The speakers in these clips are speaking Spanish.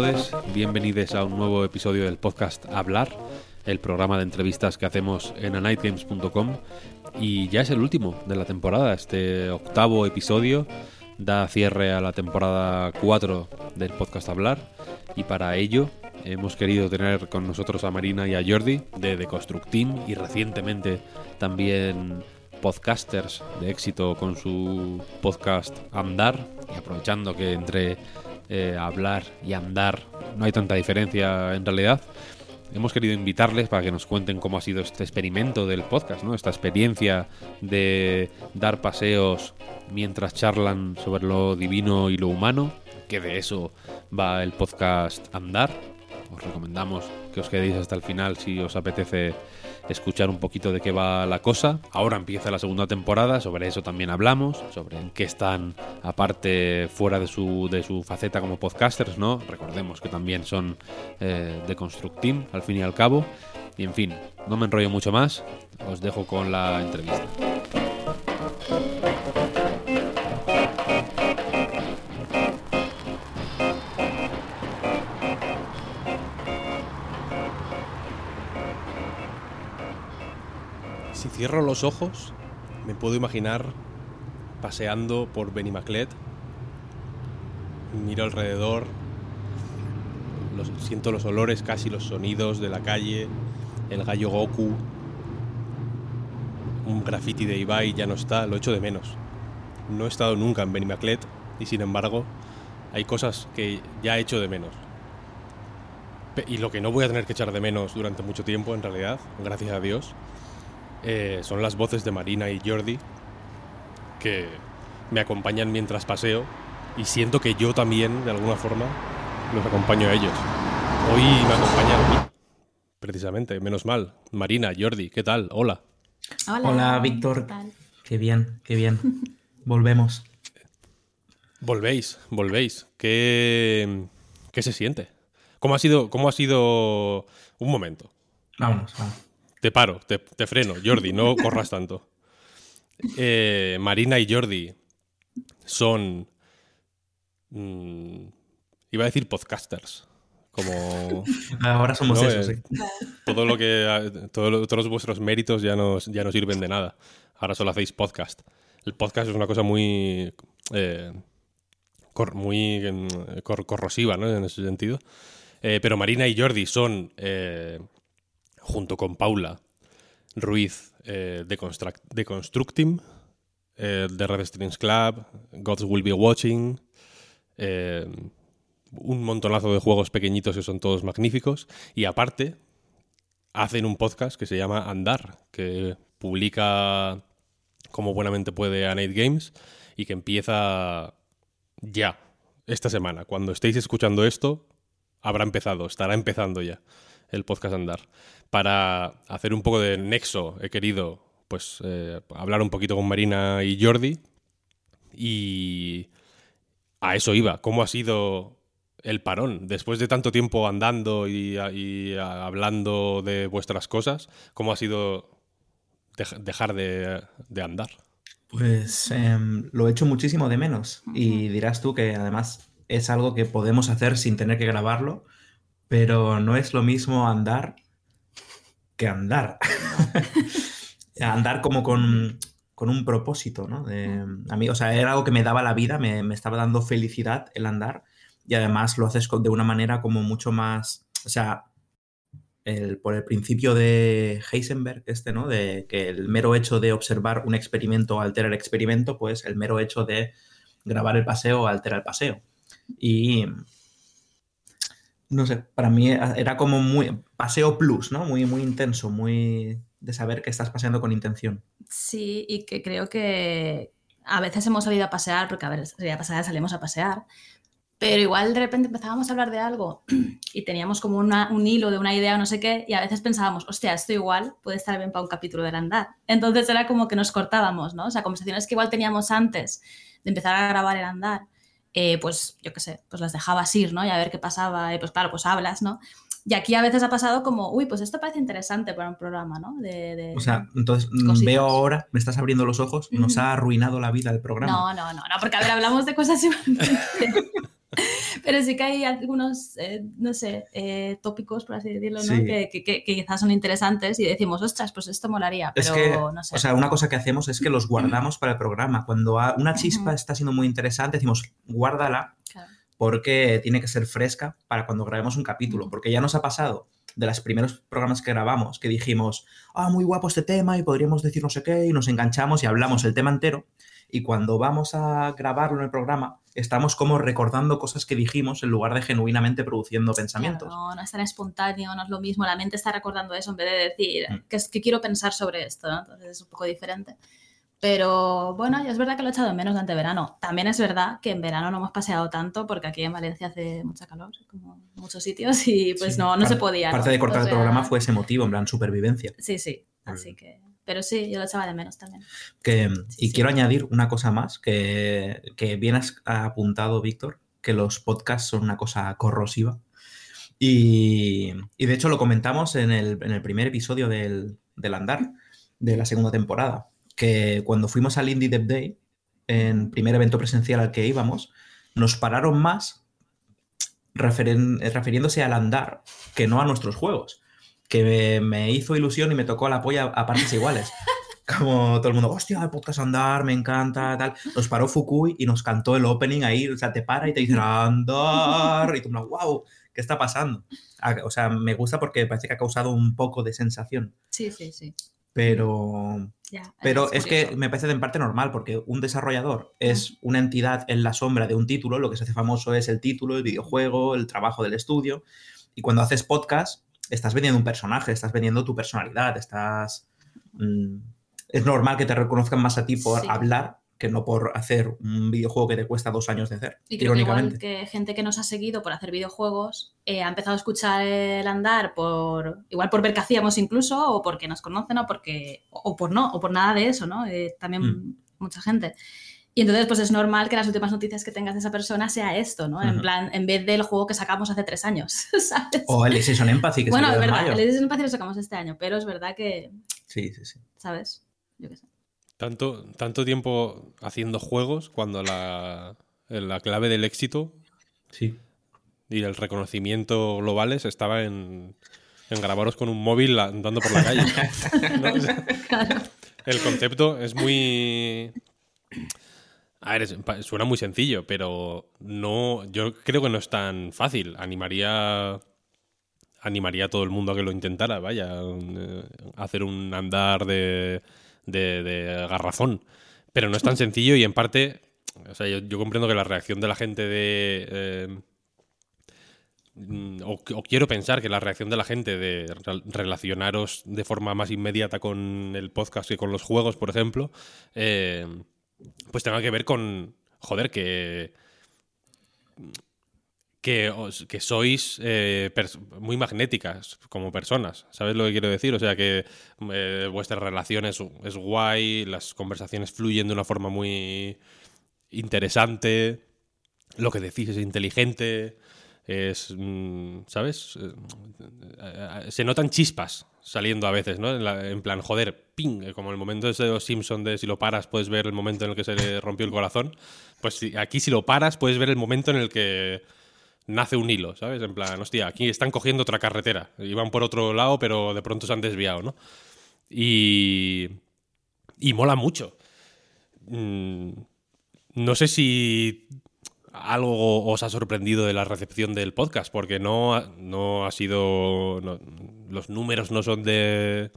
Todos, bienvenidos a un nuevo episodio del podcast Hablar, el programa de entrevistas que hacemos en anightgames.com y ya es el último de la temporada, este octavo episodio da cierre a la temporada 4 del podcast Hablar. Y para ello hemos querido tener con nosotros a Marina y a Jordi de The Construct Team y recientemente también podcasters de éxito con su podcast Andar. Y aprovechando que entre eh, hablar y andar no hay tanta diferencia en realidad hemos querido invitarles para que nos cuenten cómo ha sido este experimento del podcast, ¿no? Esta experiencia de dar paseos mientras charlan sobre lo divino y lo humano, que de eso va el podcast Andar. Os recomendamos que os quedéis hasta el final si os apetece escuchar un poquito de qué va la cosa. Ahora empieza la segunda temporada, sobre eso también hablamos, sobre en qué están aparte fuera de su, de su faceta como podcasters, ¿no? Recordemos que también son eh, de Construct Team, al fin y al cabo. Y en fin, no me enrollo mucho más, os dejo con la entrevista. Si cierro los ojos, me puedo imaginar paseando por Benimaclet. Miro alrededor, siento los olores, casi los sonidos de la calle, el gallo Goku. Un graffiti de Ibai ya no está, lo echo de menos. No he estado nunca en Benimaclet y sin embargo hay cosas que ya echo de menos. Y lo que no voy a tener que echar de menos durante mucho tiempo, en realidad, gracias a Dios, eh, son las voces de Marina y Jordi que me acompañan mientras paseo y siento que yo también, de alguna forma, los acompaño a ellos. Hoy me acompañan, precisamente, menos mal, Marina, Jordi, ¿qué tal? Hola. Hola, Hola, Víctor. Qué bien, qué bien. Volvemos. Volvéis, volvéis. ¿Qué, qué se siente? ¿Cómo ha sido? ¿Cómo ha sido? Un momento. Vámonos, vamos. Te paro, te, te freno. Jordi, no corras tanto. Eh, Marina y Jordi son. mm, iba a decir podcasters. Como Ahora somos No, eso, eh, sí. todo lo que. todo lo- todos vuestros méritos ya no, ya no sirven de nada. Ahora solo hacéis podcast. El podcast es una cosa muy. eh, cor- muy mm, cor- corrosiva, ¿no? En ese sentido. Pero Marina y Jordi son. Junto con Paula Ruiz eh, de, Construct, de Constructim, eh, de Red Strings Club, Gods Will Be Watching, eh, un montonazo de juegos pequeñitos que son todos magníficos. Y aparte, hacen un podcast que se llama Andar, que publica como buenamente puede a Games y que empieza ya, esta semana. Cuando estéis escuchando esto, habrá empezado, estará empezando ya el podcast Andar. Para hacer un poco de nexo, he querido pues eh, hablar un poquito con Marina y Jordi y a eso iba. ¿Cómo ha sido el parón? Después de tanto tiempo andando y, y hablando de vuestras cosas, ¿cómo ha sido dej- dejar de, de andar? Pues em, lo echo muchísimo de menos. Y dirás tú que además es algo que podemos hacer sin tener que grabarlo, pero no es lo mismo andar que andar. andar como con, con un propósito, ¿no? De- a mí, o sea, era algo que me daba la vida, me, me estaba dando felicidad el andar y además lo haces de una manera como mucho más, o sea, el- por el principio de Heisenberg, este, ¿no? De que el mero hecho de observar un experimento altera el experimento, pues el mero hecho de grabar el paseo altera el paseo. Y no sé, para mí era como muy paseo plus, ¿no? Muy, muy intenso, muy de saber que estás paseando con intención. Sí, y que creo que a veces hemos salido a pasear, porque a ver, la pasada salimos a pasear, pero igual de repente empezábamos a hablar de algo y teníamos como un hilo de una idea o no sé qué, y a veces pensábamos, hostia, esto igual puede estar bien para un capítulo del andar. Entonces era como que nos cortábamos, ¿no? O sea, conversaciones que igual teníamos antes de empezar a grabar el andar, eh, pues yo qué sé, pues las dejabas ir, ¿no? Y a ver qué pasaba, y pues claro, pues hablas, ¿no? Y aquí a veces ha pasado como, uy, pues esto parece interesante para un programa, ¿no? De, o sea, entonces mm, veo ahora, me estás abriendo los ojos, nos ha arruinado la vida el programa. No, no, no, no, porque a ver, hablamos de cosas Pero sí que hay algunos, eh, no sé, eh, tópicos, por así decirlo, ¿no? que, que, quizás son interesantes y decimos, ostras, pues esto molaría, pero es que, no sé. O sea, una cosa que hacemos es que los guardamos para el programa. Cuando una chispa está siendo muy interesante, decimos, guárdala porque tiene que ser fresca para cuando grabemos un capítulo, porque ya nos ha pasado de los primeros programas que grabamos que dijimos, ah, muy guapo este tema y podríamos decir no sé qué y nos enganchamos y hablamos el tema entero y cuando vamos a grabarlo en el programa estamos como recordando cosas que dijimos en lugar de genuinamente produciendo pensamientos. no, no es tan espontáneo, no es lo mismo, la mente está recordando eso en vez de decir mm. que, que quiero pensar sobre esto, entonces es un poco diferente. Pero bueno, es verdad que lo he echado en menos durante verano. También es verdad que en verano no hemos paseado tanto porque aquí en Valencia hace mucha calor, como en muchos sitios, y pues no, no se podía. Parte de cortar el programa fue ese motivo, en plan supervivencia. Sí, sí. Así que. Pero sí, yo lo echaba de menos también. Que, y quiero añadir una cosa más que, que bien has apuntado, Víctor, que los podcasts son una cosa corrosiva. Y, y de hecho lo comentamos en el, en el primer episodio del, del Andar, de la segunda temporada que cuando fuimos al Indie Dev Day, en primer evento presencial al que íbamos, nos pararon más refiriéndose al andar que no a nuestros juegos. Que me, hizo ilusión y me tocó la polla a partes iguales. Como todo el mundo, hostia, el podcast andar, me encanta, tal. Nos paró Fukui y nos cantó el opening ahí, o sea, te para y te dice andar, y tú, wow, ¿qué está pasando? O sea, me gusta porque parece que ha causado un poco de sensación. Sí, sí, sí. Pero, pero es, que me parece en parte normal, porque un desarrollador es una entidad en la sombra de un título, lo que se hace famoso es el título, el videojuego, el trabajo del estudio, y cuando haces podcast, estás vendiendo un personaje, estás vendiendo tu personalidad, estás... Mm, es normal que te reconozcan más a ti por hablar que no por hacer un videojuego que te cuesta dos años de hacer. Y creo irónicamente. Que, igual que gente que nos ha seguido por hacer videojuegos eh, ha empezado a escuchar el andar por igual por ver qué hacíamos incluso, o porque nos conocen, o porque, o por no, o por nada de eso, ¿no? Eh, también mm. mucha gente. Y entonces, pues es normal que las últimas noticias que tengas de esa persona sea esto, ¿no? En plan, en vez del juego que sacamos hace tres años, ¿sabes? O el Season Empathy que Bueno, es verdad, el Season Empathy lo sacamos este año, pero es verdad que... Sí, sí, sí. ¿Sabes? Yo qué sé. Tanto, tanto tiempo haciendo juegos cuando la, la clave del éxito sí. y el reconocimiento globales estaba en, en grabaros con un móvil andando por la calle. el concepto es muy... A ver, suena muy sencillo, pero no, yo creo que no es tan fácil. Animaría, animaría a todo el mundo a que lo intentara, vaya, eh, hacer un andar de de, garrafón. Pero no es tan sencillo y en parte, o sea, yo, comprendo que la reacción de la gente de... Eh, o, quiero pensar que la reacción de la gente de relacionaros de forma más inmediata con el podcast que con los juegos, por ejemplo, eh, pues tenga que ver con, joder, que que, sois eh, muy magnéticas como personas, ¿sabes lo que quiero decir? O sea, que eh, vuestra relación es, guay, las conversaciones fluyen de una forma muy interesante, lo que decís es inteligente, es, mm, ¿sabes? Eh, se notan chispas saliendo a veces, ¿no? En, plan, joder, ping, como el momento de los Simpsons de si lo paras puedes ver el momento en el que se le rompió el corazón, pues aquí si lo paras puedes ver el momento en el que nace un hilo, ¿sabes? En plan, hostia, aquí están cogiendo otra carretera. Iban por otro lado, pero de pronto se han desviado, ¿no? Y. Y mola mucho. Mm, no sé si algo os ha sorprendido de la recepción del podcast, porque no, no ha sido. Los números no son de.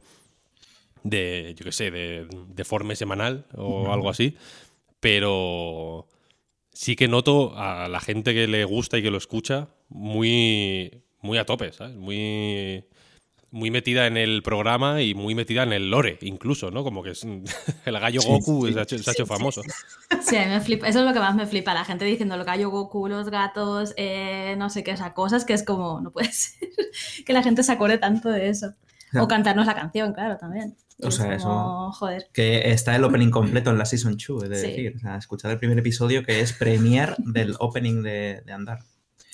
de. yo qué sé, de, de forme semanal o algo así. Pero sí que noto a la gente que le gusta y que lo escucha muy, muy a tope, ¿sabes? Muy, muy metida en el programa y muy metida en el lore, incluso, ¿no? Como que es, el gallo Goku se ha hecho, se ha hecho famoso. Sí, a mí me flipa. Eso es lo que más me flipa. La gente diciendo el gallo Goku, los gatos, eh, no sé qué, o sea, cosas que es como, no puede ser que la gente se acuerde tanto de eso. O cantarnos la canción, claro, también. O Es sea, como, eso- Joder. Que está el opening completo en la Season 2, he de Sí. decir. O sea, escuchad el primer episodio que es premier del opening de, de Andar.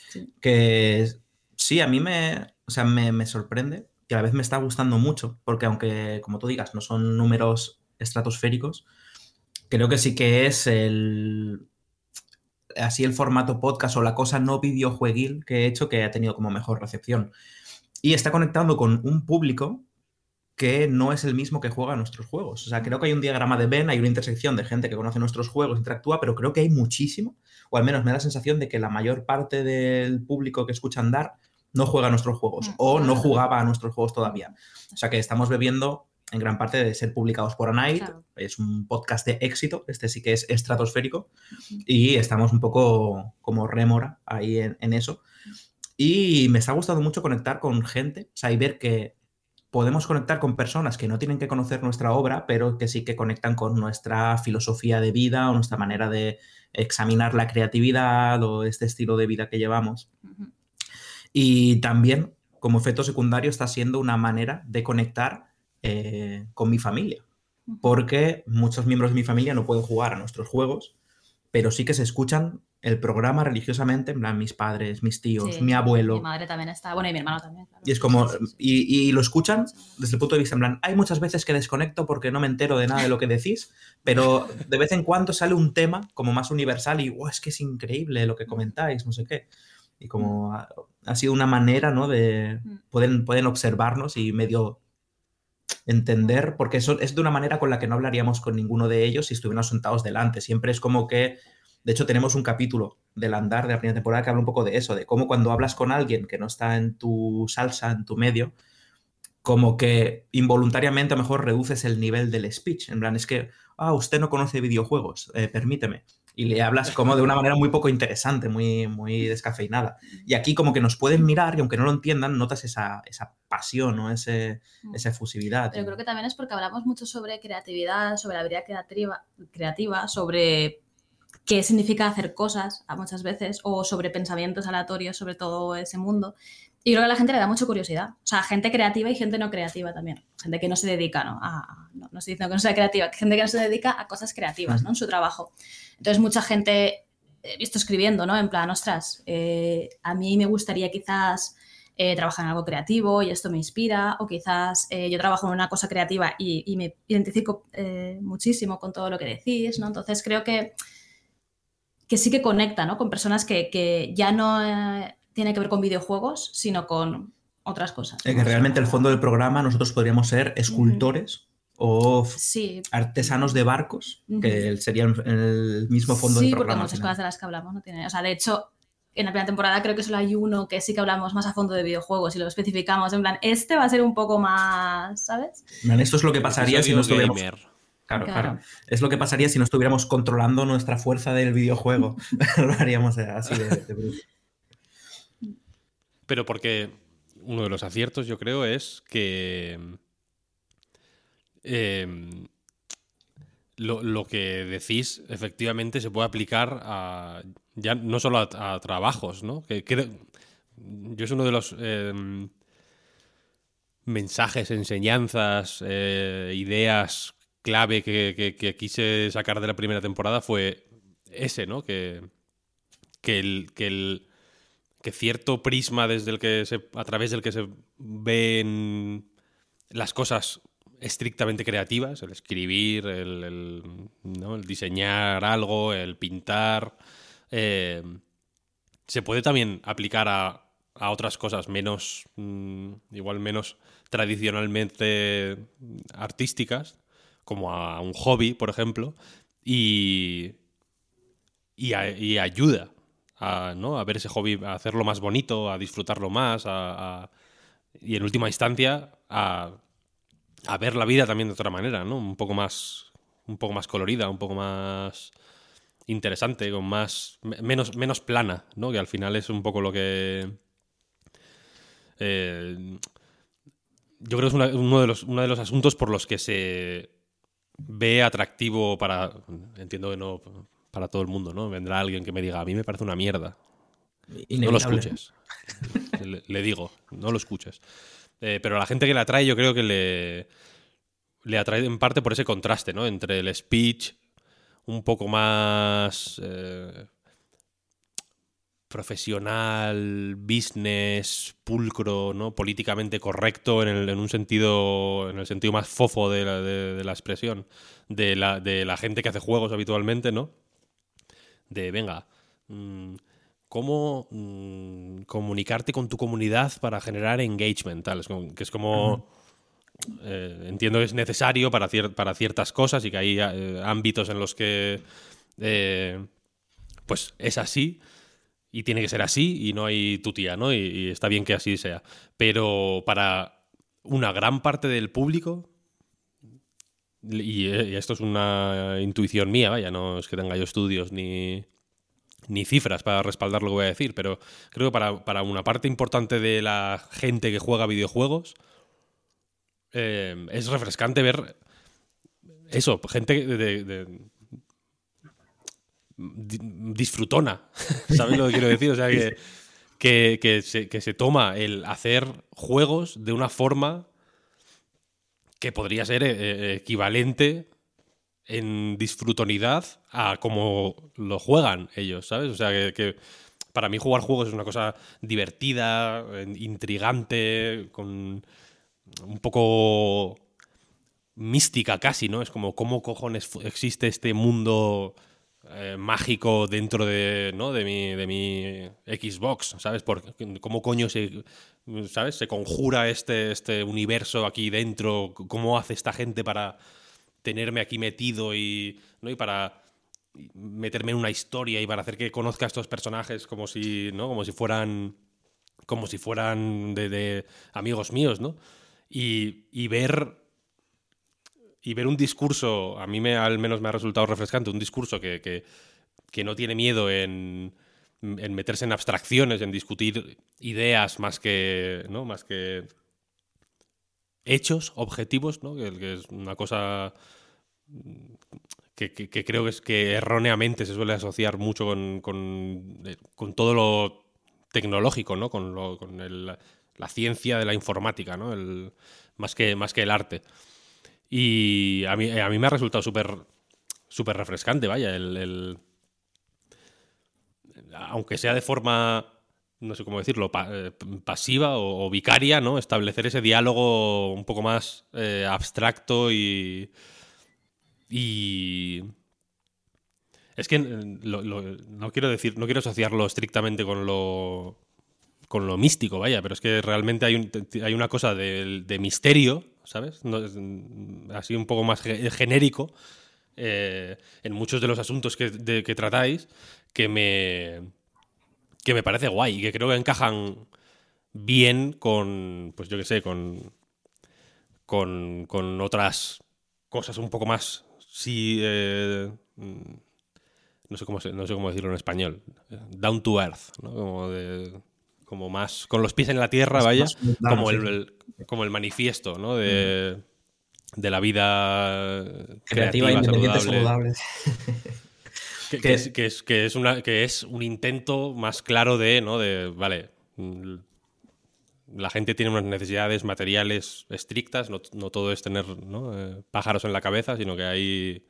Sí. Que es- sí, a mí me, o sea, me, me sorprende y a la vez me está gustando mucho, porque aunque, como tú digas, no son números estratosféricos, creo que sí que es el así el formato podcast o la cosa no videojueguil que he hecho que ha tenido como mejor recepción. Y está conectando con un público que no es el mismo que juega nuestros juegos. O sea, creo que hay un diagrama de Venn, hay una intersección de gente que conoce nuestros juegos, interactúa, pero creo que hay muchísimo, o al menos me da la sensación de que la mayor parte del público que escucha andar no juega a nuestros juegos Mm, o no claro. jugaba a nuestros juegos todavía. O sea, que estamos bebiendo en gran parte de ser publicados por Anite. Claro. Es un podcast de éxito, este sí que es estratosférico y estamos un poco como rémora ahí en, en eso. Y me está gustando mucho conectar con gente, o sea, y ver que podemos conectar con personas que no tienen que conocer nuestra obra, pero que sí que conectan con nuestra filosofía de vida o nuestra manera de examinar la creatividad o este estilo de vida que llevamos. Ujú. Y también, como efecto secundario, está siendo una manera de conectar eh, con mi familia, porque muchos miembros de mi familia no pueden jugar a nuestros juegos, pero sí que se escuchan el programa religiosamente, en plan mis padres, mis tíos, Sí, mi abuelo. Mi madre también está. Bueno, y mi hermano también. claro. Y es como, Sí, sí, sí. y, y lo escuchan desde el punto de vista, en plan, hay muchas veces que desconecto porque no me entero de nada de lo que decís, pero de vez en cuando sale un tema como más universal y, wow, es que es increíble lo que comentáis, no sé qué. Y como ha, ha sido una manera, ¿no? De, pueden, pueden observarnos y medio entender, porque eso es de una manera con la que no hablaríamos con ninguno de ellos si estuviéramos sentados delante. Siempre es como que, de hecho, tenemos un capítulo del andar de la primera temporada que habla un poco de eso, de cómo cuando hablas con alguien que no está en tu salsa, en tu medio, como que involuntariamente a lo mejor reduces el nivel del speech. En plan, es que, ah, usted no conoce videojuegos, eh, permíteme. Y le hablas como de una manera muy poco interesante, muy, muy descafeinada. Y aquí como que nos pueden mirar y aunque no lo entiendan, notas esa, esa pasión, ¿no? Ese, esa efusividad. Pero creo que también es porque hablamos mucho sobre creatividad, sobre la habilidad creativa, creativa sobre qué significa hacer cosas a muchas veces, o sobre pensamientos aleatorios sobre todo ese mundo. Y creo que a la gente le da mucha curiosidad. O sea, gente creativa y gente no creativa también. Gente que no se dedica, ¿no? A, no, no estoy diciendo que no sea creativa, gente que no se dedica a cosas creativas, ¿no? En su trabajo. Entonces, mucha gente he visto escribiendo, ¿no? En plan, ostras, eh, a mí me gustaría quizás eh, trabajar en algo creativo y esto me inspira, o quizás eh, yo trabajo en una cosa creativa y, y me identifico eh, muchísimo con todo lo que decís, ¿no? Entonces creo que, que sí que conecta, ¿no? Con personas que, que ya no eh, tiene que ver con videojuegos, sino con otras cosas. Que realmente el fondo del programa nosotros podríamos ser escultores o Sí, artesanos de barcos, que sería el, mismo fondo sí, del porque programa. al muchas final. cosas de las que hablamos no tienen. O sea, de hecho, en la primera temporada creo que solo hay uno que sí que hablamos más a fondo de videojuegos y lo especificamos. En plan, este va a ser un poco más, ¿sabes? Esto es lo que pasaría si no estuviéramos... Claro, Claro. claro. Es lo que pasaría si no estuviéramos controlando nuestra fuerza del videojuego. lo haríamos así de, de bruto. Pero porque uno de los aciertos, yo creo, es que eh, lo, lo que decís efectivamente se puede aplicar a ya no solo a, trabajos, ¿no? Que, yo es uno de los eh, mensajes, enseñanzas, eh, ideas clave que, que- que quise sacar de la primera temporada fue ese, ¿no? Que, que el, que el que cierto prisma desde el que se, a través del que se ven las cosas estrictamente creativas, el escribir, el, el, ¿no? el diseñar algo, el pintar, eh, se puede también aplicar a, a otras cosas menos, mm, igual menos tradicionalmente artísticas, como a un hobby, por ejemplo, y, y, ayuda a, ¿no? a ver ese hobby, a hacerlo más bonito, a disfrutarlo más, a- y en última instancia a, a ver la vida también de otra manera, ¿no? Un poco más, un poco más colorida, un poco más interesante, con más. menos, menos plana, ¿no? Que al final es un poco lo que. Eh, yo creo que es uno, de los, uno de los asuntos por los que se ve atractivo para. Entiendo que no para todo el mundo, ¿no? Vendrá alguien que me diga, a mí me parece una mierda. No lo escuches. le, digo, no lo escuches. Eh, pero a la gente que la atrae, yo creo que le, le atrae en parte por ese contraste, ¿no? Entre el speech un poco más eh, profesional, business, pulcro, ¿no? Políticamente correcto en, un sentido, en el sentido más fofo de la, expresión, de la, de la, gente que hace juegos habitualmente, ¿no? De, venga, mm, cómo mm, comunicarte con tu comunidad para generar engagement, tal. que es como... Eh, entiendo que es necesario para, para ciertas cosas y que hay eh, ámbitos en los que eh, pues es así y tiene que ser así y no hay tutía, ¿no? Y, está bien que así sea. Pero para una gran parte del público, y, esto es una intuición mía, vaya, no es que tenga yo estudios ni, ni cifras para respaldar lo que voy a decir, pero creo que para, para una parte importante de la gente que juega videojuegos, eh, es refrescante ver eso, gente de, disfrutona, ¿sabes lo que quiero decir? O sea, que, que, se, toma el hacer juegos de una forma que podría ser eh, eh, equivalente en disfrutonidad a como lo juegan ellos, ¿sabes? O sea, que, para mí jugar juegos es una cosa divertida, intrigante, con un poco mística casi, ¿no? Es como, ¿cómo cojones existe este mundo eh, mágico dentro de, ¿no? de, mi, de mi Xbox? ¿Sabes? Por, ¿Cómo coño se, ¿sabes? se conjura este, este universo aquí dentro? ¿Cómo hace esta gente para tenerme aquí metido y, ¿no? y para meterme en una historia y para hacer que conozca a estos personajes como si, ¿no? como si fueran como si fueran de, de amigos míos, ¿no? y, ver y ver un discurso, a mí me, al menos me ha resultado refrescante, un discurso que, no tiene miedo en, meterse en abstracciones, en discutir ideas más que, ¿no? más que hechos, objetivos, ¿no? que, es una cosa que, creo que es que erróneamente se suele asociar mucho con, con, eh, todo lo tecnológico, ¿no? con, lo, con el, la ciencia de la informática, ¿no? El, más, que, más que el arte. Y a mí, a mí me ha resultado súper súper refrescante, vaya, el, aunque sea de forma, no sé cómo decirlo, eh, pasiva o, vicaria, ¿no? Establecer ese diálogo un poco más eh, abstracto y... Y... Es que no quiero decir, no quiero asociarlo estrictamente con lo con lo místico, vaya, pero es que realmente hay, hay una cosa de, misterio, ¿sabes? así un poco más genérico eh, en muchos de los asuntos que, tratáis que me, que me parece guay y que creo que encajan bien con, pues yo qué sé, con, con, con, otras cosas un poco más, sí, eh, no, sé cómo, no sé cómo decirlo en español, down to earth, ¿no? Como de como más con los pies en la tierra, vaya, como, el, como el manifiesto ¿no? de, de la vida creativa, y saludable. que, es, que, es, que, es una, que es un intento más claro de, ¿no? de, vale, la gente tiene unas necesidades materiales estrictas, no, no todo es tener ¿no? Eh, pájaros en la cabeza, sino que hay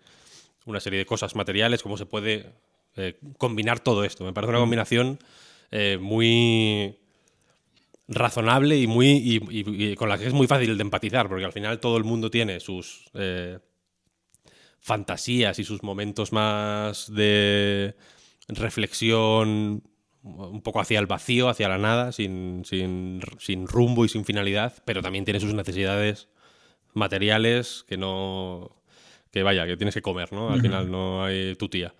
una serie de cosas materiales, cómo se puede eh, combinar todo esto. Me parece una combinación eh, muy razonable y muy y, con la que es muy fácil de empatizar, porque al final todo el mundo tiene sus eh, fantasías y sus momentos más de reflexión un poco hacia el vacío, hacia la nada, sin, sin, sin rumbo y sin finalidad, pero también tiene sus necesidades materiales que no que vaya, que tienes que comer, ¿no? Al final no hay tu tía.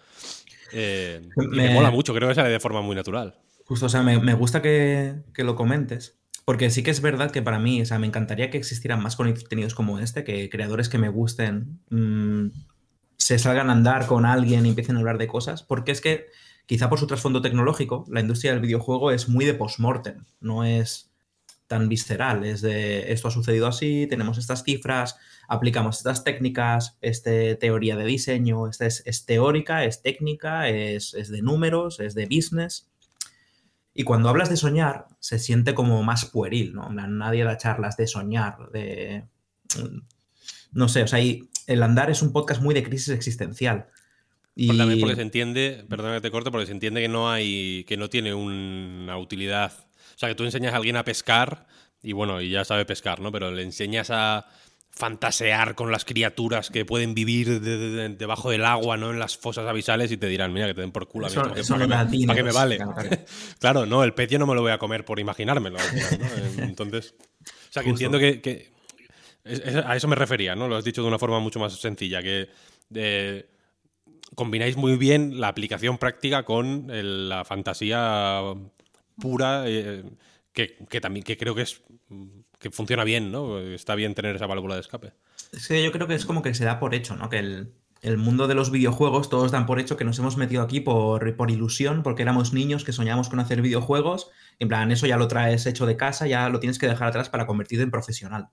Eh, y me... mola mucho, creo que sale de forma muy natural. Justo, o sea, me, gusta que, lo comentes, porque sí que es verdad que para mí, o sea, me encantaría que existieran más contenidos como este, que creadores que me gusten mm, se salgan a andar con alguien y empiecen a hablar de cosas, porque es que quizá por su trasfondo tecnológico, la industria del videojuego es muy de post-mortem, no es tan visceral, es de esto ha sucedido así, tenemos estas cifras, aplicamos estas técnicas, este teoría de diseño, esta es, es teórica, es técnica, es, es de números, es de business. Y cuando hablas de soñar, se siente como más pueril, ¿no? Nadie da charlas de soñar, de... No sé, o sea, el andar es un podcast muy de crisis existencial. Y... También porque se entiende, perdona que te corte, porque se entiende que no hay, que no tiene una utilidad. O sea, que tú enseñas a alguien a pescar y bueno, y ya sabe pescar, ¿no? Pero le enseñas a fantasear con las criaturas que pueden vivir debajo del agua, ¿no? En las fosas abisales y te dirán, mira, que te den por culo a mí. ¿Para, que me, vale? Claro, no, el pez yo no me lo voy a comer por imaginármelo. Entonces, o sea, que entiendo que, a eso me refería, ¿no? Lo has dicho de una forma mucho más sencilla, que combináis muy bien la aplicación práctica con la fantasía pura, eh, que, también que creo que es que funciona bien, ¿no? Está bien tener esa válvula de escape. Sí, yo creo que es como que se da por hecho, ¿no? Que el, mundo de los videojuegos, todos dan por hecho que nos hemos metido aquí por, por ilusión, porque éramos niños que soñamos con hacer videojuegos. En plan, eso ya lo traes hecho de casa, ya lo tienes que dejar atrás para convertirte en profesional.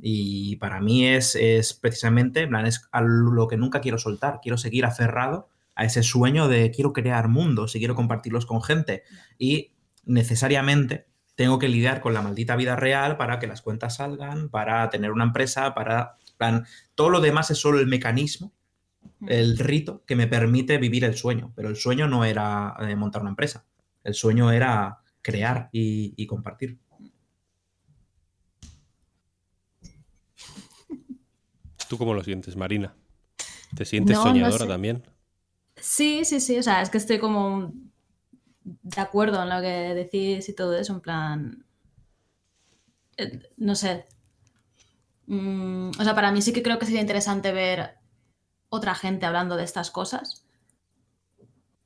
Y para mí es, es precisamente, en plan, es lo que nunca quiero soltar. Quiero seguir aferrado a ese sueño de quiero crear mundos y quiero compartirlos con gente. Y necesariamente tengo que lidiar con la maldita vida real para que las cuentas salgan, para tener una empresa, para... Plan, todo lo demás es solo el mecanismo, el rito que me permite vivir el sueño. Pero el sueño no era eh, montar una empresa. El sueño era crear y compartir. ¿Tú cómo lo sientes, Marina? ¿Te sientes soñadora también? Sí, sí, sí. O sea, es que estoy como de acuerdo en lo que decís y todo eso, en plan. Eh, no sé. Mm, o sea, para mí sí que creo que sería interesante ver otra gente hablando de estas cosas.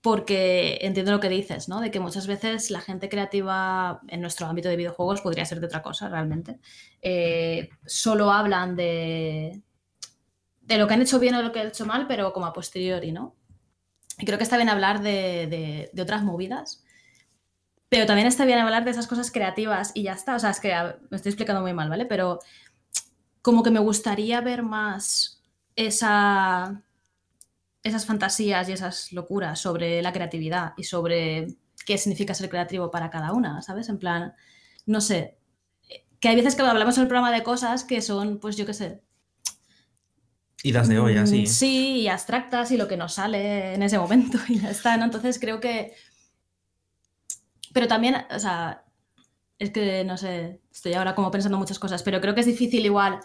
Porque entiendo lo que dices, ¿no? De que muchas veces la gente creativa en nuestro ámbito de videojuegos podría ser de otra cosa, realmente. Eh, solo hablan de, de lo que han hecho bien o lo que han hecho mal, pero como a posteriori, ¿no? Y creo que está bien hablar de, otras movidas, pero también está bien hablar de esas cosas creativas y ya está. O sea, es que me estoy explicando muy mal, ¿vale? Pero como que me gustaría ver más esa, esas fantasías y esas locuras sobre la creatividad y sobre qué significa ser creativo para cada una, ¿sabes? En plan, no sé, que hay veces que hablamos en el programa de cosas que son, pues yo qué sé, Idas de olla, sí. Mm, sí, y abstractas y lo que nos sale en ese momento y ya está, ¿no? Entonces creo que... Pero también, o sea, es que no sé, estoy ahora como pensando muchas cosas, pero creo que es difícil igual.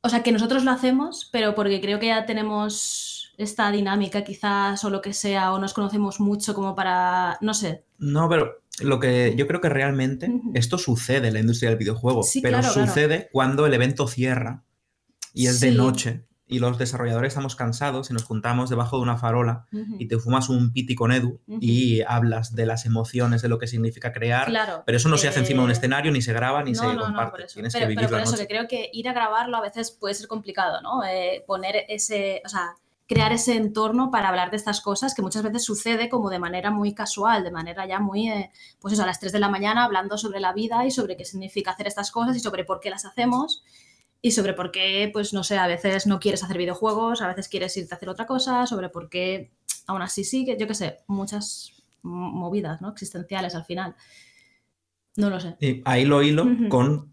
O sea, que nosotros lo hacemos, pero porque creo que ya tenemos esta dinámica quizás o lo que sea, o nos conocemos mucho como para, no sé. No, pero lo que yo creo que realmente esto sucede en la industria del videojuego, pero sucede cuando el evento cierra y es de noche y los desarrolladores estamos cansados y nos juntamos debajo de una farola y te fumas un piti con Edu y hablas de las emociones, de lo que significa crear, pero eso no se hace encima de un escenario, ni se graba, ni se comparte. Tienes pero, que vivir por eso que creo que ir a grabarlo a veces puede ser complicado, ¿no? Eh, poner ese, o sea, crear ese entorno para hablar de estas cosas que muchas veces sucede como de manera muy casual, de manera ya muy, eh, pues eso, a las 3 de la mañana hablando sobre la vida y sobre qué significa hacer estas cosas y sobre por qué las hacemos y sobre por qué, pues no sé, a veces no quieres hacer videojuegos, a veces quieres irte a hacer otra cosa, sobre por qué aún así sí, que yo qué sé, muchas movidas, ¿no? Existenciales al final. No lo sé. Y ahí lo hilo con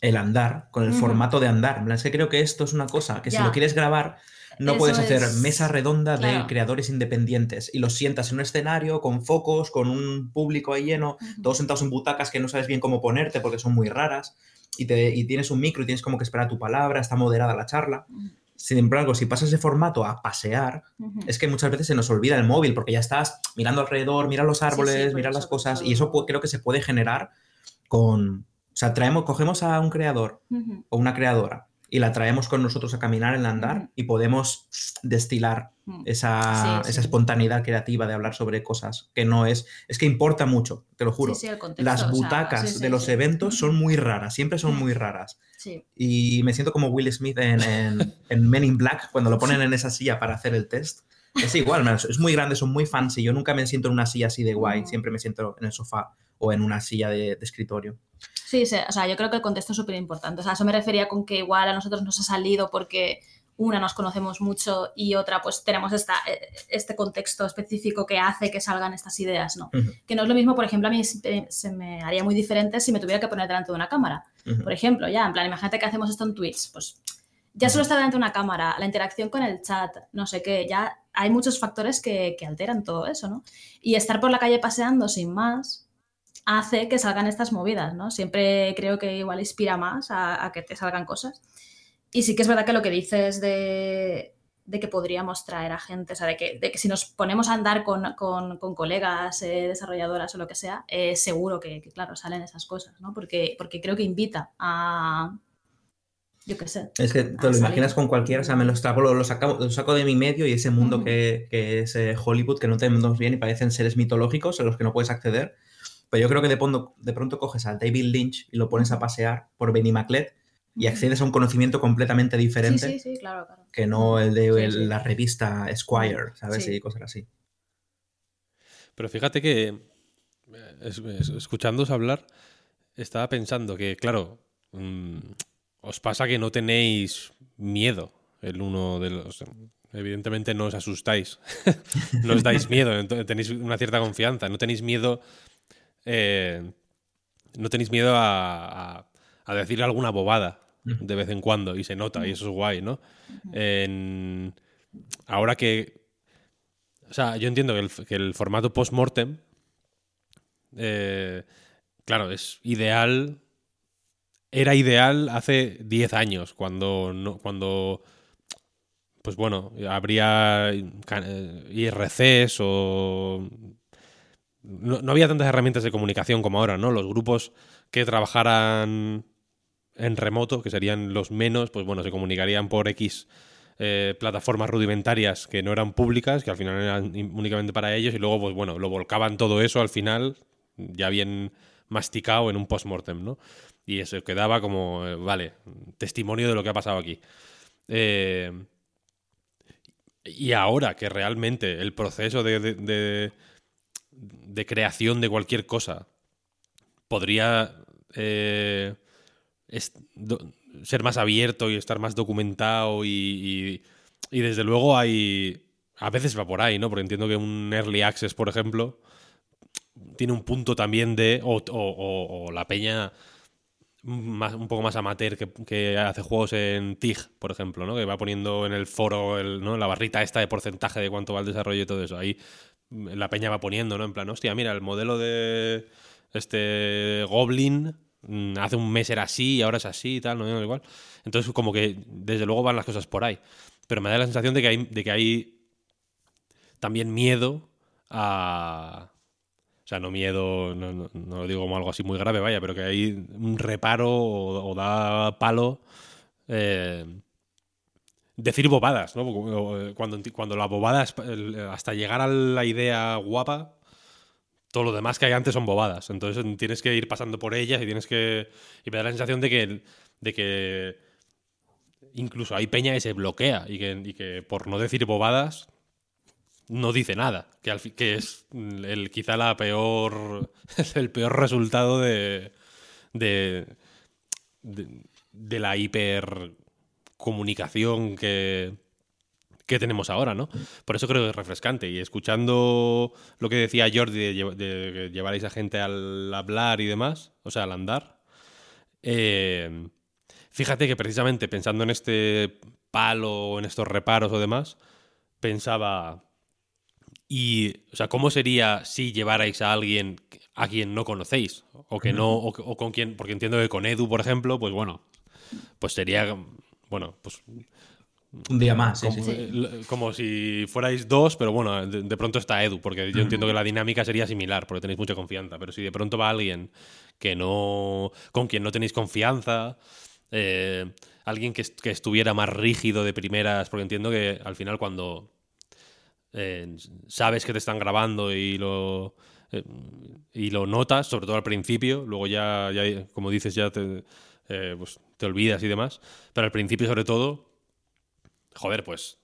el andar, con el formato de andar. Es que creo que esto es una cosa que si lo quieres grabar, no puedes hacer mesa redonda de creadores independientes y los sientas en un escenario con focos, con un público ahí lleno, todos sentados en butacas que no sabes bien cómo ponerte porque son muy raras y, tienes un micro y tienes como que esperar tu palabra, está moderada la charla. Sin embargo, si pasas de formato a pasear, es que muchas veces se nos olvida el móvil porque ya estás mirando alrededor, mira los árboles, mira las cosas y eso creo que se puede generar con... O sea, traemos, cogemos a un creador o una creadora y la traemos con nosotros a caminar en el andar y podemos destilar Mm. esa, Sí, esa espontaneidad creativa de hablar sobre cosas que no es, es que importa mucho, te lo juro. Sí, sí, el contexto, Las o sea, butacas de los eventos son muy raras, siempre son muy raras. Sí. Y me siento como Will Smith en, en, en Men in Black, cuando lo ponen en esa silla para hacer el test. Es igual, es muy grande, son muy fancy. Yo nunca me siento en una silla así de guay, Mm. siempre me siento en el sofá o en una silla de, de escritorio. Sí, sí, o sea, yo creo que el contexto es súper importante. O sea, eso me refería con que igual a nosotros nos ha salido porque una nos conocemos mucho y otra pues tenemos esta, eh, este contexto específico que hace que salgan estas ideas, ¿no? Que no es lo mismo, por ejemplo, a mí se me haría muy diferente si me tuviera que poner delante de una cámara. Por ejemplo, ya, en plan, imagínate que hacemos esto en Twitch, pues ya solo estar delante de una cámara, la interacción con el chat, no sé qué, ya hay muchos factores que, que alteran todo eso, ¿no? Y estar por la calle paseando sin más hace que salgan estas movidas, ¿no? Siempre creo que igual inspira más a, a que te salgan cosas. Y sí que es verdad que lo que dices de, de que podríamos traer a gente, o sea, de que, de que si nos ponemos a andar con, con- con colegas, eh, desarrolladoras o lo que sea, eh, seguro que, que, claro, salen esas cosas, ¿no? Porque, porque creo que invita a, yo qué sé, Es que te lo salir. imaginas con cualquiera, o sea, me lo, saco, lo, lo saco, lo saco de mi medio y ese mundo que, que es eh, Hollywood, que no tenemos bien y parecen seres mitológicos a los que no puedes acceder. Pero yo creo que de pronto, de pronto coges al David Lynch y lo pones a pasear por Benimaclet y accedes a un conocimiento completamente diferente Sí, sí, sí, claro, claro. que no el de Sí, el- sí. la revista Esquire, ¿sabes? Sí. Y cosas así. Pero fíjate que, eh, es- es- escuchándoos hablar, estaba pensando que, claro, mm, os pasa que no tenéis miedo el uno de los... Evidentemente no os asustáis, no os dais miedo, tenéis una cierta confianza, no tenéis miedo... eh, no tenéis miedo a, a- decir alguna bobada de vez en cuando y se nota y eso es guay, ¿no? Ahora que o sea, yo entiendo que el, que el formato post-mortem, eh, claro, es ideal. Era ideal hace 10 años, cuando, no, cuando pues bueno, habría eh, IRCs o... No, no había tantas herramientas de comunicación como ahora, ¿no? Los grupos que trabajaran en remoto, que serían los menos, pues bueno, se comunicarían por X eh, plataformas rudimentarias que no eran públicas, que al final eran únicamente para ellos, y luego, pues bueno, lo volcaban todo eso al final, ya bien masticado en un post-mortem, ¿no? Y eso quedaba como, eh, vale, testimonio de lo que ha pasado aquí. Eh, y ahora que realmente el proceso de- de creación de cualquier cosa podría eh, ser más abierto y estar más documentado y, y- desde luego hay... A veces va por ahí, ¿no? Porque entiendo que un Early Access, por ejemplo, tiene un punto también de... O, la peña más, un poco más amateur que, que hace juegos en TIG, por ejemplo, ¿no? Que va poniendo en el foro el, ¿no? la barrita esta de porcentaje de cuánto va el desarrollo y todo eso. Ahí la peña va poniendo, ¿no? En plan, hostia, mira, el modelo de este Goblin mm, hace un mes era así y ahora es así y tal, ¿no? Igual. Entonces, como que desde luego van las cosas por ahí. Pero me da la sensación de que hay, de que hay también miedo a... O sea, no miedo, no, no- no lo digo como algo así muy grave, vaya, pero que hay un reparo o, o da palo eh, decir bobadas, ¿no? Eh, Cuando, la bobada, es- el- hasta llegar a la idea guapa, todo lo demás que hay antes son bobadas. Entonces tienes que ir pasando por ellas y tienes que... Y me da la sensación de que, de que incluso hay peña que se bloquea y que, y que por no decir bobadas no dice nada, que, al que es el, quizá la peor, el peor resultado de, de, de, de la hipercomunicación que, que tenemos ahora, ¿no? Por eso creo que es refrescante. Y escuchando lo que decía Jordi de, de que llevarais a gente al hablar y demás, o sea, al andar, eh, fíjate que precisamente pensando en este palo, en estos reparos o demás, pensaba, y, o sea, ¿cómo sería si llevarais a alguien a quien no conocéis? O que no, o con quien, porque entiendo que con Edu, por ejemplo, pues bueno, pues sería, bueno, pues Un día más, sí, como, sí. eh, como si fuerais dos, pero bueno, de, de pronto está Edu, porque yo entiendo que la dinámica sería similar, porque tenéis mucha confianza, pero si de pronto va alguien que no, con quien no tenéis confianza, eh, alguien que, que, estuviera más rígido de primeras, porque entiendo que al final cuando eh, sabes que te están grabando y lo, eh, y lo notas, sobre todo al principio, luego ya, ya como dices, ya te, pues te olvidas y demás, pero al principio sobre todo, joder, pues...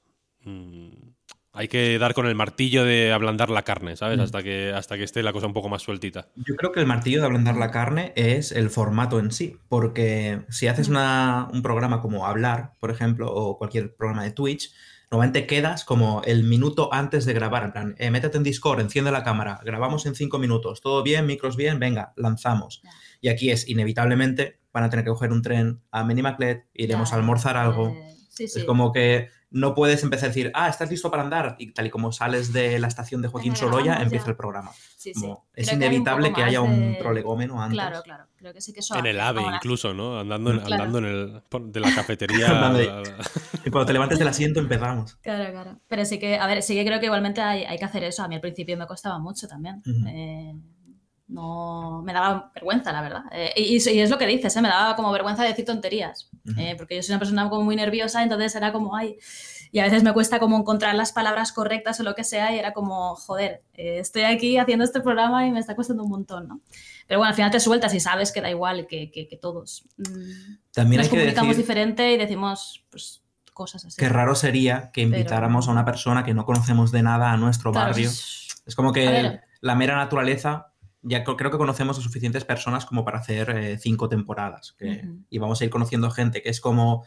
Mmm, hay que dar con el martillo de ablandar la carne, ¿sabes? Mm. Hasta, que, hasta que esté la cosa un poco más sueltita. Yo creo que el martillo de ablandar la carne es el formato en sí, porque si haces mm. una, un programa como Hablar, por ejemplo, o cualquier programa de Twitch, normalmente quedas como el minuto antes de grabar, en plan, eh, métete en Discord, enciende la cámara, grabamos en cinco minutos, todo bien, micros bien, venga, lanzamos. Y aquí es, inevitablemente, van a tener que coger un tren a Minimaclet, iremos a almorzar algo. Eh, es como que no puedes empezar a decir, ah, estás listo para andar, y tal y como sales de la estación de Joaquín Sorolla, empieza el programa. es inevitable que, haya un prolegómeno antes. Claro, claro. Creo que sí que eso En el AVE incluso, ¿no? Andando, andando en el, de la cafetería. y cuando te levantes del asiento empezamos. Claro, claro. Pero sí que, a ver, sí que creo que igualmente hay, hay que hacer eso. A mí al principio me costaba mucho también no me daba vergüenza, la verdad. Eh, y, es lo que dices, ¿eh? me daba como vergüenza decir tonterías, eh, porque yo soy una persona como muy nerviosa, entonces era como, ay, y a veces me cuesta como encontrar las palabras correctas o lo que sea, y era como, joder, estoy aquí haciendo este programa y me está costando un montón, ¿no? Pero bueno, al final te sueltas y sabes que da igual, que, que, todos mm, También nos hay comunicamos diferente y decimos, pues, cosas así. Qué raro sería que invitáramos a una persona que no conocemos de nada a nuestro barrio. Es, como que la mera naturaleza ya creo que conocemos a suficientes personas como para hacer eh, cinco temporadas. Y vamos a ir conociendo gente que es como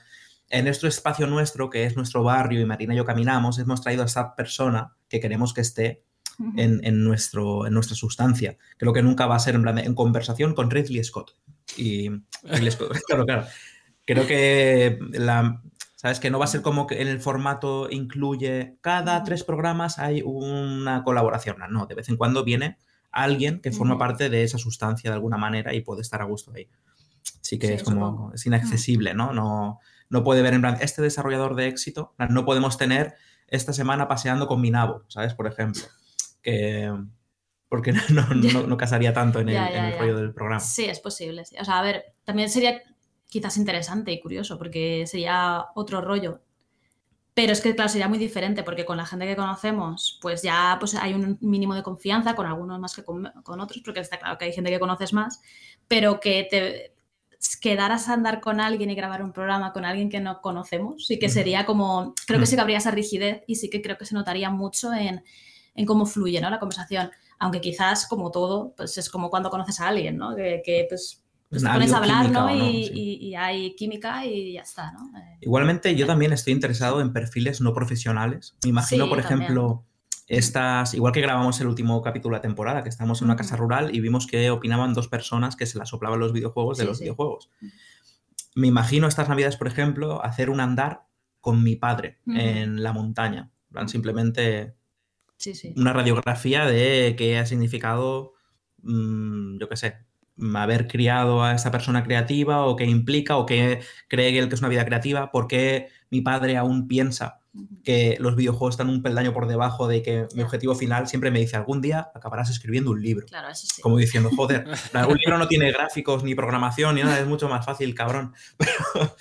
en nuestro espacio nuestro, que es nuestro barrio y Marina y yo caminamos, hemos traído a esa persona que queremos que esté en, nuestro, en nuestra sustancia. Creo que nunca va a ser en, en conversación con Ridley Scott. Y claro, claro. Creo que la, ¿Sabes? Que no va a ser como que en el formato incluye cada tres programas hay una colaboración. No, de vez en cuando viene alguien que forma parte de esa sustancia de alguna manera y puede estar a gusto ahí. Sí que es como, es inaccesible, ¿no? ¿no? No puede ver en plan, este desarrollador de éxito, no podemos tener esta semana paseando con mi nabo, ¿sabes? Por ejemplo, que porque no, no, casaría tanto en el, rollo del programa. Sí, es posible. O sea, a ver, también sería quizás interesante y curioso, porque sería otro rollo. Pero es que, claro, sería muy diferente porque con la gente que conocemos, pues ya pues hay un mínimo de confianza, con algunos más que con, otros, porque está claro que hay gente que conoces más, pero que te quedaras a andar con alguien y grabar un programa con alguien que no conocemos, sí que sería como, creo que sí que habría esa rigidez y sí que creo que se notaría mucho en, cómo fluye ¿no? la conversación, aunque quizás como todo, pues es como cuando conoces a alguien, ¿no? que, que pues pues te pones a hablar, ¿no? Y, hay química y ya está, ¿no? Eh, Igualmente, yo también estoy interesado en perfiles no profesionales. Me imagino, por ejemplo, estas, igual que grabamos el último capítulo de la temporada, que estamos en una casa rural y vimos que opinaban dos personas que se la soplaban los videojuegos de los videojuegos. Me imagino estas navidades, por ejemplo, hacer un andar con mi padre en la montaña. Simplemente una radiografía de qué ha significado, mm, yo qué sé, haber criado a esa persona creativa o qué implica o qué cree él que es una vida creativa, por qué mi padre aún piensa que los videojuegos están un peldaño por debajo de que mi objetivo final siempre me dice algún día acabarás escribiendo un libro. Claro, eso sí. Como diciendo, joder, un libro no tiene gráficos ni programación ni nada, es mucho más fácil, cabrón. Pero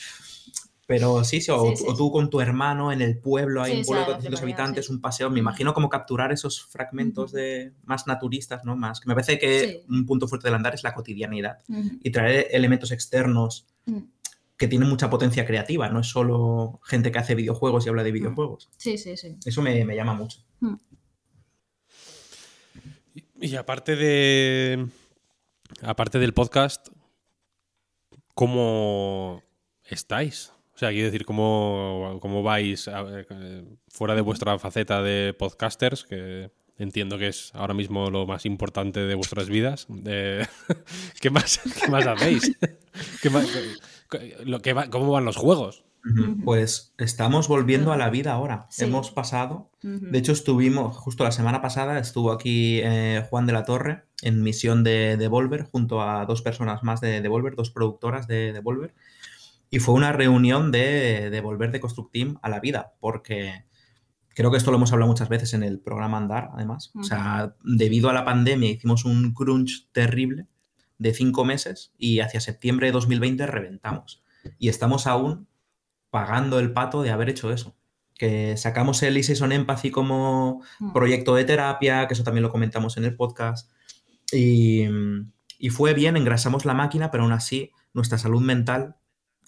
sí, sí, o, tú con tu hermano en el pueblo, hay un pueblo de 400 habitantes, un paseo. Me imagino como capturar esos fragmentos de más naturistas, ¿no? Más que me parece que un punto fuerte del andar es la cotidianidad y traer elementos externos mm. que tienen mucha potencia creativa, no es solo gente que hace videojuegos y habla de mm. videojuegos. Sí, sí, sí. Eso me, llama mucho. Mm. Y aparte de. Aparte del podcast, ¿cómo estáis? O sea, quiero decir, ¿cómo, cómo vais eh, fuera de vuestra faceta de podcasters, que entiendo que es ahora mismo lo más importante de vuestras vidas? ¿qué, más, más hacéis? ¿Cómo van los juegos? Pues estamos volviendo a la vida ahora. Hemos pasado. De hecho, estuvimos, justo la semana pasada, estuvo aquí eh, Juan de la Torre en misión de Devolver, junto a dos personas más de Devolver, dos productoras de Devolver. Y fue una reunión de, volver de Construct Team a la vida, porque creo que esto lo hemos hablado muchas veces en el programa Andar, además. O sea, debido a la pandemia hicimos un crunch terrible de cinco meses y hacia septiembre de 2020 reventamos. y estamos aún pagando el pato de haber hecho eso. Que sacamos el Season Empathy como proyecto de terapia, que eso también lo comentamos en el podcast. Y, y fue bien, engrasamos la máquina, pero aún así nuestra salud mental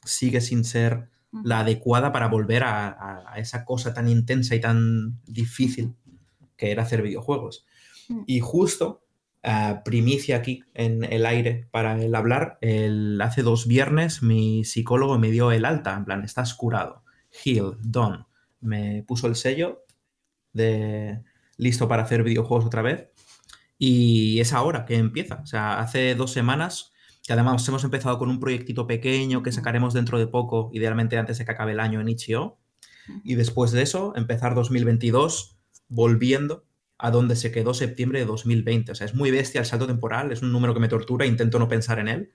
sigue sin ser la adecuada para volver a, a- a esa cosa tan intensa y tan difícil que era hacer videojuegos. Mm. Y justo, primicia aquí en el aire para el hablar, el- hace dos viernes mi psicólogo me dio el alta, en plan, estás curado, heal, done. Me puso el sello de listo para hacer videojuegos otra vez. Y es ahora que empieza. O sea, hace dos semanas, que además hemos empezado con un proyectito pequeño que sacaremos dentro de poco, idealmente antes de que acabe el año en Itch.io. Y después de eso, empezar 2022 volviendo a donde se quedó septiembre de 2020. O sea, es muy bestia el salto temporal, es un número que me tortura, intento no pensar en él,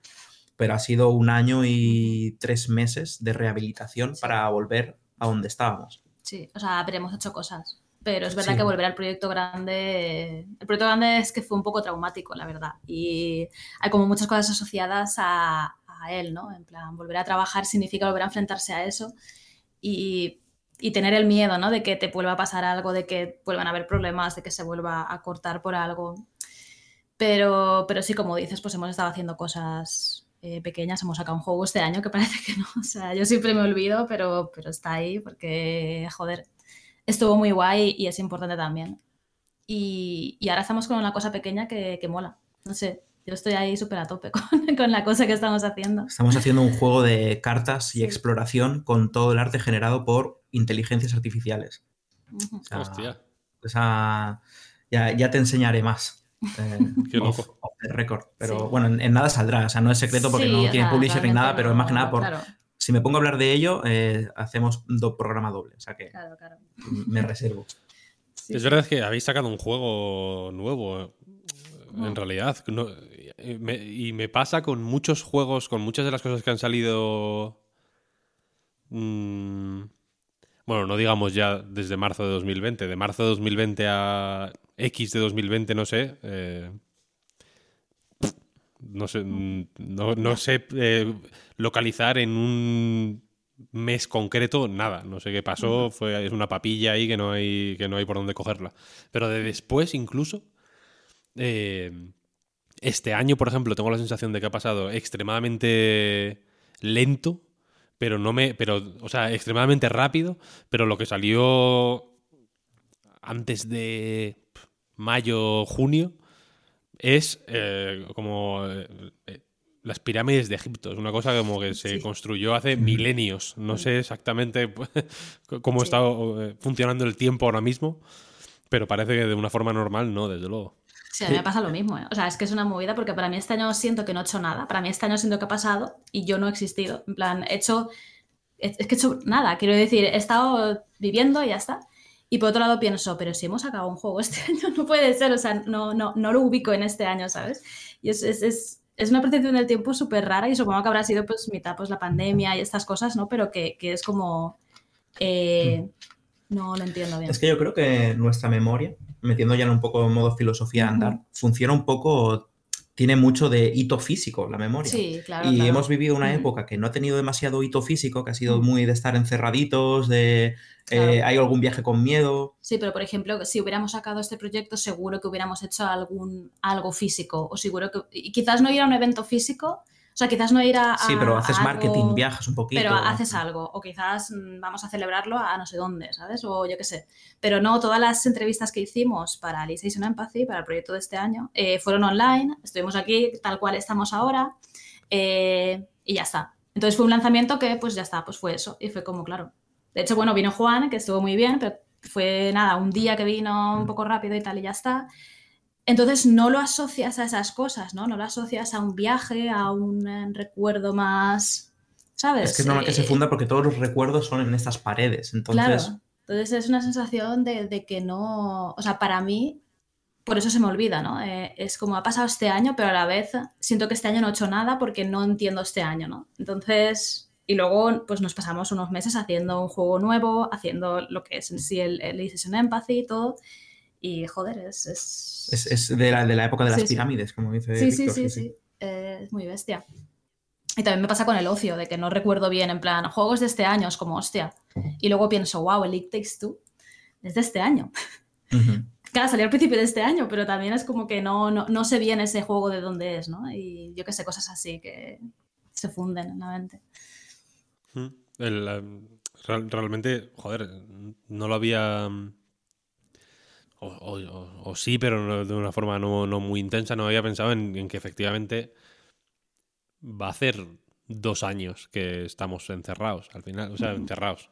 pero ha sido un año y tres meses de rehabilitación Sí. para volver a donde estábamos. Sí, o sea, veremos ocho cosas. Pero es verdad Sí. que volver al proyecto grande. El proyecto grande es que fue un poco traumático, la verdad. Y hay como muchas cosas asociadas a, a él, ¿no? En plan, volver a trabajar significa volver a enfrentarse a eso y, y tener el miedo, ¿no? De que te vuelva a pasar algo, de que vuelvan a haber problemas, de que se vuelva a cortar por algo. Pero, pero sí, como dices, pues hemos estado haciendo cosas eh, pequeñas. Hemos sacado un juego este año que parece que no. O sea, yo siempre me olvido, pero, pero está ahí porque, joder, estuvo muy guay y es importante también. Y, y ahora estamos con una cosa pequeña que, que mola. No sé, yo estoy ahí súper a tope con, con la cosa que estamos haciendo. Estamos haciendo un juego de cartas y Sí. exploración con todo el arte generado por inteligencias artificiales. Ujú. O sea, Hostia. esa- ya, ya te enseñaré más. eh, Qué off- loco. off record. Pero Sí. bueno, en, en nada saldrá. O sea, no es secreto porque Sí, no tiene sea, publisher ni nada, realmente pero es más que no- nada por. Claro, Si me pongo a hablar de ello, eh, hacemos un programa doble. O sea que claro, claro. me reservo. Sí, Es verdad que habéis sacado un juego nuevo, en realidad. No- y me- y me pasa con muchos juegos, con muchas de las cosas que han salido. mm, bueno, no digamos ya desde marzo de 2020. De marzo de 2020 a X de 2020, no sé. eh, no sé, mm, no, no sé eh, localizar en un mes concreto nada. No sé qué pasó. Fue, es una papilla ahí que no hay, que no hay por dónde cogerla. Pero de después, incluso. eh, este año, por ejemplo, tengo la sensación de que ha pasado extremadamente lento, pero no me. Pero, o sea, extremadamente rápido. Pero lo que salió antes de mayo, junio, es eh, como eh, las pirámides de Egipto. Es una cosa como que se Sí. construyó hace milenios. No sé exactamente cómo Sí. está eh, funcionando el tiempo ahora mismo, pero parece que de una forma normal no, desde luego. Sí, a mí me pasa lo mismo. ¿eh? O sea, es que es una movida porque para mí este año siento que no he hecho nada. Para mí este año siento que ha pasado y yo no he existido. En plan, he hecho. Es es que he hecho nada. Quiero decir, he estado viviendo y ya está. Y por otro lado pienso, pero si hemos acabado un juego este año, no puede ser. O sea, no, no, no lo ubico en este año, ¿sabes? Y es, es, es, es una percepción del tiempo súper rara y supongo que habrá sido pues mitad pues la pandemia y estas cosas, ¿no? Pero que, que es como. eh, no lo entiendo bien. Es que yo creo que nuestra memoria, metiendo ya en un poco modo filosofía andar, funciona un poco, tiene mucho de hito físico la memoria. Sí, claro. y claro. hemos vivido una época que no ha tenido demasiado hito físico, que ha sido muy de estar encerraditos, de eh, hay algún viaje con miedo. Sí, pero por ejemplo, si hubiéramos sacado este proyecto, seguro que hubiéramos hecho algún algo físico. O seguro que. Y quizás no ir a un evento físico. O sea, quizás no ir a. Sí, pero haces marketing, viajas un poquito. Pero haces algo. O quizás mm, vamos a celebrarlo a no sé dónde, ¿sabes? O yo qué sé. Pero no, todas las entrevistas que hicimos para Alicization Empathy, para el proyecto de este año, eh, fueron online. Estuvimos aquí tal cual estamos ahora. eh, y ya está. Entonces fue un lanzamiento que, pues ya está, pues fue eso. Y fue como, claro. De hecho, bueno, vino Juan, que estuvo muy bien, pero fue nada, un día que vino un poco rápido y tal, y ya está. Entonces no lo asocias a esas cosas, ¿no? No lo asocias a un viaje, a un eh, recuerdo más, ¿sabes? Es que es normal que se Eh, funda porque todos los recuerdos son en estas paredes. Entonces, Claro. Entonces es una sensación de, de que no, o sea, para mí, por eso se me olvida, ¿no? Eh, es como ha pasado este año, pero a la vez siento que este año no he hecho nada porque no entiendo este año, ¿no? Entonces, y luego pues nos pasamos unos meses haciendo un juego nuevo, haciendo lo que es en sí el, el Session Empathy y todo, y joder, es... es... es, es de, la, de la época de las Sí, sí. pirámides, como dice Sí, sí, sí, sí. Eh, es muy bestia. Y también me pasa con el ocio, de que no recuerdo bien, en plan, juegos de este año, es como, hostia. Y luego pienso, wow, el It Takes Two es de este año. Claro, salió al principio de este año, pero también es como que no, no, sé bien ese juego de dónde es, ¿no? Y yo qué sé, cosas así que se funden en la mente. realmente, joder, no lo había... O, sí, pero de una forma no, muy intensa, no había pensado en, que efectivamente va a hacer dos años que estamos encerrados, al final, o sea, encerrados.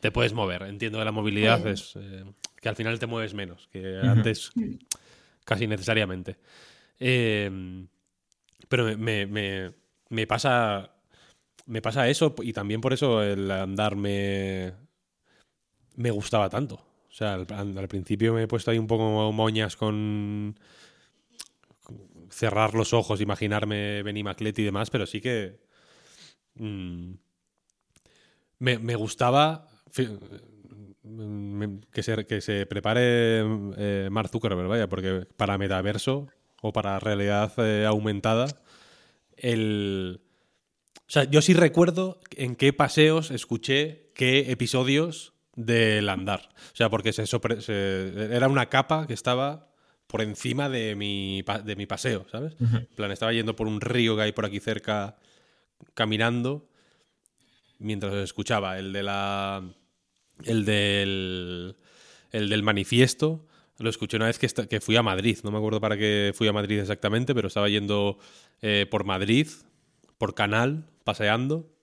Te puedes mover. Entiendo que la movilidad es... Eh, que al final te mueves menos que antes, casi necesariamente. Em, pero me, pasa. Me pasa eso y también por eso el andar me, gustaba tanto. O sea, al, principio me he puesto ahí un poco moñas con, cerrar los ojos, imaginarme Benny Maclet y demás, pero sí que mm, me, gustaba que se, que se prepare eh, Mark Zuckerberg, vaya, porque para metaverso o para realidad eh, aumentada, el... O sea, yo sí recuerdo en qué paseos escuché qué episodios del andar. O sea, porque se, era una capa que estaba por encima de mi, de mi paseo, ¿sabes? En plan, estaba yendo por un río que hay por aquí cerca, caminando, mientras escuchaba el de la el del, el del manifiesto. Lo escuché una vez que, que, fui a Madrid. No me acuerdo para qué fui a Madrid exactamente, pero estaba yendo eh, por Madrid, por Canal, paseando.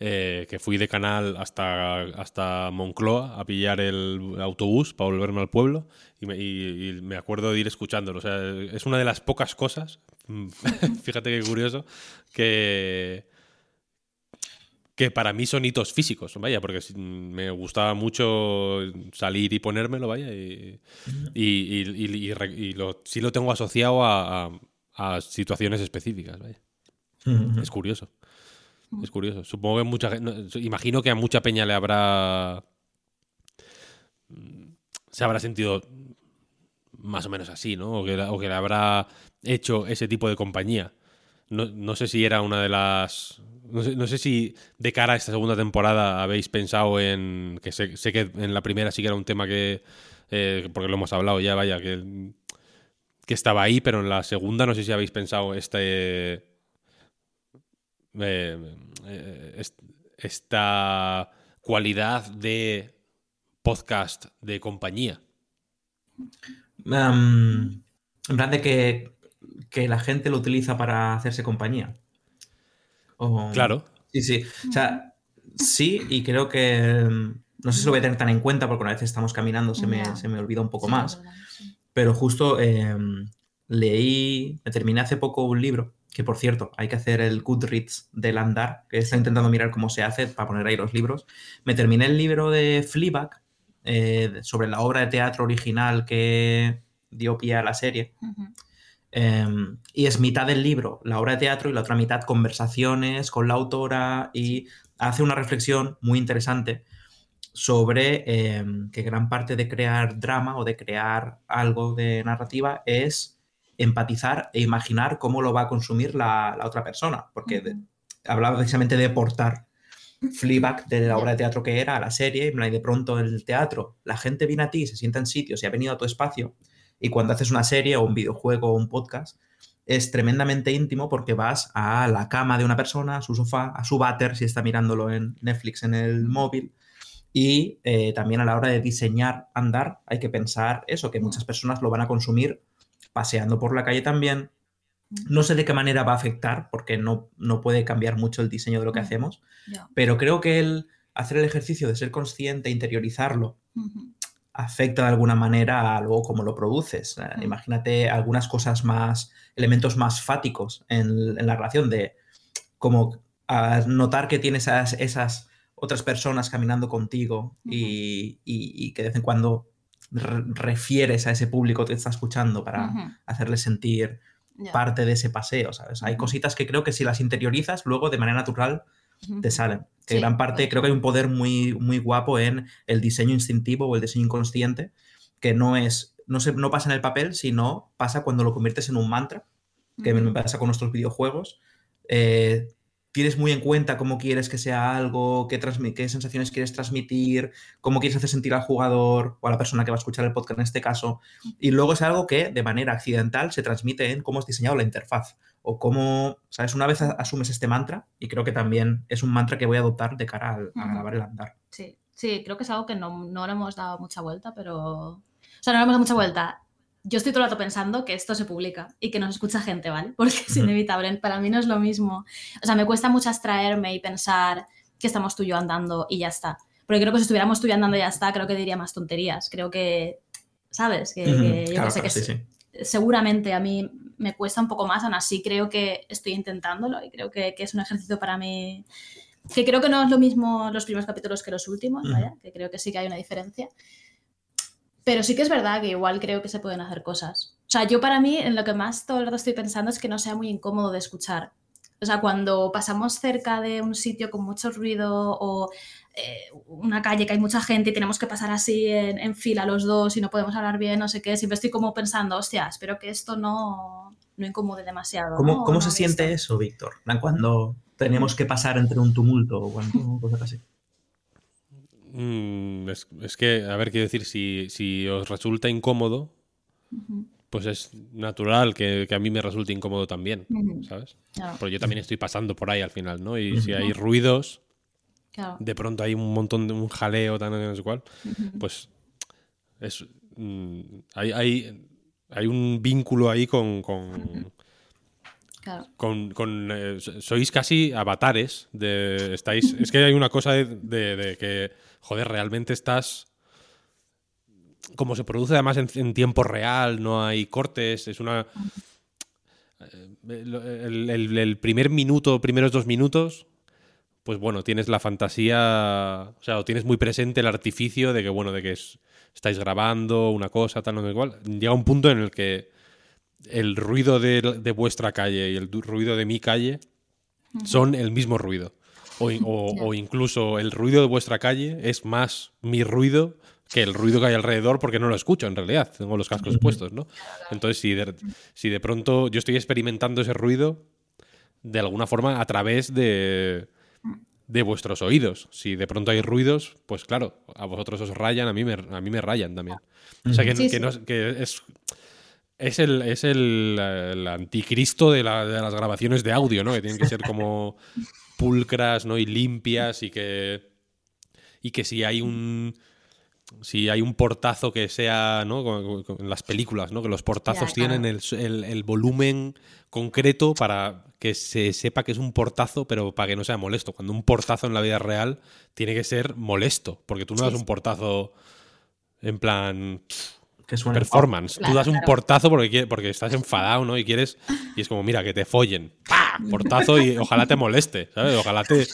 Eh, que fui de Canal hasta, hasta Moncloa a pillar el autobús para volverme al pueblo. Y me, y me acuerdo de ir escuchándolo. O sea, es una de las pocas cosas, fíjate qué curioso, que, que para mí son hitos físicos, vaya, porque me gustaba mucho salir y ponérmelo, vaya, y, lo, sí lo tengo asociado a, situaciones específicas, vaya. Es curioso. Es curioso. Supongo que mucha gente, imagino que a mucha peña le habrá se habrá sentido más o menos así, ¿no? O que, le habrá hecho ese tipo de compañía. No, no sé si era una de las no sé, si de cara a esta segunda temporada habéis pensado en. que sé, que en la primera sí que era un tema que. Eh, porque lo hemos hablado ya, vaya, que, que estaba ahí, pero en la segunda no sé si habéis pensado este. Eh, eh, esta cualidad de podcast de compañía. en plan de que, que la gente lo utiliza para hacerse compañía claro. Sí, sí. O sea, sí, y creo que. Mm, no sé si lo voy a tener tan en cuenta porque una vez estamos caminando se me, se me olvida un poco más. Pero justo em, leí, me terminé hace poco un libro, que por cierto, hay que hacer el Goodreads del andar, que está intentando mirar cómo se hace para poner ahí los libros. Me terminé el libro de Fleabag, eh, sobre la obra de teatro original que dio pie a la serie. Em, y es mitad del libro la obra de teatro y la otra mitad conversaciones con la autora y hace una reflexión muy interesante sobre em, que gran parte de crear drama o de crear algo de narrativa es empatizar e imaginar cómo lo va a consumir la, otra persona, porque hablaba precisamente de portar Fleabag de la obra de teatro que era a la serie y de pronto en el teatro. La gente viene a ti, se sienta en sitios y ha venido a tu espacio y cuando haces una serie o un videojuego o un podcast, es tremendamente íntimo porque vas a la cama de una persona, a su sofá, a su váter, si está mirándolo en Netflix en el móvil. Y eh, también a la hora de diseñar andar, hay que pensar eso, que muchas personas lo van a consumir paseando por la calle también. No sé de qué manera va a afectar, porque no, no puede cambiar mucho el diseño de lo que hacemos, pero creo que el hacer el ejercicio de ser consciente, interiorizarlo, afecta de alguna manera a luego cómo lo produces. Eh, imagínate algunas cosas más, elementos más fáticos en, la relación de como notar que tienes esas, esas otras personas caminando contigo y, que de vez en cuando refieres a ese público que te está escuchando para hacerle sentir parte de ese paseo, ¿sabes? Hay cositas que creo que si las interiorizas, luego de manera natural te salen. Que gran parte, creo que hay un poder muy, muy guapo en el diseño instintivo o el diseño inconsciente, que no es, no, se, no pasa en el papel, sino pasa cuando lo conviertes en un mantra, que me pasa con nuestros videojuegos, eh, tienes muy en cuenta cómo quieres que sea algo, qué, qué, sensaciones quieres transmitir, cómo quieres hacer sentir al jugador o a la persona que va a escuchar el podcast en este caso. Y luego es algo que de manera accidental se transmite en cómo has diseñado la interfaz o cómo, ¿sabes? Una vez asumes este mantra, y creo que también es un mantra que voy a adoptar de cara a grabar el andar. Sí, sí, creo que es algo que no, no le hemos dado mucha vuelta, pero... O sea, no le hemos dado mucha vuelta yo estoy todo el rato pensando que esto se publica y que nos escucha gente, ¿vale? Porque es inevitable. Para mí no es lo mismo. O sea, me cuesta mucho abstraerme y pensar que estamos tú y yo andando y ya está. Porque creo que si estuviéramos tú y yo andando y ya está, creo que diría más tonterías. Creo que, ¿sabes? Que, yo sé que seguramente a mí me cuesta un poco más, aún así creo que estoy intentándolo y creo que, es un ejercicio para mí que creo que no es lo mismo los primeros capítulos que los últimos, ¿vale? que creo que sí que hay una diferencia. Pero sí que es verdad que igual creo que se pueden hacer cosas. O sea, yo para mí en lo que más todo el rato estoy pensando es que no sea muy incómodo de escuchar. O sea, cuando pasamos cerca de un sitio con mucho ruido o eh, una calle que hay mucha gente y tenemos que pasar así en, fila los dos y no podemos hablar bien, no sé qué, siempre estoy como pensando, hostia, espero que esto no, no incomode demasiado. ¿Cómo, ¿cómo se siente eso, Víctor? Cuando tenemos que pasar entre un tumulto o cosas así. Mm, es, que, a ver, quiero decir, si, si os resulta incómodo, pues es natural que, a mí me resulte incómodo también, ¿sabes? Porque yo también estoy pasando por ahí al final, ¿no? Y si hay ruidos, de pronto hay un montón de un jaleo, tan no sé cuál, pues es, mm, hay, hay, hay, un vínculo ahí con, con Con, eh, sois casi avatares de estáis es que hay una cosa de que joder, realmente estás... Como se produce además en, tiempo real, no hay cortes, es una... Eh, el, primer minuto, primeros dos minutos, pues bueno, tienes la fantasía, o sea, tienes muy presente el artificio de que, bueno, de que estáis grabando una cosa, tal, no igual. Llega un punto en el que el ruido de, vuestra calle y el ruido de mi calle son el mismo ruido. O, incluso el ruido de vuestra calle es más mi ruido que el ruido que hay alrededor porque no lo escucho en realidad, tengo los cascos puestos, ¿no? Entonces, si de, si de pronto yo estoy experimentando ese ruido de alguna forma a través de, de vuestros oídos. Si de pronto hay ruidos, pues claro, a vosotros os rayan, a mí me, a mí me rayan también. O sea, que, es, es el, es el, anticristo de, de, las grabaciones de audio, ¿no? Que tienen que ser como pulcras ¿no? y limpias y que, y que si hay un si hay un portazo que sea, ¿no? En las películas, ¿no? Que los portazos tienen el, volumen concreto para que se sepa que es un portazo, pero para que no sea molesto. Cuando un portazo en la vida real tiene que ser molesto, porque tú no das un portazo en plan que suena performance. Tú das un portazo porque, porque estás enfadado, ¿no? Y quieres. Y es como, mira, que te follen. ¡Pah! Portazo y ojalá te moleste, ¿sabes? Ojalá te.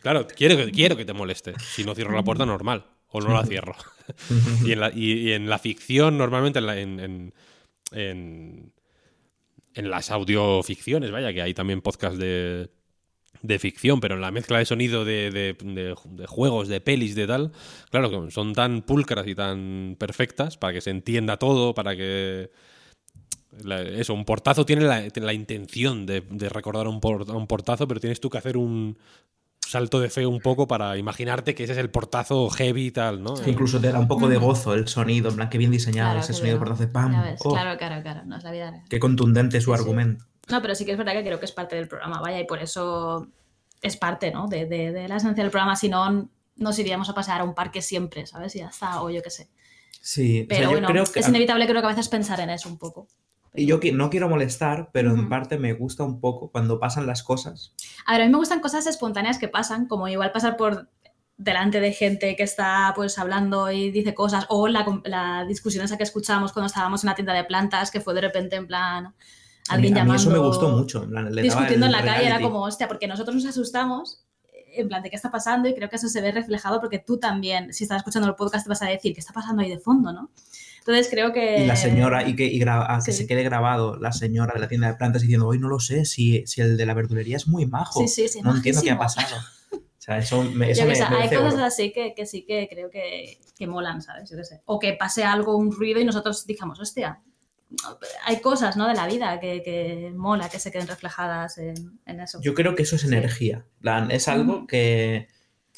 Claro, quiero que, quiero que te moleste. Si no cierro la puerta, normal. O no la cierro. y, en la, y, en la ficción, normalmente en, en, en, las audioficciones, vaya, que hay también podcast de de ficción, pero en la mezcla de sonido de, de, juegos, de pelis, de tal, claro, son tan pulcras y tan perfectas para que se entienda todo, para que... eso, un portazo tiene la, intención de, recordar un, un portazo, pero tienes tú que hacer un salto de fe un poco para imaginarte que ese es el portazo heavy y tal, ¿no? incluso te da un poco de gozo el sonido, en plan, que bien diseñado ese sonido de portazo de ¡pam! Oh. Claro, claro, claro, no es la vida. Qué contundente su argumento. No, pero sí que es verdad que creo que es parte del programa, vaya, y por eso es parte, ¿no? De, de, la esencia del programa, si no, nos iríamos a pasar a un parque siempre, ¿sabes? Y ya está, o yo qué sé. Sí, pero bueno, es inevitable creo que a veces pensar en eso un poco. Y yo no quiero molestar, pero en parte me gusta un poco cuando pasan las cosas. A ver, a mí me gustan cosas espontáneas que pasan, como igual pasar por delante de gente que está pues hablando y dice cosas, o la, la discusión esa que escuchábamos cuando estábamos en la tienda de plantas, que fue de repente en plan, alguien a mí, eso me gustó mucho. discutiendo en la calle era como, hostia, porque nosotros nos asustamos en plan de qué está pasando y creo que eso se ve reflejado porque tú también, si estás escuchando el podcast, te vas a decir qué está pasando ahí de fondo, ¿no? Entonces creo que... Y la señora, y que, y que se quede grabado la señora de la tienda de plantas diciendo, hoy no lo sé, si, si el de la verdulería es muy majo. Sí, sí, sí. No entiendo qué ha pasado. O sea, eso me, eso Hay cosas así que, que, sí que creo que, que molan, ¿sabes? Yo qué sé. O que pase algo, un ruido y nosotros digamos, hostia, hay cosas ¿no? de la vida que, que mola que se queden reflejadas en, en eso. Yo creo que eso es energía. Es algo que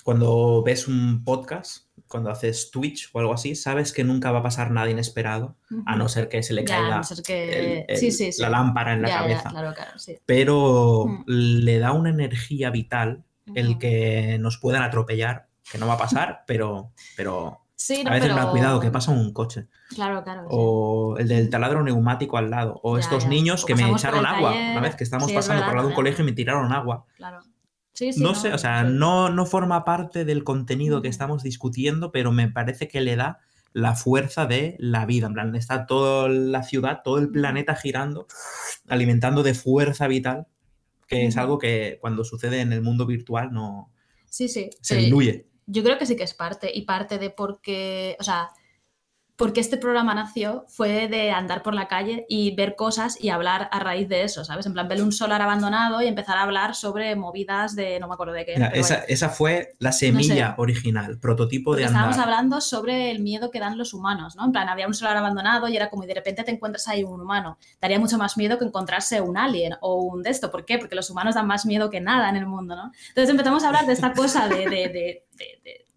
cuando ves un podcast, cuando haces Twitch o algo así, sabes que nunca va a pasar nada inesperado, a no ser que se le Ya, caiga no ser que... el- el- sí, sí, sí. la lámpara en la Ya, ya, cabeza. claro, claro, sí. Pero Mm. le da una energía vital el que nos puedan atropellar, que no va a pasar, pero, pero Sí, a veces pero... da cuidado que pasa un coche. Claro, claro. sí. O el del taladro neumático al lado. O Ya, estos ya. niños O que me por echaron agua. taller. Una vez que estábamos Sí, es pasando por verdad, al lado de un colegio y me tiraron agua. Claro. Sí, sí, no, sé, o sea, no, no forma parte del contenido que estamos discutiendo, pero me parece que le da la fuerza de la vida. En plan, está toda la ciudad, todo el planeta girando, alimentando de fuerza vital, que es algo que cuando sucede en el mundo virtual no Sí, sí. se diluye. Yo creo que sí que es parte, y parte de porque, o sea, porque este programa nació fue de andar por la calle y ver cosas y hablar a raíz de eso, ¿sabes? En plan, ver un solar abandonado y empezar a hablar sobre movidas de, no me acuerdo de qué. Mira, esa, fue la semilla original, prototipo Porque de estábamos andar. hablando sobre el miedo que dan los humanos, ¿no? En plan, había un solar abandonado y era como y de repente te encuentras ahí un humano. Daría mucho más miedo que encontrarse un alien o un de esto. ¿Por qué? Porque los humanos dan más miedo que nada en el mundo, ¿no? Entonces empezamos a hablar de esta cosa de- de- de-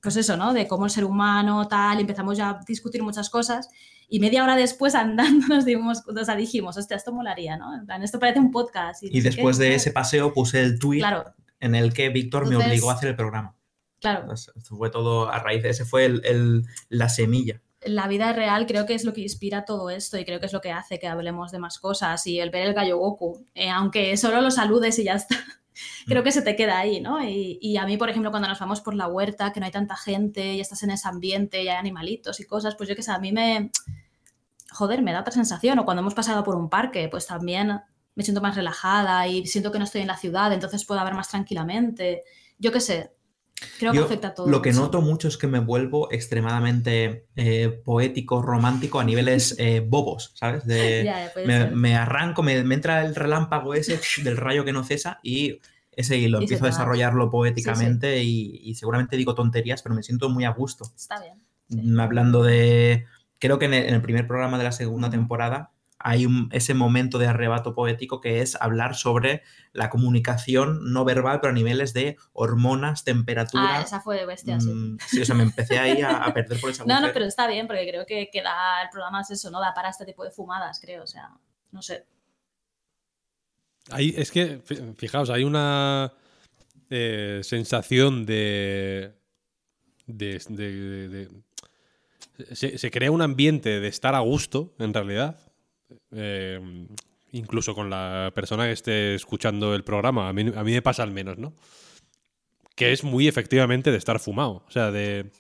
pues eso, ¿no? De cómo el ser humano, tal, y empezamos ya a discutir muchas cosas. Y media hora después andando nos, dimos, o sea, dijimos, hostia, esto molaría, ¿no? En plan, esto parece un podcast. Y sé después de ese paseo puse el tweet Claro, en el que Víctor me Entonces- obligó a hacer el programa. claro. Entonces, fue todo a raíz de ese fue el- el- la semilla. la vida real creo que es lo que inspira todo esto y creo que es lo que hace que hablemos de más cosas y el ver el gallo Goku, eh, aunque solo lo saludes y ya está, creo que se te queda ahí, ¿no? Y, y a mí, por ejemplo, cuando nos vamos por la huerta, que no hay tanta gente y estás en ese ambiente y hay animalitos y cosas, pues yo que sé, a mí me, joder, me da otra sensación. O cuando hemos pasado por un parque, pues también me siento más relajada y siento que no estoy en la ciudad, entonces puedo ver más tranquilamente. Yo qué sé, creo que afecta a todo. Lo que noto mucho es que me vuelvo extremadamente eh, poético, romántico a niveles eh, bobos, ¿sabes? De, Ya, puede me, me arranco, me, me entra el relámpago ese del rayo que no cesa y ese hilo Y empiezo a desarrollarlo poéticamente Y, y seguramente digo tonterías, pero me siento muy a gusto. Está bien. Sí. Mm, Hablando de... Creo que en el, en el primer programa de la segunda temporada hay un- ese momento de arrebato poético que es hablar sobre la comunicación no verbal, pero a niveles de hormonas, temperatura. Ah, esa fue bestia, sí. Mm, sí, o sea, me empecé ahí a, a perder por esa No, no, pero está bien, porque creo que, que da, el programa es eso, ¿no? Da para este tipo de fumadas, creo, o sea, no sé. Hay- es que, fi- fijaos, hay una eh, sensación de. de, de- de- de- se, se crea un ambiente de estar a gusto, en realidad. Eh, incluso con la persona que esté escuchando el programa. A mí, a mí me pasa al menos, ¿no? Que es muy efectivamente de estar fumado. O sea, de.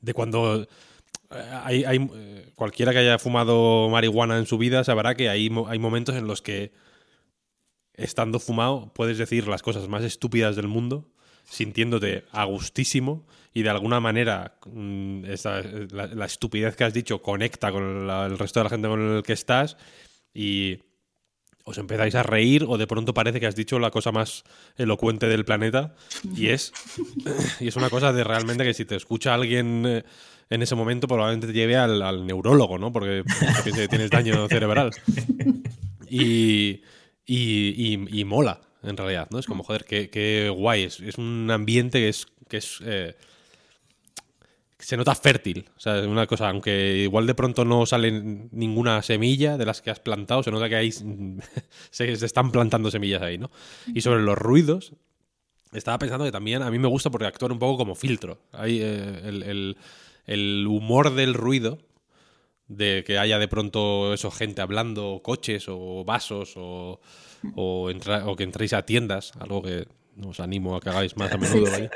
De cuando. eh, Hay, hay, eh, cualquiera que haya fumado marihuana en su vida sabrá que hay, hay momentos en los que estando fumado puedes decir las cosas más estúpidas del mundo, sintiéndote a gustísimo y de alguna manera mm, la, estupidez que has dicho conecta con el resto de la gente con el que estás y os empezáis a reír o de pronto parece que has dicho la cosa más elocuente del planeta y es, y es una cosa de realmente que si te escucha alguien eh, en ese momento probablemente te lleve al, neurólogo, ¿no? Porque, tienes daño cerebral. Y, y- y mola, en realidad, ¿no? Es como, joder, qué, qué guay. Es, es un ambiente que es. Que es eh, se nota fértil. O sea, es una cosa, aunque igual de pronto no sale ninguna semilla de las que has plantado, se nota que ahí se, se están plantando semillas ahí, ¿no? Y sobre los ruidos, estaba pensando que también a mí me gusta porque actúan un poco como filtro. Hay eh, el, el- el humor del ruido, de que haya de pronto eso, gente hablando, o coches o vasos o, o, entra- o que entréis a tiendas, algo que os animo a que hagáis más a menudo. vaya.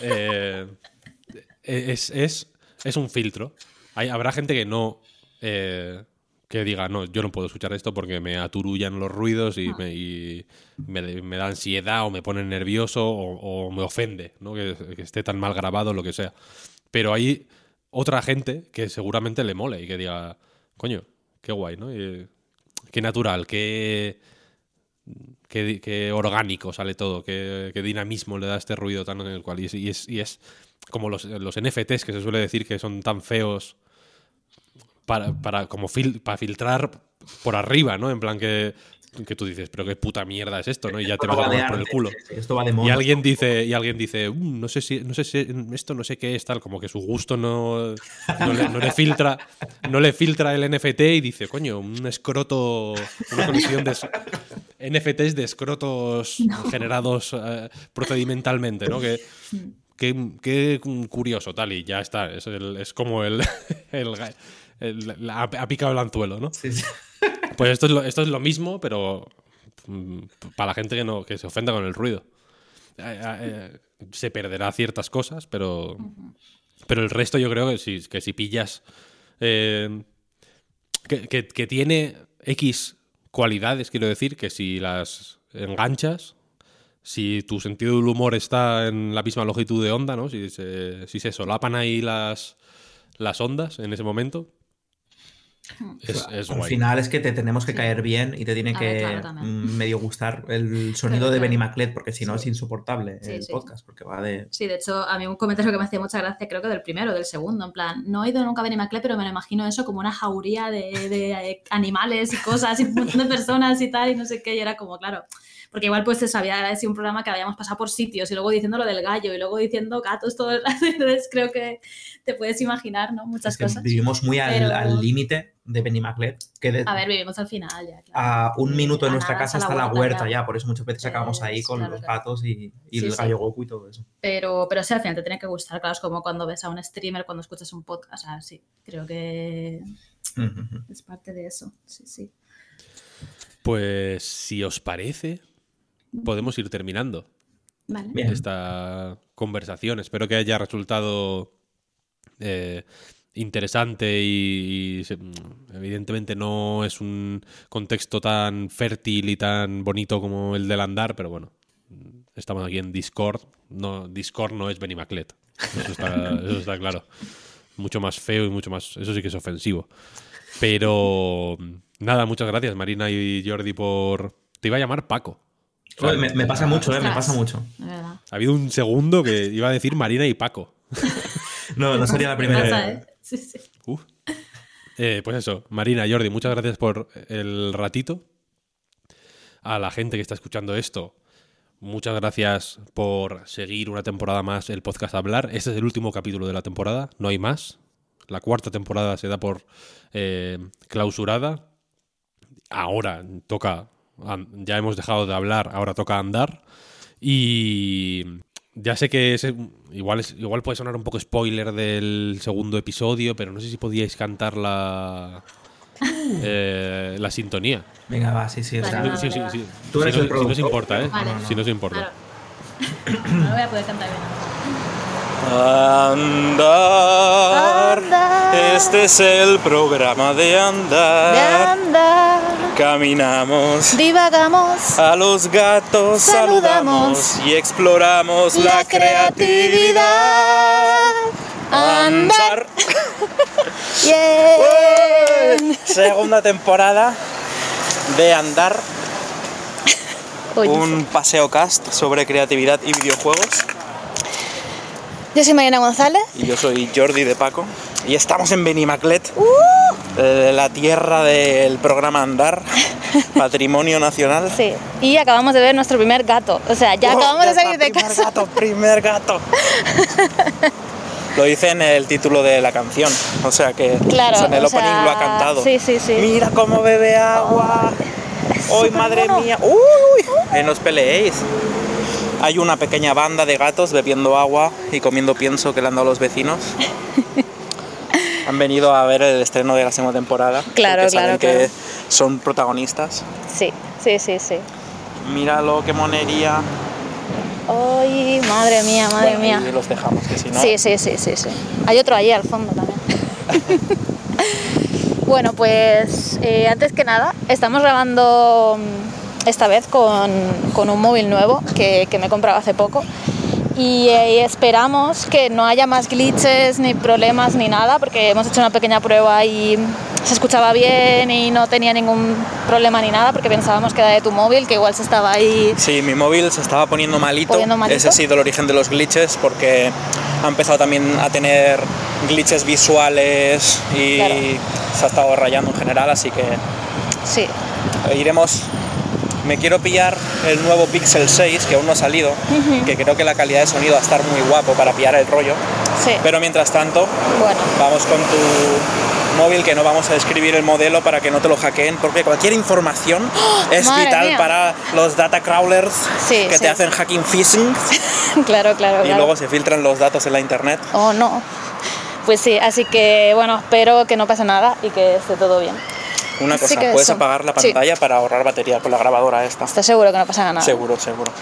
Eh, es, es, es un filtro. Hay, habrá gente que no. eh, que diga, no, yo no puedo escuchar esto porque me aturullan los ruidos y, me, y me, me da ansiedad o me pone nervioso o, o me ofende, ¿no? Que, que esté tan mal grabado, lo que sea. Pero hay otra gente que seguramente le mole y que diga, coño, qué guay, ¿no? Y, qué natural, qué, qué, qué orgánico sale todo, qué, qué dinamismo le da este ruido tan en el cual. Y es, y es, como los, los NFTs que se suele decir que son tan feos para, para como para filtrar por arriba, ¿no? En plan que, que tú dices, pero qué puta mierda es esto, ¿no? Y ya te vas a por el culo. Esto va de Y moda. alguien dice, y alguien dice, "Mm, no sé si, no sé si esto no sé qué es tal, como que su gusto no, no, le, no le filtra, no le filtra el NFT y dice, coño, un escroto, una colección de NFTs de escrotos generados eh, procedimentalmente, ¿no? Que, que, que curioso, tal, y ya está. Es, el- es como el, el, ha picado el anzuelo, ¿no? Sí, sí. Pues esto es lo, esto es lo mismo, pero mm, para la gente que no que se ofenda con el ruido. Eh, eh, se perderá ciertas cosas, pero, pero el resto yo creo que si, que si pillas eh, que, que- que tiene X cualidades, quiero decir, que si las enganchas, si tu sentido del humor está en la misma longitud de onda, ¿no? Si se, si se solapan ahí las, las ondas en ese momento, es, es Al guay. final es que te tenemos que Sí. caer bien y te tiene A ver, que claro, mm, medio gustar el sonido Claro, de claro. Benny Maclet, porque si no Sí. es insoportable Sí, el sí. podcast, porque va de... Sí, de hecho, a mí un comentario que me hacía mucha gracia, creo que del primero, del segundo, en plan, no he ido nunca a Benny Maclet, pero me lo imagino eso como una jauría de, de, eh, animales y cosas y un montón de personas y tal, y no sé qué, y era como, claro, porque igual pues eso, había sido un programa que habíamos pasado por sitios y luego diciendo lo del gallo y luego diciendo gatos todo el rato, entonces creo que te puedes imaginar, ¿no? Muchas es que cosas. vivimos muy al Pero- al límite de Benny Maclet, que de- A ver, vivimos al final ya, claro. a un minuto de nuestra nada, casa está está la huerta huerta ya. ya, por eso muchas veces acabamos ahí Es- con claro, los claro. gatos y, y Sí, el sí. gallo Goku y todo eso. Pero, pero sí, al final te tiene que gustar, claro, es como cuando ves a un streamer, cuando escuchas un podcast, o sea, sí, creo que es parte de eso, sí, sí. Pues si os parece, podemos ir terminando Vale. Bien. esta conversación. Espero que haya resultado eh, interesante y, evidentemente no es un contexto tan fértil y tan bonito como el del andar, pero bueno, estamos aquí en Discord. No, Discord no es Benny Maclet. Eso está, eso está claro. Mucho más feo y mucho más... Eso sí que es ofensivo. Pero nada, muchas gracias Marina y Jordi por... Te iba a llamar Paco. Me, me pasa mucho, ¿eh? Me pasa mucho. Ha habido un segundo que iba a decir Marina y Paco. No, no sería la Me primera. ¿eh? Sí, sí. Uf. Eh, pues eso, Marina, Jordi, muchas gracias por el ratito. A la gente que está escuchando esto, muchas gracias por seguir una temporada más el podcast Hablar. Este es el último capítulo de la temporada, no hay más. La cuarta temporada se da por eh, clausurada. Ahora toca, ya hemos dejado de hablar, ahora toca andar. Y ya sé que es, igual, es, igual puede sonar un poco spoiler del segundo episodio, pero no sé si podíais cantar la, eh, la sintonía. Venga, va, sí, sí. sea, Vale, va. Sí, sí, sí. Tú eres si, no, el si no os productor. importa, ¿eh? Vale. Si no os importa. Claro. No lo voy a poder cantar bien. Andar. Este es el programa de de andar. andar, Caminamos. divagamos A los gatos Saludamos. saludamos y exploramos la, la creatividad. Andar. Segunda temporada de Andar, un paseo cast sobre creatividad y videojuegos. Yo soy Mariana González. Y yo soy Jordi de Paco. Y estamos en Benimaclet, Uh. eh, la tierra del programa Andar, patrimonio nacional. Sí, y acabamos de ver nuestro primer gato. O sea, ya Oh, acabamos ya de salir de primer casa. gato, primer gato. Lo dice en el título de la canción, o sea que Claro, o sea, en el opening sea, lo ha cantado. sí, sí, sí. Mira cómo bebe agua. Es ¡Hoy, madre mía! ¡Uy! Eh, no os peleéis. Hay una pequeña banda de gatos bebiendo agua y comiendo pienso que le han dado los vecinos. Han venido a ver el estreno de la segunda temporada. Claro, porque saben claro, claro. que son protagonistas. Sí, sí, sí, sí. Míralo, qué monería. Ay, madre mía, madre Bueno, mía. ahí los dejamos, que si no. Sí, sí, sí, sí, sí. Hay otro allí al fondo también. bueno, pues eh, antes que nada, estamos grabando mm, esta vez con, con un móvil nuevo que, que me he comprado hace poco. Y eh, esperamos que no haya más glitches ni problemas ni nada, porque hemos hecho una pequeña prueba y se escuchaba bien y no tenía ningún problema ni nada, porque pensábamos que era de tu móvil, que igual se estaba ahí Sí, mi móvil se estaba poniendo malito. Poniendo malito. Ese ha sido el origen de los glitches porque ha empezado también a tener glitches visuales y Claro. se ha estado rayando en general, así que Sí. iremos. Me quiero pillar el nuevo Pixel 6, que aún no ha salido, que creo que la calidad de sonido va a estar muy guapo para pillar el rollo. Sí. Pero mientras tanto, Bueno. vamos con tu móvil, que no vamos a describir el modelo para que no te lo hackeen, porque cualquier información es Madre vital mía. para los data crawlers Sí, que sí. te hacen hacking phishing claro, claro, y claro. luego se filtran los datos en la internet. Oh, no. Pues sí, así que bueno, espero que no pase nada y que esté todo bien. Una Así cosa, que puedes eso. apagar la Sí. pantalla para ahorrar batería con la grabadora esta. ¿Estás seguro que no pasa nada? Seguro, seguro.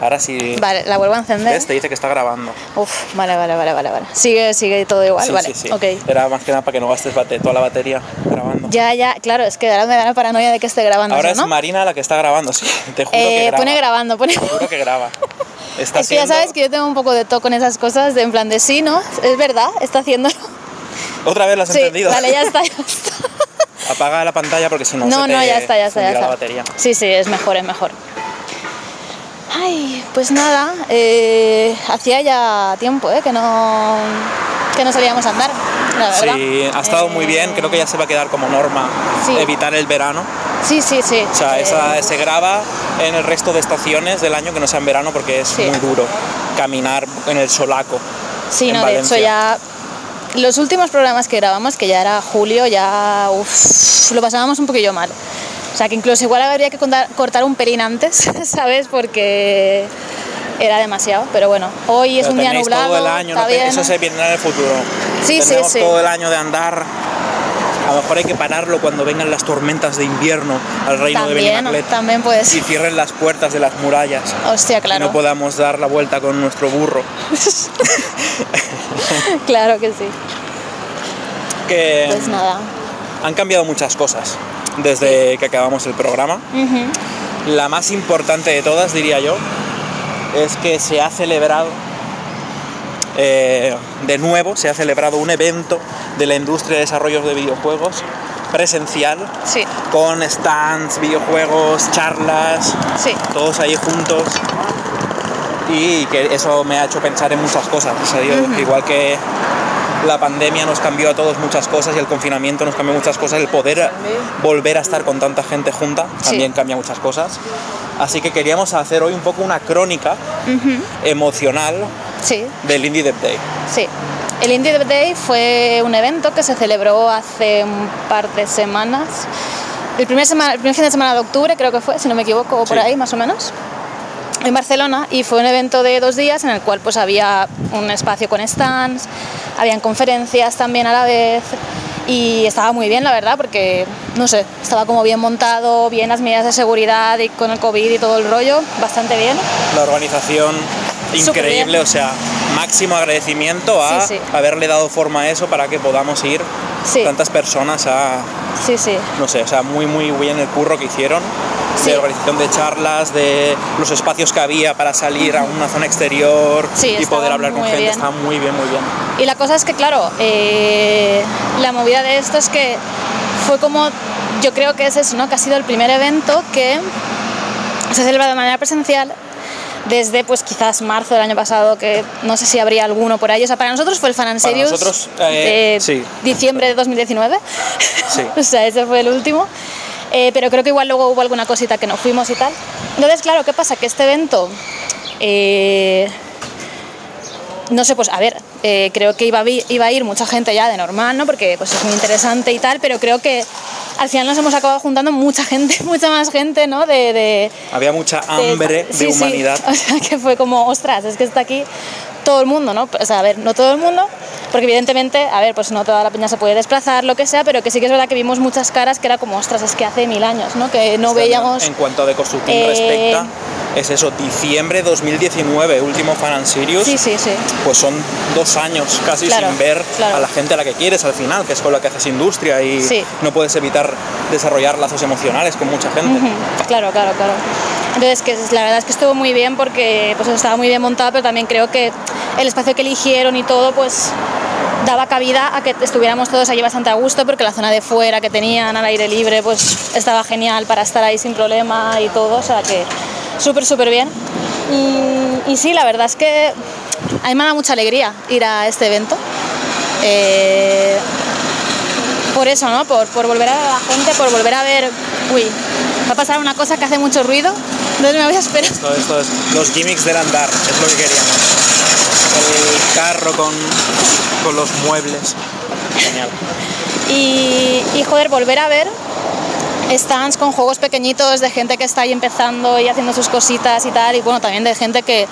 Ahora sí. Vale, la vuelvo a encender. ¿Ves? Te dice que está grabando. Uf, vale, vale, vale, vale, vale. Sigue, sigue todo igual, sí, vale. sí, sí. Ok. Era más que nada para que no gastes bate- toda la batería grabando. Ya, ya, claro, es que ahora me da la paranoia de que esté grabando Ahora eso, es ¿no? Marina la que está grabando, sí. Te juro que Eh, graba. pone grabando, pone... Te juro que graba. Está Es que ya haciendo- sabes que yo tengo un poco de toque con esas cosas, de en plan de sí, ¿no? Es verdad, está haciéndolo. Otra vez lo has Sí, entendido. vale, ya está, ya está. Apaga la pantalla porque si no, No, se te no, ya está, ya está, ya fundirá está. la batería. Sí, sí, es mejor, es mejor. Ay, pues nada, eh, hacía ya tiempo ¿eh? que, no, que no salíamos a andar, la verdad. Sí, ha estado muy bien. Eh, Creo que ya se va a quedar como norma Sí. evitar el verano. Sí, sí, sí. O sea, eh, esa, se graba en el resto de estaciones del año que no sean verano porque es Sí. muy duro caminar en el solaco. Sí, en no, de hecho ya los últimos programas que grabamos, que ya era julio, ya uf, lo pasábamos un poquillo mal. O sea, que incluso igual habría que contar- cortar un pelín antes, ¿sabes? Porque era demasiado. Pero bueno, hoy es Pero un día nublado, todo el año, no eso se viene en el futuro. Sí, sí, Tenemos sí. todo el año de andar. A lo mejor hay que pararlo cuando vengan las tormentas de invierno al reino de Benimaclet también puede y ser. cierren las puertas de las murallas Hostia, y claro. no podamos dar la vuelta con nuestro burro. claro que sí. Que Pues nada. han cambiado muchas cosas desde que acabamos el programa. La más importante de todas, diría yo, es que se ha celebrado, eh, de nuevo, se ha celebrado un evento de la industria de desarrollo de videojuegos presencial, Sí, con stands, videojuegos, charlas, sí. todos ahí juntos. Y que eso me ha hecho pensar en muchas cosas. O sea, digo, igual que la pandemia nos cambió a todos muchas cosas y el confinamiento nos cambió muchas cosas, el poder volver a estar con tanta gente junta Sí. también cambia muchas cosas. Así que queríamos hacer hoy un poco una crónica emocional Sí, del Indie Dev Day. sí. El Indie Dev Day fue un evento que se celebró hace un par de semanas. El primer, semana, el primer fin de semana de octubre, creo que fue, si no me equivoco, o por Sí. ahí más o menos, en Barcelona. Y fue un evento de dos días en el cual pues, había un espacio con stands, habían conferencias también a la vez. Y estaba muy bien, la verdad, porque, no sé, estaba como bien montado, bien las medidas de seguridad y con el COVID y todo el rollo, bastante bien. La organización increíble, o sea, máximo agradecimiento a Sí, sí. haberle dado forma a eso para que podamos ir Sí. tantas personas a, Sí, sí. no sé, o sea, muy muy bien el curro que hicieron Sí. de organización de charlas, de los espacios que había para salir a una zona exterior Sí, y estaba poder hablar con gente, bien. está muy bien, muy bien. Y la cosa es que, claro, eh, la movida de esto es que fue como, yo creo que es eso, ¿no? Que ha sido el primer evento que se ha celebrado de manera presencial desde, pues quizás marzo del año pasado, que no sé si habría alguno por ahí. O sea, para nosotros fue el Fan and Para Serious nosotros, eh, de sí. diciembre de 2019. Sí. o sea, ese fue el último. Eh, pero creo que igual luego hubo alguna cosita que no fuimos y tal. Entonces, claro, ¿qué pasa? Que este evento... eh, no sé, pues a ver, eh, creo que iba a, iba a ir mucha gente ya de normal, ¿no? Porque pues es muy interesante y tal, pero creo que al final nos hemos acabado juntando mucha gente, mucha más gente, ¿no? De, de- Había mucha hambre de sí, humanidad. O sea, que fue como, ostras, es que está aquí todo el mundo, ¿no? O sea, a ver, no todo el mundo, porque evidentemente, a ver, pues no toda la peña se puede desplazar, lo que sea, pero que sí que es verdad que vimos muchas caras que era como, ostras, es que hace mil años, ¿no? Que no veíamos... En cuanto a de Costutín Eh, respecta, es eso, diciembre 2019, último Fan and Serious. Sí, sí, sí. Pues son dos años casi Claro, sin ver claro. a la gente a la que quieres al final, que es con la que haces industria y Sí. no puedes evitar desarrollar lazos emocionales con mucha gente. Claro, claro, claro. Entonces, que la verdad es que estuvo muy bien porque pues, estaba muy bien montado, pero también creo que el espacio que eligieron y todo, pues daba cabida a que estuviéramos todos allí bastante a gusto porque la zona de fuera que tenían al aire libre pues estaba genial para estar ahí sin problema y todo, o sea que súper, súper bien. Y, y sí, la verdad es que a mí me da mucha alegría ir a este evento. Eh, por eso, ¿no? Por, por volver a ver a la gente, por volver a ver, uy, va a pasar una cosa que hace mucho ruido, entonces me voy a esperar. Esto, esto es los gimmicks del andar, es lo que queríamos. El carro con, con los muebles. Genial. Y, y, joder, volver a ver stands con juegos pequeñitos de gente que está ahí empezando y haciendo sus cositas y tal, y bueno, también de gente que,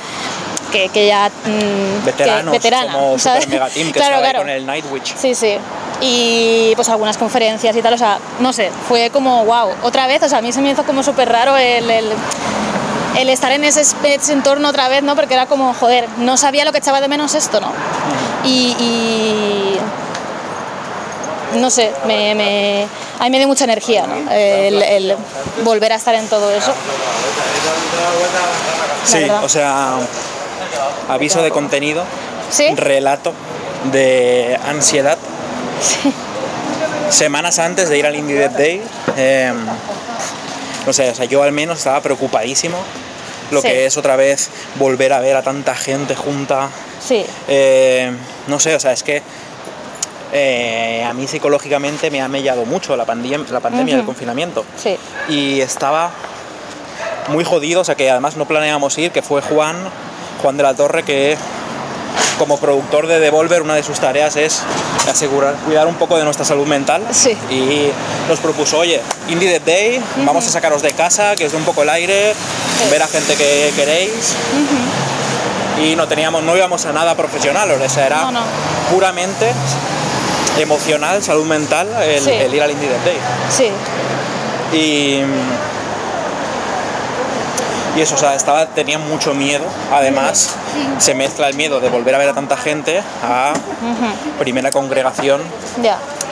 que, que ya... mm, Veteranos, que, veterana, como ¿sabes? Super Mega Team, que Claro, estaba ahí claro. con el Nightwitch. Sí, sí. Y pues algunas conferencias y tal, o sea, no sé, fue como wow. Otra vez, o sea, a mí se me hizo como súper raro el, el, el estar en ese, ese entorno otra vez, ¿no? Porque era como, joder, no sabía lo que echaba de menos esto, ¿no? Y, y no sé, me, me, a mí me dio mucha energía, ¿no? El, el volver a estar en todo eso. Sí, o sea, aviso de contenido, ¿Sí? relato de ansiedad. Semanas antes de ir al Indie Dead Day, eh, no sé, o sea, yo al menos estaba preocupadísimo. Lo Sí. que es otra vez volver a ver a tanta gente junta. Sí, Eh, no sé, o sea, es que eh, a mí psicológicamente me ha mellado mucho la, pandem- la pandemia del Ujú. confinamiento. sí, Y estaba muy jodido, o sea que además no planeábamos ir, que fue Juan, Juan de la Torre, que como productor de Devolver una de sus tareas es asegurar, cuidar un poco de nuestra salud mental. Sí. Y nos propuso, oye, Indie Dead Day, vamos a sacaros de casa, que dé un poco el aire, ver a gente que queréis. Y no teníamos, no íbamos a nada profesional, o sea, era No, no. puramente emocional, salud mental, el, Sí. el ir al Indie Dead Day. sí, Y, y eso, o sea, estaba, tenía mucho miedo. Además, se mezcla el miedo de volver a ver a tanta gente a primera congregación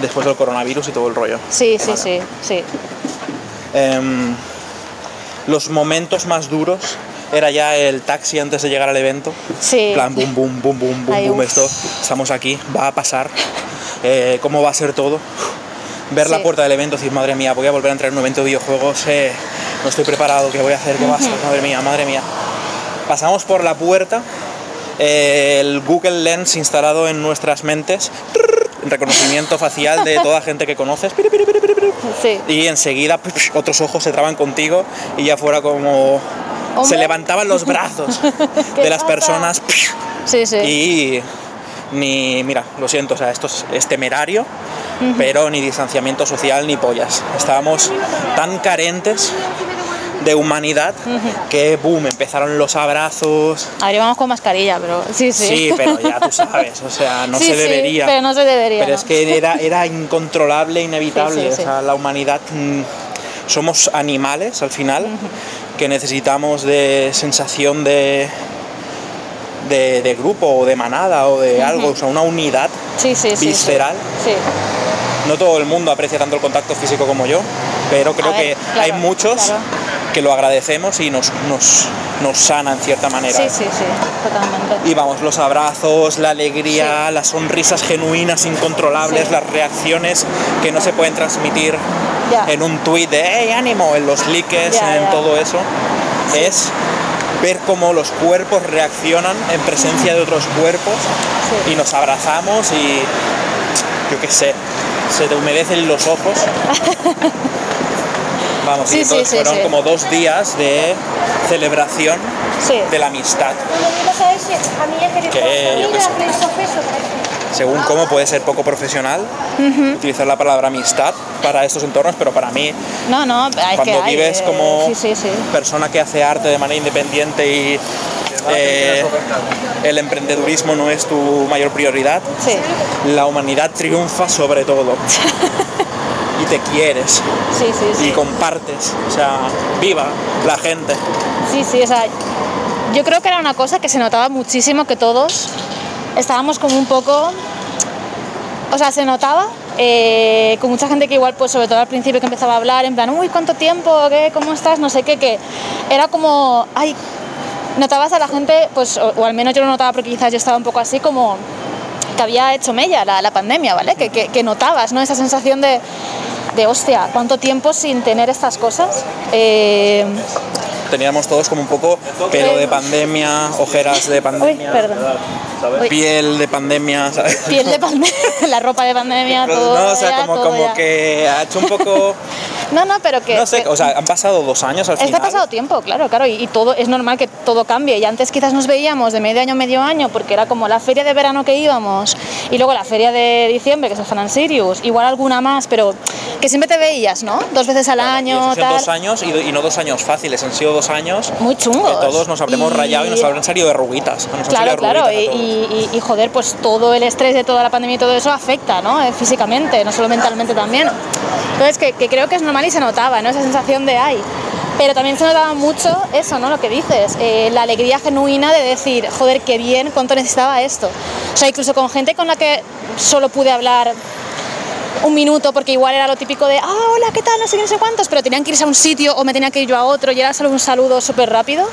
después del coronavirus y todo el rollo. Sí, sí, sí, sí. Em, los momentos más duros era ya el taxi antes de llegar al evento. Sí. En plan, boom, boom, boom, boom, boom, boom, esto, estamos aquí, va a pasar, eh, cómo va a ser todo. Ver la Sí. puerta del evento, decir, madre mía, voy a volver a entrar en un evento de videojuegos, eh, no estoy preparado, ¿qué voy a hacer? ¿Qué va a ser? Madre mía, madre mía. Pasamos por la puerta, eh, el Google Lens instalado en nuestras mentes, reconocimiento facial de toda gente que conoces. Sí. y enseguida otros ojos se traban contigo y ya fuera como... Se Hombre. levantaban los brazos ¿Qué de las personas sí. y ni, mira, lo siento, o sea, esto es, es temerario, pero ni distanciamiento social ni pollas. Estábamos tan carentes de humanidad que, boom, empezaron los abrazos. Ahora vamos con mascarilla, pero sí, sí. Sí, pero ya tú sabes, o sea, no Sí, se sí, debería. pero no se debería. Pero ¿no? es que era, era incontrolable, inevitable. Sí, o sea, la humanidad mm, somos animales al final que necesitamos de sensación de, de, de grupo o de manada o de algo, o sea, una unidad. Visceral. Sí. No todo el mundo aprecia tanto el contacto físico como yo, pero creo ver, que claro, hay muchos claro. que lo agradecemos y nos, nos, nos sana en cierta manera. Sí, sí, sí, totalmente. Y vamos, los abrazos, la alegría, las sonrisas genuinas, incontrolables, Sí. las reacciones que no se pueden transmitir en un tuit de hey, ánimo, en los likes, en todo eso, es ver cómo los cuerpos reaccionan en presencia de otros cuerpos y nos abrazamos y yo qué sé, se te humedecen los ojos. Vamos, Sí, y sí, entonces sí, fueron sí. como dos días de celebración Sí. de la amistad. Que, yo qué sé, según cómo puede ser poco profesional utilizar la palabra amistad para estos entornos, pero para mí, No, no, es que cuando hay, vives eh, como Sí, sí, sí. persona que hace arte de manera independiente y eh, el emprendedurismo no es tu mayor prioridad, Sí, la humanidad triunfa sobre todo. y te quieres sí, sí. y compartes, o sea, viva la gente. Sí, sí, o sea, yo creo que era una cosa que se notaba muchísimo que todos estábamos como un poco, o sea, se notaba eh, con mucha gente que igual, pues sobre todo al principio que empezaba a hablar, en plan, uy, ¿cuánto tiempo? ¿Qué? ¿Cómo estás? No sé qué, que era como, ay, notabas a la gente, pues, o, o al menos yo lo notaba porque quizás yo estaba un poco así como que había hecho mella la, la pandemia, ¿vale? Que, que, que notabas, ¿no? Esa sensación de, de, hostia, ¿cuánto tiempo sin tener estas cosas? Eh, teníamos todos como un poco pelo de pandemia, ojeras de pandemia, perdón. Uy. piel de pandemia, ¿sabes? Piel de pandemia, la ropa de pandemia, todo. no, o sea, ya, como, como que ha hecho un poco, No, no, pero que. no sé, que- o sea, han pasado dos años al Es que final. ha pasado tiempo, claro, claro, y, y todo es normal que todo cambie. Y antes quizás nos veíamos de medio año a medio año, porque era como la feria de verano que íbamos, y luego la feria de diciembre, que es el Fan Sirius, igual alguna más, pero que siempre te veías, ¿no? Dos veces al Y año, son tal. dos años y, y no dos años fáciles, han sido dos años Muy chungos. que todos nos habremos Y- rayado y nos habrán salido de ruguitas. Claro, claro, y, y- y, joder, pues todo el estrés de toda la pandemia y todo eso afecta, ¿no? Eh, Físicamente, no solo mentalmente también. Entonces, que, que creo que es normal y se notaba, ¿no? Esa sensación de ay. Pero también se notaba mucho eso, ¿no? Lo que dices, eh, la alegría genuina de decir, joder, qué bien, cuánto necesitaba esto. O sea, incluso con gente con la que solo pude hablar un minuto porque igual era lo típico de, ah, hola, ¿qué tal? No sé qué, no sé cuántos, pero tenían que irse a un sitio o me tenía que ir yo a otro y era solo un saludo súper rápido.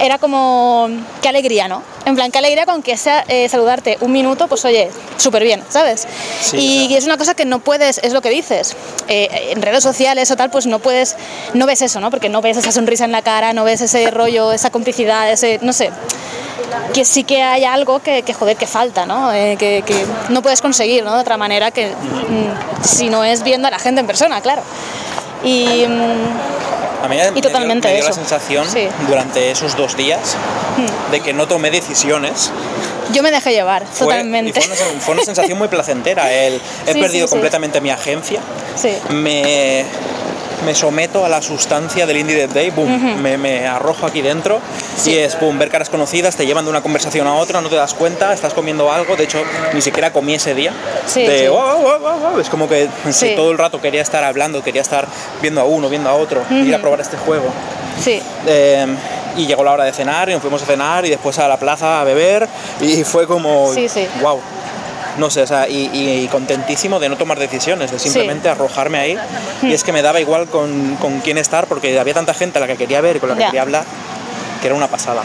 Era como, qué alegría, ¿no? En plan, qué alegría con que sea eh, saludarte un minuto, pues oye, súper bien, ¿sabes? Sí, y, es una cosa que no puedes, es lo que dices, eh, en redes sociales o tal, pues no puedes, no ves eso, ¿no? Porque no ves esa sonrisa en la cara, no ves ese rollo, esa complicidad, ese, no sé que sí que hay algo que, que joder, que falta, ¿no? Eh, que, que no puedes conseguir, ¿no? De otra manera que mm, si no es viendo a la gente en persona, claro. Y A mí me dio- totalmente me dio, la sensación Sí. durante esos dos días de que no tomé decisiones. yo me dejé llevar, Fue, totalmente. y fue, una, fue una sensación muy placentera. El, he Sí, perdido sí, completamente mi agencia. Sí. Me, me someto a la sustancia del Indie Dead Day, boom, me, me arrojo aquí dentro y es, boom, ver caras conocidas, te llevan de una conversación a otra, no te das cuenta, estás comiendo algo, de hecho ni siquiera comí ese día. Sí, es como que todo el rato quería estar hablando, quería estar viendo a uno, viendo a otro, ir a probar este juego. Sí. Eh, y llegó la hora de cenar y nos fuimos a cenar y después a la plaza a beber y fue como Sí, sí. wow no sé o sea y, contentísimo de no tomar decisiones de simplemente arrojarme ahí y es que me daba igual con, con quién estar porque había tanta gente a la que quería ver y con la que quería hablar que era una pasada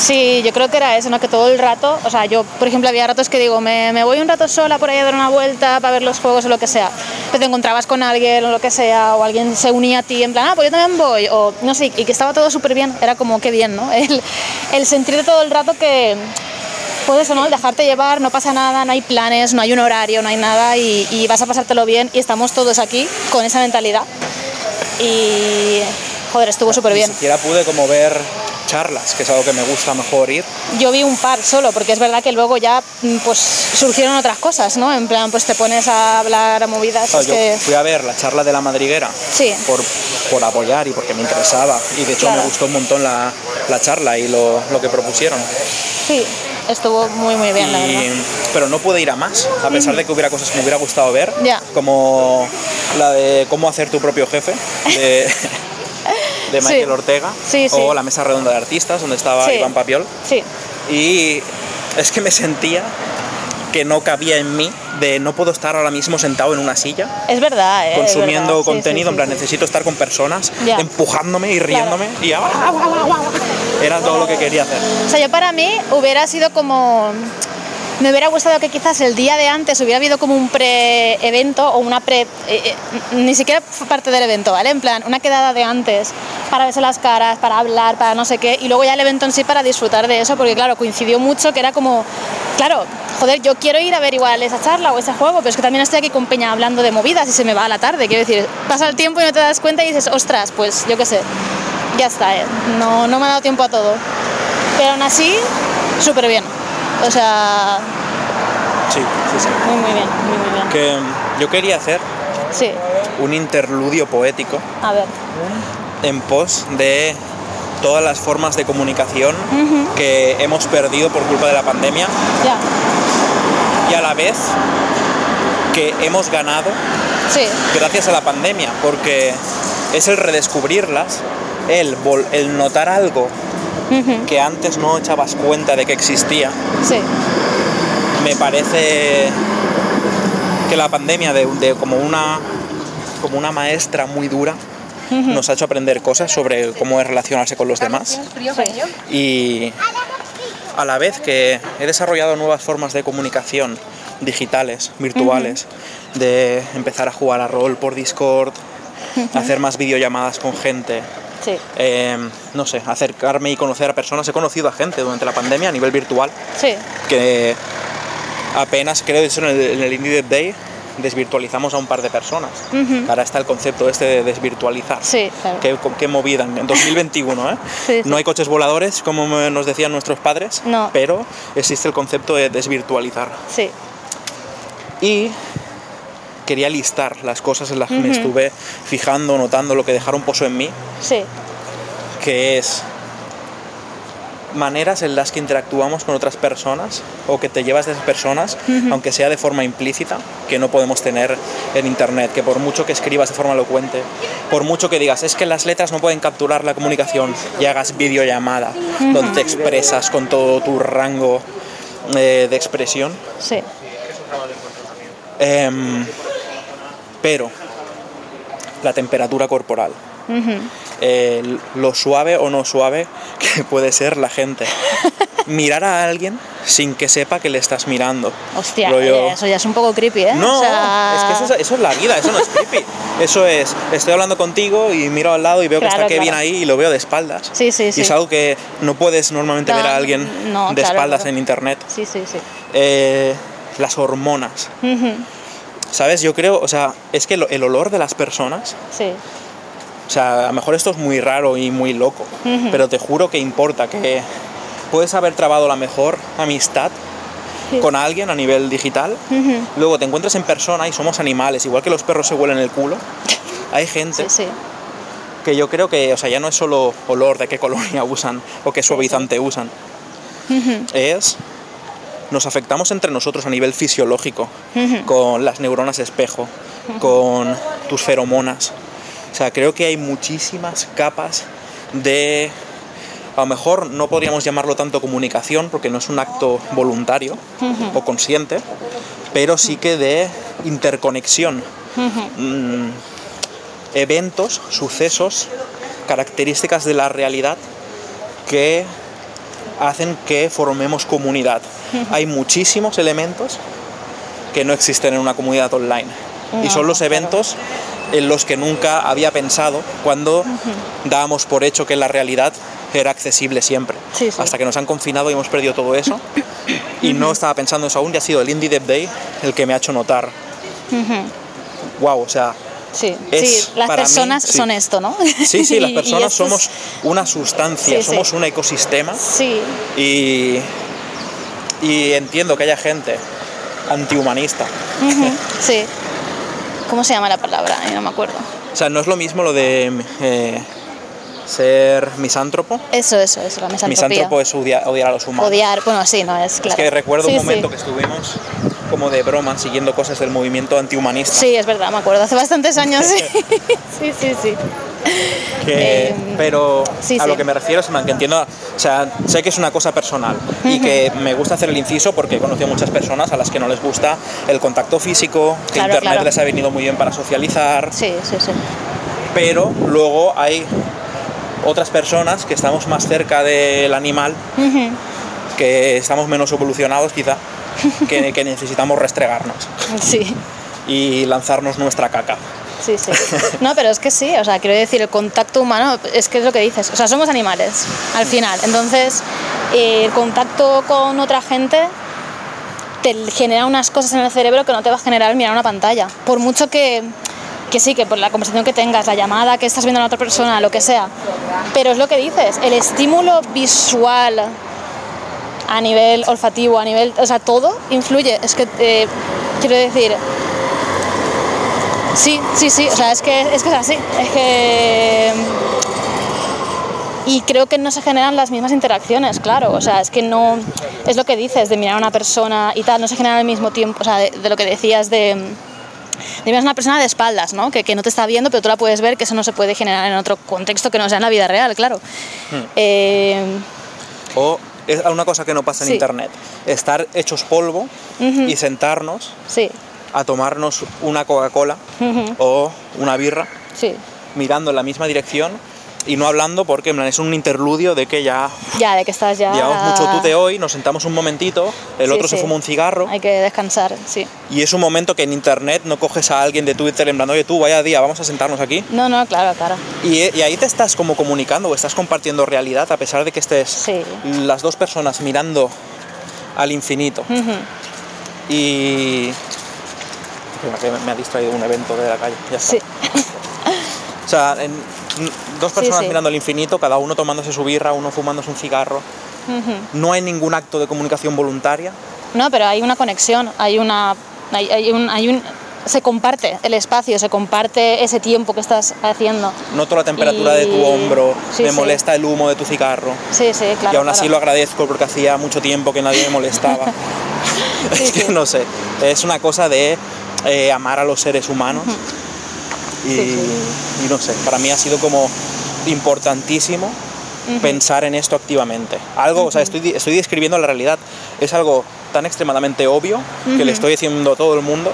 Sí, yo creo que era eso, ¿no? Que todo el rato, o sea, yo, por ejemplo, había ratos que digo, me, me voy un rato sola por ahí a dar una vuelta para ver los juegos o lo que sea. Pero te encontrabas con alguien o lo que sea, o alguien se unía a ti en plan, ah, pues yo también voy, o no sé, y que estaba todo súper bien, era como, qué bien, ¿no? El, el sentir todo el rato que, pues eso, ¿no? Dejarte llevar, no pasa nada, no hay planes, no hay un horario, no hay nada, y, y vas a pasártelo bien, y estamos todos aquí con esa mentalidad. Y, joder, estuvo súper bien. ni siquiera pude como ver charlas que es algo que me gusta mejor ir Yo vi un par solo, porque es verdad que luego ya mm, pues surgieron otras cosas, ¿no? En plan, pues te pones a hablar a movidas. Claro, es yo que... fui a ver la charla de la madriguera Sí. por, por apoyar y porque me interesaba y de hecho Claro. me gustó un montón la, la charla y lo, lo que propusieron Sí, estuvo muy, muy bien, la verdad. pero no pude ir a más, a pesar de que hubiera cosas que me hubiera gustado ver, Ya. como la de cómo hacer tu propio jefe, de, de Sí. Michael Ortega, Sí, sí. o la mesa redonda de artistas, donde estaba. Iván Papiol, Sí, y es que me sentía que no cabía en mí de no puedo estar ahora mismo sentado en una silla es verdad, ¿eh? Consumiendo verdad. Sí, contenido, sí, en plan necesito estar con personas empujándome y riéndome y ah, ah, ah. era todo lo que quería hacer. O sea, yo para mí hubiera sido como... Me hubiera gustado que quizás el día de antes hubiera habido como un pre-evento o una pre... eh, eh, ni siquiera parte del evento, ¿vale? En plan, una quedada de antes para verse las caras, para hablar, para no sé qué, y luego ya el evento en sí para disfrutar de eso, porque claro, coincidió mucho que era como, claro, joder, yo quiero ir a ver igual esa charla o ese juego, pero es que también estoy aquí con Peña hablando de movidas y se me va a la tarde, quiero decir, pasa el tiempo y no te das cuenta y dices, ostras, pues yo qué sé, ya está, ¿eh? no, no me ha dado tiempo a todo. Pero aún así, súper bien. O sea, Sí, sí, sí. muy, muy bien, muy, muy bien. Que mm, yo quería hacer Sí, un interludio poético a ver. en pos de todas las formas de comunicación que hemos perdido por culpa de la pandemia Ya, y a la vez que hemos ganado sí, gracias a la pandemia, porque es el redescubrirlas, el, el notar algo que antes no echabas cuenta de que existía. sí, Me parece que la pandemia de, de como una como una maestra muy dura nos ha hecho aprender cosas sobre cómo es relacionarse con los demás. y a la vez que he desarrollado nuevas formas de comunicación digitales, virtuales, de empezar a jugar a rol por Discord, hacer más videollamadas con gente, Sí. eh, no sé, acercarme y conocer a personas. He conocido a gente durante la pandemia a nivel virtual Sí. que apenas, creo que eso en el, en el Indie Day, desvirtualizamos a un par de personas. Ujú. Ahora está el concepto este de desvirtualizar. Sí, claro. Qué, qué movida en 2021, ¿eh? Sí, sí. No hay coches voladores, como nos decían nuestros padres, No. pero existe el concepto de desvirtualizar. Sí. Y quería listar las cosas en las que me estuve fijando, notando lo que dejaron pozo en mí, Sí. que es maneras en las que interactuamos con otras personas o que te llevas de esas personas, aunque sea de forma implícita, que no podemos tener en internet, que por mucho que escribas de forma elocuente, por mucho que digas, es que las letras no pueden capturar la comunicación y hagas videollamada, donde te expresas con todo tu rango eh, de expresión, Sí. Em, pero la temperatura corporal, Ujú. eh, lo suave o no suave que puede ser la gente. Mirar a alguien sin que sepa que le estás mirando. Hostia, Rollo- eso ya es un poco creepy, ¿eh? No, O sea, es que eso es, eso es la vida, eso no es creepy. Eso es, estoy hablando contigo y miro al lado y veo que Claro, está Kevin claro. ahí y lo veo de espaldas. Sí, sí, sí. Y es algo que no puedes normalmente No, ver a alguien no, de claro, espaldas en internet. Sí, sí, sí. Eh, las hormonas. Ujú. ¿Sabes? Yo creo, o sea, es que el olor de las personas Sí. O sea, a lo mejor esto es muy raro y muy loco, pero te juro que importa, que puedes haber trabado la mejor amistad con alguien a nivel digital, luego te encuentras en persona y somos animales, igual que los perros se huelen el culo. Hay gente Sí, sí. que yo creo que, o sea, ya no es solo olor de qué colonia usan o qué suavizante usan, es nos afectamos entre nosotros a nivel fisiológico, con las neuronas espejo, con tus feromonas. O sea, creo que hay muchísimas capas de... A lo mejor no podríamos llamarlo tanto comunicación porque no es un acto voluntario o consciente, pero sí que de interconexión. Mm, eventos, sucesos, características de la realidad que hacen que formemos comunidad. Hay muchísimos elementos que no existen en una comunidad online. y son los eventos en los que nunca había pensado cuando dábamos por hecho que la realidad era accesible siempre. Sí, sí. Hasta que nos han confinado y hemos perdido todo eso. y no estaba pensando eso aún, y ha sido el Indie Dev Day el que me ha hecho notar, wow, o sea, Sí, Es sí, las mí, personas son esto, ¿no? sí, sí, las personas es- somos una sustancia, somos un ecosistema Sí, y, y entiendo que haya gente antihumanista. ujú, sí. ¿Cómo se llama la palabra? No me acuerdo. O sea, no es lo mismo lo de eh, ser misántropo. Eso, eso, eso, la misantropía. Misántropo es odia- odiar a los humanos. Odiar, bueno, sí, no es claro. Es que recuerdo Sí, un momento sí. que estuvimos como de broma siguiendo cosas del movimiento antihumanista. Sí, es verdad, me acuerdo, hace bastantes años, sí. sí, sí, sí. que- Eh, pero sí, a sí. lo que me refiero es que entiendo, o sea, sé que es una cosa personal y que me gusta hacer el inciso porque he conocido a muchas personas a las que no les gusta el contacto físico, que Claro, internet claro. les ha venido muy bien para socializar, Sí, sí, sí. pero luego hay otras personas que estamos más cerca del animal, Ujú, que estamos menos evolucionados quizá, que, que necesitamos restregarnos Sí, y lanzarnos nuestra caca. sí, sí. No, pero es que sí, o sea, quiero decir, el contacto humano es que es lo que dices, o sea, somos animales, al final. Entonces, eh, el contacto con otra gente te genera unas cosas en el cerebro que no te va a generar mirar una pantalla. Por mucho que, que sí, que por la conversación que tengas, la llamada que estás viendo a la otra persona, lo que sea. Pero es lo que dices, el estímulo visual a nivel olfativo, a nivel, o sea, todo influye. Es que, eh, quiero decir, sí, sí, sí, o sea, es que es, que es así, es que... Y creo que no se generan las mismas interacciones, claro, o sea, es que no, es lo que dices, de mirar a una persona y tal, no se genera al mismo tiempo, o sea, de, de lo que decías de... De mirar a una persona de espaldas, ¿no? Que, que no te está viendo, pero tú la puedes ver, que eso no se puede generar en otro contexto que no sea en la vida real, claro. Eh, O es una cosa que no pasa en Sí. internet, estar hechos polvo y sentarnos sí, a tomarnos una Coca-Cola o una birra sí, mirando en la misma dirección y no hablando porque en plan, es un interludio de que ya Ya, de que estás ya... llevamos mucho tute hoy, nos sentamos un momentito, el Sí, otro se fuma un cigarro Hay que descansar, sí. y es un momento que en internet no coges a alguien de Twitter en plan, oye tú, vaya día, vamos a sentarnos aquí. No, no, claro, claro. Y, y ahí te estás como comunicando o estás compartiendo realidad a pesar de que estés Sí. las dos personas mirando al infinito. Ujú. Y... Espera, que me- me ha distraído un evento de la calle. Ya está. Sí. O sea, en- dos personas sí. mirando al infinito, cada uno tomándose su birra, uno fumándose un cigarro. Ujú. No hay ningún acto de comunicación voluntaria. No, pero hay una conexión, hay una... Hay, hay un, hay un, se comparte el espacio, se comparte ese tiempo que estás haciendo. Noto la temperatura de tu Y- hombro, sí, me sí. molesta el humo de tu cigarro. Sí, sí, claro. y aún así claro. lo agradezco porque hacía mucho tiempo que nadie me molestaba. Sí, es que sí. no sé, es una cosa de eh, amar a los seres humanos. Y, Sí, y no sé, para mí ha sido como importantísimo pensar en esto activamente. Algo, o sea, estoy, estoy describiendo la realidad. Es algo tan extremadamente obvio que le estoy diciendo a todo el mundo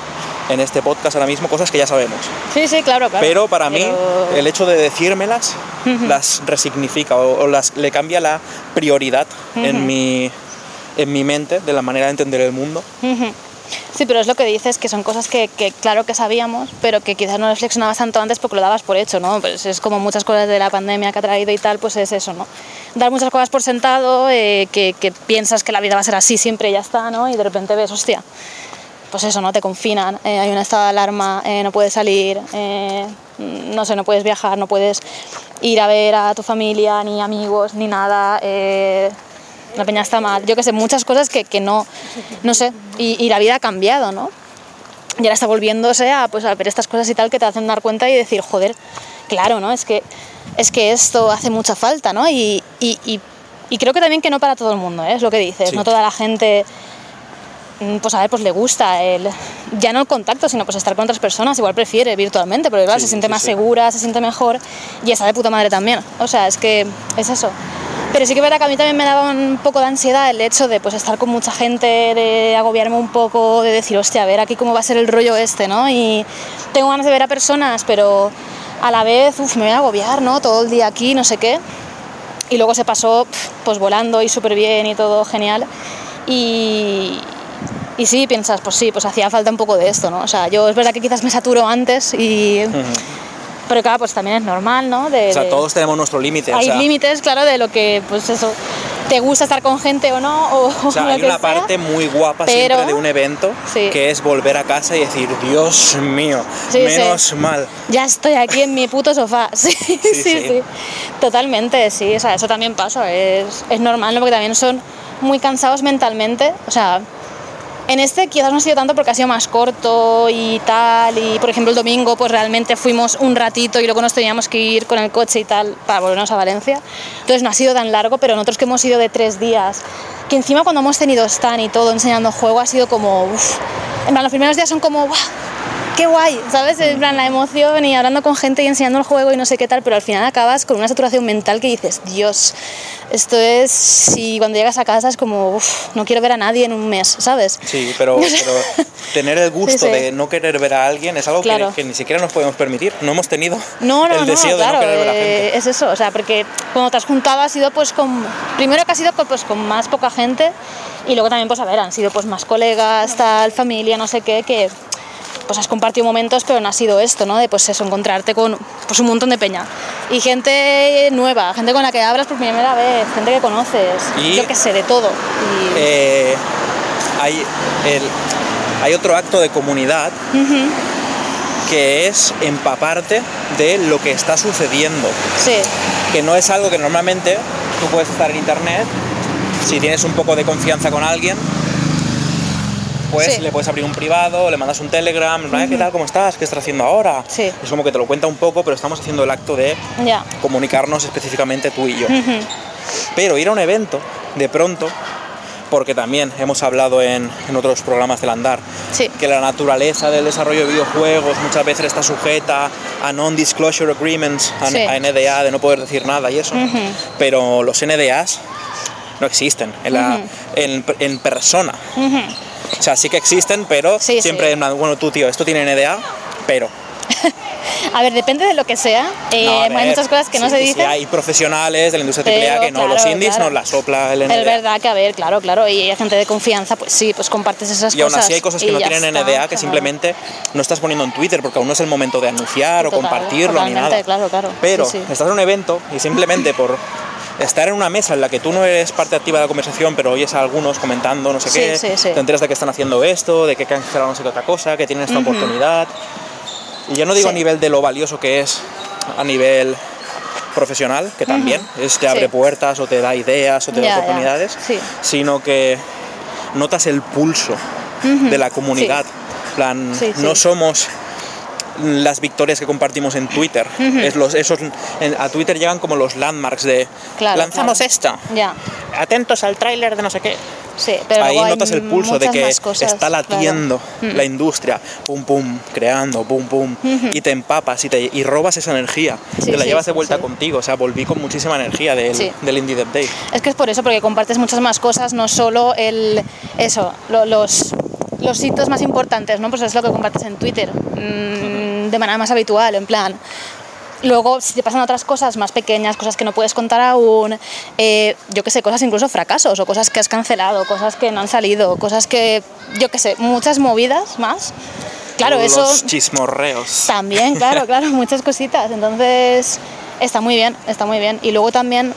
en este podcast ahora mismo, cosas que ya sabemos. Sí, sí, claro, claro. Pero para mí, Pero- el hecho de decírmelas las resignifica o, o las, le cambia la prioridad en, mi, en mi mente de la manera de entender el mundo. Sí, pero es lo que dices, que son cosas que, claro que sabíamos, pero que quizás no reflexionabas tanto antes porque lo dabas por hecho, ¿no? Pues es como muchas cosas de la pandemia que ha traído y tal, pues es eso, ¿no? Dar muchas cosas por sentado, eh, que, piensas que la vida va a ser así siempre y ya está, ¿no? Y de repente ves, hostia, pues eso, ¿no? Te confinan, eh, hay un estado de alarma, eh, no puedes salir, no sé, no puedes viajar, no puedes ir a ver a tu familia, ni amigos, ni nada. La peña está mal. Yo que sé, muchas cosas que, que no, no sé, y, y la vida ha cambiado, ¿no? Y ahora está volviéndose a, pues, a ver estas cosas y tal que te hacen dar cuenta y decir, joder, claro, ¿no? Es que, es que esto hace mucha falta, ¿no? Y, y, y- y creo que también que no para todo el mundo, ¿eh? es lo que dices. Sí. No toda la gente, mm, pues a ver, pues le gusta el, ya no el contacto, sino pues estar con otras personas, igual prefiere virtualmente, porque claro, Sí, se siente sí, más sí. segura, se siente mejor y está de puta madre también. O sea, es que es eso. Pero sí que es verdad que a mí también me daba un poco de ansiedad el hecho de pues estar con mucha gente, de agobiarme un poco, de decir, hostia, a ver aquí cómo va a ser el rollo este, ¿no? Y tengo ganas de ver a personas, pero a la vez, uff, me voy a agobiar, ¿no? Todo el día aquí, no sé qué. Y luego se pasó pues volando y súper bien y todo genial. Y, y sí, piensas, pues sí, pues hacía falta un poco de esto, ¿no? O sea, yo es verdad que quizás me saturo antes y... Pero claro, pues también es normal, ¿no? De, O sea, de- todos tenemos nuestro límite. o hay sea, límites, claro, de lo que, pues eso, te gusta estar con gente o no, o, O sea, hay una sea. parte muy guapa pero- siempre de un evento Sí. que es volver a casa y decir, Dios mío, Sí, menos sí. mal. Ya estoy aquí en mi puto sofá. Sí, sí, sí. sí. Totalmente, sí. O sea, eso también pasa. Es, es normal, ¿no? Porque también son muy cansados mentalmente. O sea, en este quizás no ha sido tanto porque ha sido más corto y tal. Y por ejemplo, el domingo, pues realmente fuimos un ratito y luego nos teníamos que ir con el coche y tal para volvernos a Valencia. Entonces no ha sido tan largo, pero nosotros que hemos ido de tres días, que encima cuando hemos tenido stand y todo enseñando juego ha sido como. En plan, los primeros días son como. "Buah, qué guay, ¿sabes? En plan, la emoción y hablando con gente y enseñando el juego y no sé qué tal, pero al final acabas con una saturación mental que dices, Dios, esto es, si cuando llegas a casa es como, "Uf, no quiero ver a nadie en un mes, ¿sabes? Sí, pero, pero tener el gusto Sí, sí. de no querer ver a alguien es algo que- Claro. que, ni siquiera nos podemos permitir. No hemos tenido No, no, el no, deseo claro, de no querer ver a eh, gente. es eso, o sea, porque cuando te has juntado ha sido pues con, primero que ha sido pues, con más poca gente y luego también pues a ver, han sido pues más colegas, tal, familia, no sé qué, que pues has compartido momentos, pero no ha sido esto, ¿no? De pues eso, encontrarte con pues un montón de peña y gente nueva, gente con la que hablas por primera vez, gente que conoces, Y- yo qué sé, de todo. Y, Eh, hay, el- hay otro acto de comunidad que es empaparte de lo que está sucediendo. sí, que no es algo que normalmente tú puedes estar en internet, si tienes un poco de confianza con alguien, pues Sí. le puedes abrir un privado, le mandas un telegram, en plan, "Eh, ¿qué tal? ¿Cómo estás? ¿Qué estás haciendo ahora? Sí. Es como que te lo cuenta un poco, pero estamos haciendo el acto de comunicarnos específicamente tú y yo. Pero ir a un evento, de pronto, porque también hemos hablado en, en otros programas del andar, Sí. que la naturaleza del desarrollo de videojuegos muchas veces está sujeta a non-disclosure agreements, a NDA, de no poder decir nada y eso. Pero los NDAs no existen en, la, en, en persona. O sea, sí que existen, pero Sí, siempre sí. bueno, tú tío, esto tiene NDA, pero... A ver, depende de lo que sea. Eh, No, a hay ver, muchas cosas que no sí, se sí, dicen. hay profesionales de la industria Pero, AAA que no, los claro, indies claro. nos la sopla el Es NDA. verdad que, a ver, claro, claro, y hay gente de confianza, pues sí, pues compartes esas Y aún cosas. así hay cosas que y no tienen está, NDA que claro. simplemente no estás poniendo en Twitter porque aún no es el momento de anunciar o Total, compartirlo ni nada. claro, claro. Pero estás en un evento y simplemente por estar en una mesa en la que tú no eres parte activa de la conversación, pero oyes a algunos comentando no sé Sí, qué, sí, sí. te enteras de que están haciendo esto, de que han cancelado no sé qué otra cosa, que tienen esta oportunidad. Y yo no digo a nivel de lo valioso que es a nivel profesional, que también es te abre puertas o te da ideas o te da Ya, ya. oportunidades, sino que notas el pulso de la comunidad. plan, no somos las victorias que compartimos en Twitter. es los, esos, en- a Twitter llegan como los landmarks de Claro, lanzamos claro. esta, Ya, atentos al tráiler de no sé qué. sí, pero Ahí notas el pulso de que cosas, está latiendo la industria, pum pum, creando, pum pum, y te empapas y, te, y robas esa energía, Sí, te la sí, llevas de vuelta contigo. O sea, volví con muchísima energía del, del Indie Dev Day. Es que es por eso, porque compartes muchas más cosas, no solo el eso, lo- los, los hitos más importantes, ¿no? Pues es lo que compartes en Twitter, mm, de manera más habitual, en plan. Luego, si te pasan otras cosas más pequeñas, cosas que no puedes contar aún, eh, yo qué sé, cosas incluso fracasos o cosas que has cancelado, cosas que no han salido, cosas que, yo qué sé, muchas movidas más. Claro, Los eso chismorreos. también, claro, claro, muchas cositas. Entonces, está muy bien, está muy bien. Y luego también,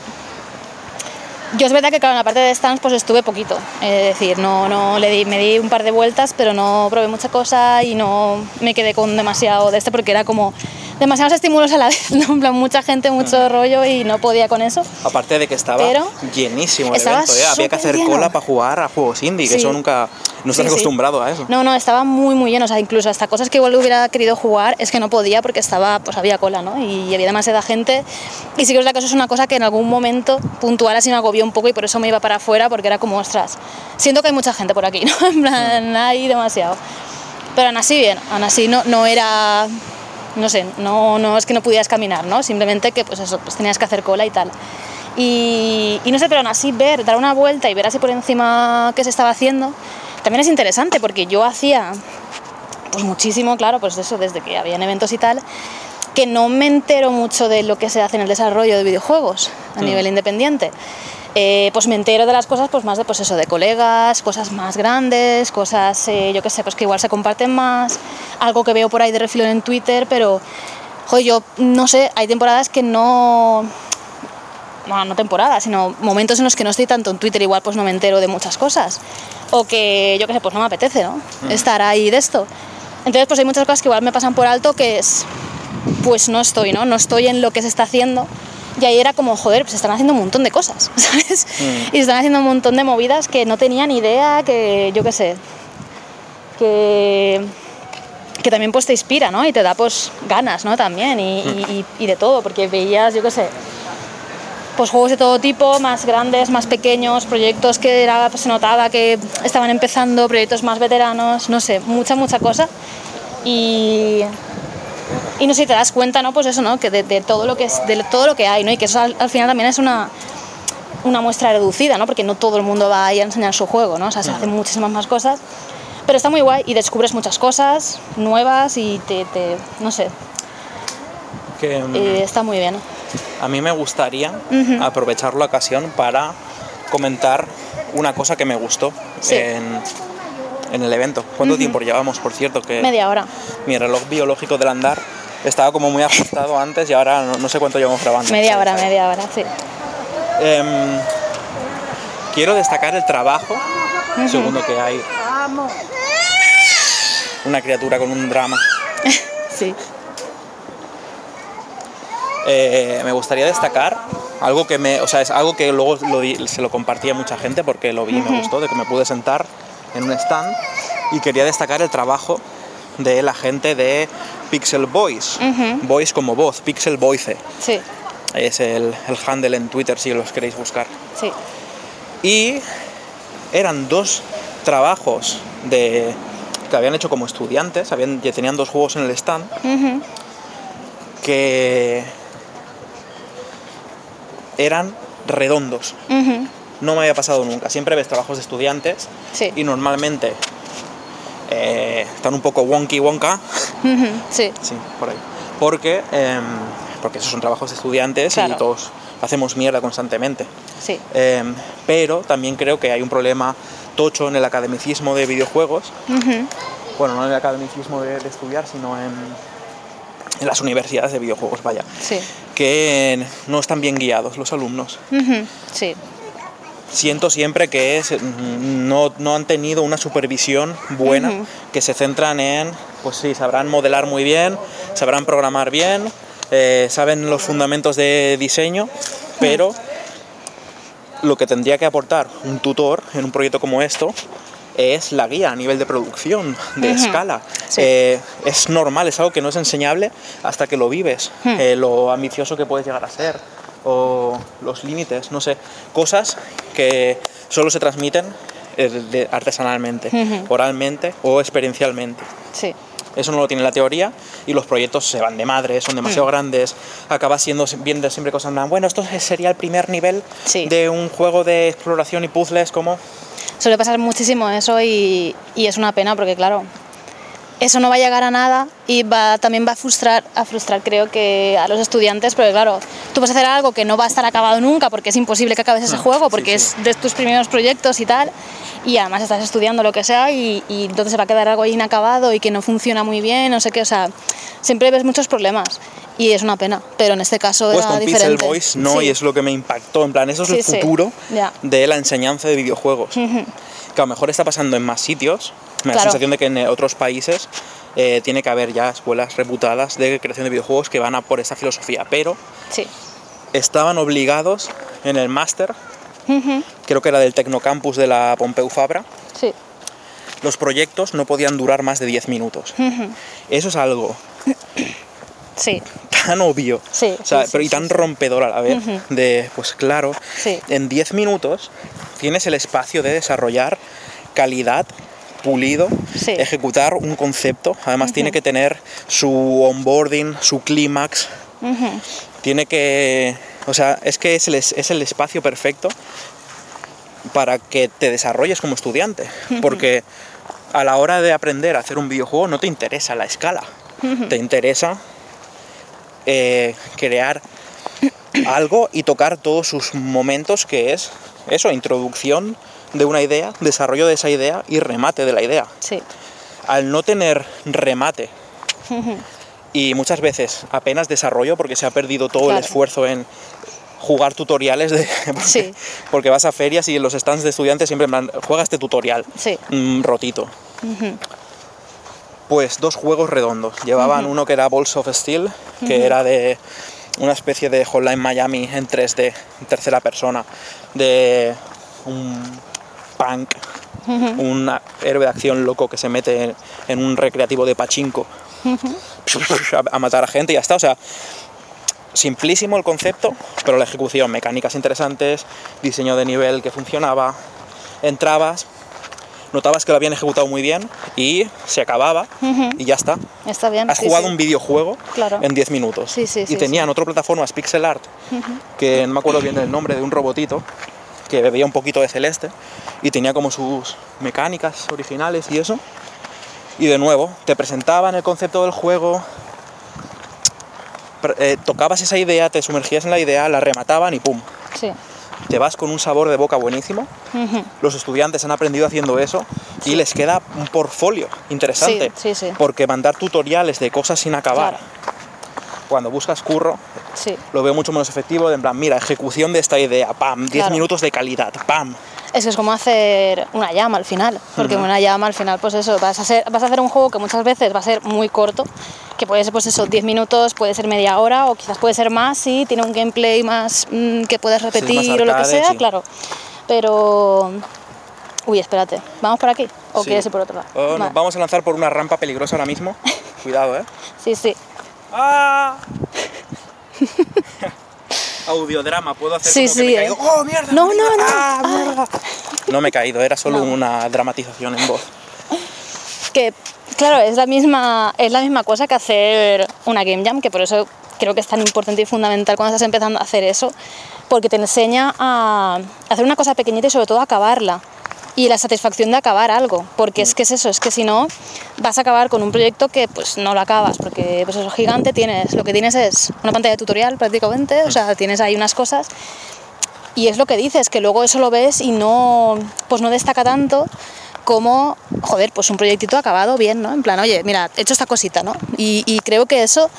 yo es verdad que, claro, en la parte de stands, pues estuve poquito. Es decir, no, no le di, me di un par de vueltas, pero no probé mucha cosa y no me quedé con demasiado de este porque era como demasiados estímulos a la vez, ¿no? En plan, mucha gente, mucho rollo y no podía con eso. Aparte de que estaba Pero llenísimo el estaba evento, ¿eh? había que hacer cola para jugar a juegos indie, que eso nunca, no estás Sí, sí. acostumbrado a eso. No, no, estaba muy, muy lleno. O sea, incluso hasta cosas que igual hubiera querido jugar es que no podía porque estaba, pues había cola, ¿no? Y había demasiada gente. Y sí que es que eso es una cosa que en algún momento puntual así me agobió un poco y por eso me iba para afuera porque era como, ostras, siento que hay mucha gente por aquí, ¿no? En plan, hay demasiado. Pero aún así bien, aún así no, no era, no sé, no, no es que no pudieras caminar, ¿no? Simplemente que pues eso, pues tenías que hacer cola y tal. Y, y no sé, pero aún así ver, dar una vuelta y ver así por encima qué se estaba haciendo, también es interesante porque yo hacía pues muchísimo, claro, pues eso, desde que habían eventos y tal, que no me entero mucho de lo que se hace en el desarrollo de videojuegos a nivel independiente. Eh, pues me entero de las cosas pues más de pues eso de colegas cosas más grandes cosas eh, yo qué sé pues que igual se comparten más algo que veo por ahí de refilón en Twitter pero yo no sé hay temporadas que no bueno, no temporadas, sino momentos en los que no estoy tanto en Twitter, igual pues no me entero de muchas cosas. O que, yo qué sé, pues no me apetece, ¿no? Estar ahí de esto. Entonces, pues hay muchas cosas que igual me pasan por alto que es, pues no estoy, ¿no? No estoy en lo que se está haciendo. Y ahí era como, joder, pues están haciendo un montón de cosas, ¿sabes? Y están haciendo un montón de movidas que no tenía ni idea, que yo qué sé, que que también pues te inspira, ¿no? Y te da pues ganas, ¿no? También y, y- y- y de todo, porque veías, yo qué sé, pues juegos de todo tipo, más grandes, más pequeños, proyectos que era, pues, se notaba que estaban empezando, proyectos más veteranos, no sé, mucha, mucha cosa. Y, y no sé, te das cuenta, ¿no? Pues eso, ¿no? Que de, de todo lo que es, de todo lo que hay, ¿no? Y que eso al, al final también es una, una muestra reducida, ¿no? Porque no todo el mundo va ahí a enseñar su juego, ¿no? O sea, se hacen muchísimas más cosas. Pero está muy guay y descubres muchas cosas nuevas y te, te- no sé, Que, mm, eh, está muy bien. A mí me gustaría aprovechar la ocasión para comentar una cosa que me gustó Sí. en, en el evento. ¿Cuánto tiempo llevamos, por cierto? Que Media hora. mi reloj biológico del andar estaba como muy ajustado antes y ahora no, no sé cuánto llevamos grabando. Media hora, ¿sabes? media hora, sí. Em, quiero destacar el trabajo, segundo que hay una criatura con un drama. Sí. Eh, me gustaría destacar algo que me, o sea, es algo que luego lo di- se lo compartí a mucha gente porque lo vi y me gustó, de que me pude sentar en un stand y quería destacar el trabajo de la gente de Pixel Voice, Voice como voz, Pixel Voice, Sí, es el, el handle en Twitter si los queréis buscar. sí. Y eran dos trabajos de, que habían hecho como estudiantes, habían, tenían dos juegos en el stand, que eran redondos. No me había pasado nunca. Siempre ves trabajos de estudiantes Sí. y normalmente eh, están un poco wonky wonka. Sí. Sí, por ahí. porque, em, porque esos son trabajos de estudiantes Claro. y todos hacemos mierda constantemente. Sí. Em, pero también creo que hay un problema tocho en el academicismo de videojuegos. Bueno, no en el academicismo de, de estudiar, sino en, en las universidades de videojuegos, vaya. Sí. Que no están bien guiados los alumnos. Sí. Siento siempre que es, mm, no, no han tenido una supervisión buena, que se centran en, pues sí, sabrán modelar muy bien, sabrán programar bien, eh, saben los fundamentos de diseño, pero lo que tendría que aportar un tutor en un proyecto como esto es la guía a nivel de producción, de escala. Sí. Eh, es normal, es algo que no es enseñable hasta que lo vives, eh, lo ambicioso que puedes llegar a ser o los límites, no sé, cosas que solo se transmiten eh, artesanalmente, oralmente o experiencialmente. Sí. Eso no lo tiene la teoría y los proyectos se van de madre, son demasiado grandes, acaba siendo viendo siempre cosas plan, bueno, esto sería el primer nivel Sí. de un juego de exploración y puzzles como Suele pasar muchísimo eso y, y es una pena porque, claro, eso no va a llegar a nada y va, también va a frustrar, a frustrar, creo que, a los estudiantes, porque, claro, tú vas a hacer algo que no va a estar acabado nunca porque es imposible que acabes ese Ah, juego porque sí. es de tus primeros proyectos y tal. Y además estás estudiando lo que sea y, y entonces se va a quedar algo ahí inacabado y que no funciona muy bien, no sé qué, o sea, siempre ves muchos problemas y es una pena, pero en este caso pues era con Pixel diferente. Voice no Sí. y es lo que me impactó, en plan, eso es el futuro de la enseñanza de videojuegos. Que a lo mejor está pasando en más sitios, me da la sensación de que en otros países eh, tiene que haber ya escuelas reputadas de creación de videojuegos que van a por esa filosofía, pero Sí. estaban obligados en el máster, creo que era del Tecnocampus de la Pompeu Fabra, Sí. los proyectos no podían durar más de 10 minutos. Eso es algo Sí. tan obvio Sí, o sea, sí, pero y tan rompedor a la vez de pues claro en 10 minutos tienes el espacio de desarrollar calidad pulido Sí. ejecutar un concepto. Además tiene que tener su onboarding su clímax. Tiene que o sea es que es el, es es el espacio perfecto para que te desarrolles como estudiante. Porque a la hora de aprender a hacer un videojuego no te interesa la escala. Te interesa eh, crear algo y tocar todos sus momentos que es eso, introducción de una idea, desarrollo de esa idea y remate de la idea. Sí. Al no tener remate y muchas veces apenas desarrollo porque se ha perdido todo Claro. el esfuerzo en jugar tutoriales de porque, Sí. porque vas a ferias y en los stands de estudiantes siempre plan, juega este tutorial Sí. mm, rotito. Pues dos juegos redondos. Llevaban uno que era Balls of Steel, que era de una especie de Hotline Miami en 3D, en tercera persona, de un punk, un héroe de acción loco que se mete en, en un recreativo de pachinko a, a matar a gente y ya está. O sea, simplísimo el concepto, pero la ejecución, mecánicas interesantes, diseño de nivel que funcionaba, entrabas, notabas que lo habían ejecutado muy bien y se acababa y ya está. Está bien. Has sí, jugado sí. un videojuego Claro. en 10 minutos. Sí, sí, y tenían otra plataforma, pixel art, que no me acuerdo bien del nombre, de un robotito que bebía un poquito de celeste y tenía como sus mecánicas originales y eso. Y de nuevo, te presentaban el concepto del juego, eh, tocabas esa idea, te sumergías en la idea, la remataban y ¡pum! Sí. Te vas con un sabor de boca buenísimo. Los estudiantes han aprendido haciendo eso y les queda un portfolio interesante. Sí. Porque mandar tutoriales de cosas sin acabar, Claro. Cuando buscas curro, Sí. lo veo mucho menos efectivo. De en plan, mira, ejecución de esta idea, pam, 10 Claro. minutos de calidad, pam. Es que es como hacer una llama al final, porque una llama al final, pues eso, vas a, hacer, vas a hacer un juego que muchas veces va a ser muy corto, que puede ser pues eso, 10 minutos, puede ser media hora o quizás puede ser más si tiene un gameplay más mm, que puedes repetir o lo que arcade, sea, sí. claro. Pero... Uy, espérate, ¿vamos por aquí? ¿O Sí. quieres ir por otro lado? Oh, nos Vale. vamos a lanzar por una rampa peligrosa ahora mismo. Cuidado, ¿eh? Sí, sí. ¡Ah! Audiodrama, puedo hacer Sí, como que sí, me he caído. ¡Oh, mierda! No, mierda! no, no. ¡Ah, mierda! No me he caído, era solo No. una dramatización en voz. que claro es la misma es la misma cosa que hacer una game jam que por eso creo que es tan importante y fundamental cuando estás empezando a hacer eso porque te enseña a hacer una cosa pequeñita y sobre todo a acabarla y la satisfacción de acabar algo, porque es que es eso, es que si no vas a acabar con un proyecto que pues no lo acabas, porque pues eso gigante tienes, lo que tienes es una pantalla de tutorial prácticamente, o sea, tienes ahí unas cosas y es lo que dices, que luego eso lo ves y no pues no destaca tanto como, joder, pues un proyectito acabado bien, ¿no? En plan, oye, mira, he hecho esta cosita, ¿no? Y, y creo que eso,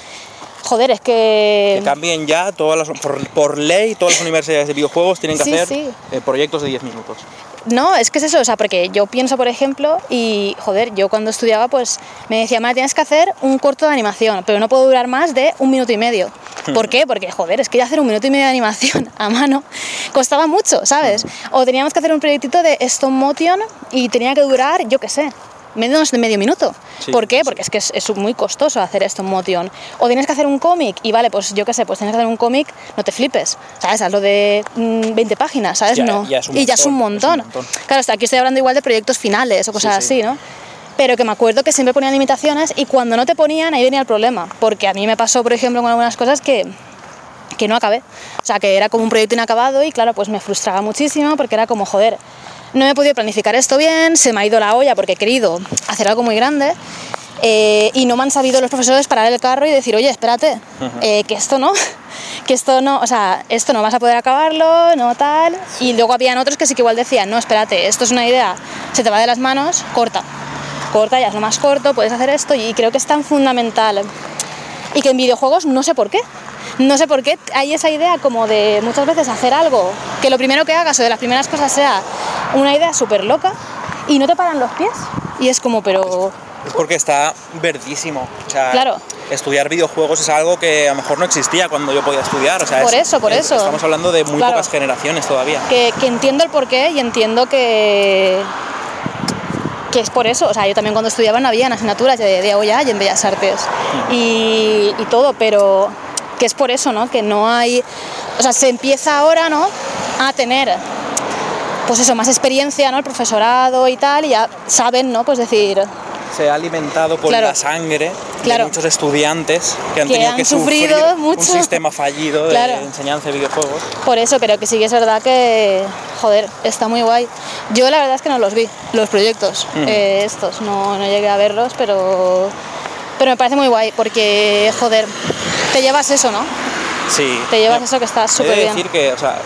joder, es que... Que cambien ya, todas las, por, por ley, todas las universidades de videojuegos tienen que Sí, hacer sí. eh, proyectos de 10 minutos. No, es que es eso, o sea, porque yo pienso, por ejemplo, y joder, yo cuando estudiaba, pues me decía, madre, tienes que hacer un corto de animación, pero no puedo durar más de un minuto y medio. ¿Por qué? Porque, joder, es que ya hacer un minuto y medio de animación a mano costaba mucho, ¿sabes? O teníamos que hacer un proyectito de stop motion y tenía que durar, yo qué sé, menos de medio minuto. Sí, ¿Por qué? sí. Porque es que es, es muy costoso hacer stop motion. O tienes que hacer un cómic y vale, pues yo qué sé, pues tienes que hacer un cómic, no te flipes, ¿sabes? Hazlo de mm, 20 páginas, ¿sabes? Ya- no. ya y ya es un montón, montón. es un montón. Claro, hasta aquí estoy hablando igual de proyectos finales o cosas sí. así, ¿no? Pero que me acuerdo que siempre ponían limitaciones y cuando no te ponían ahí venía el problema. Porque a mí me pasó, por ejemplo, con algunas cosas que, que no acabé. O sea, que era como un proyecto inacabado y claro, pues me frustraba muchísimo porque era como, joder, no he podido planificar esto bien, se me ha ido la olla porque he querido hacer algo muy grande. eh, y no me han sabido los profesores parar el carro y decir, oye, espérate, eh, que esto no, que esto no, o sea, esto no vas a poder acabarlo, no tal. Y luego habían otros que sí que igual decían, no, espérate, esto es una idea, se te va de las manos, corta, corta, ya es lo más corto, puedes hacer esto y creo que es tan fundamental. Y que en videojuegos no sé por qué. No sé por qué hay esa idea como de muchas veces hacer algo que lo primero que hagas o de las primeras cosas sea una idea súper loca y no te paran los pies. Y es como, pero Es porque está verdísimo. O sea, Claro. estudiar videojuegos es algo que a lo mejor no existía cuando yo podía estudiar. O sea, Por es- eso, por es- eso. Estamos hablando de muy Claro. pocas generaciones todavía. que, que entiendo el porqué y entiendo que que es por eso, o sea, yo también cuando estudiaba no había asignaturas de, de OYA y en Bellas Artes y, y todo, pero que es por eso, ¿no? Que no hay, o sea, se empieza ahora, ¿no? A tener, pues eso, más experiencia, ¿no? El profesorado y tal, y ya saben, ¿no? Pues decir, Se ha alimentado por Claro. la sangre Claro. de muchos estudiantes que han Que tenido han que sufrido sufrir mucho. un sistema fallido Claro. de enseñanza de videojuegos. Por eso, pero que sí que es verdad que, joder, está muy guay. Yo la verdad es que no los vi, los proyectos, eh, estos, no, no llegué a verlos, pero, pero me parece muy guay porque, joder, te llevas eso, ¿no? Sí. Te llevas eso que está súper bien. decir que, o sea,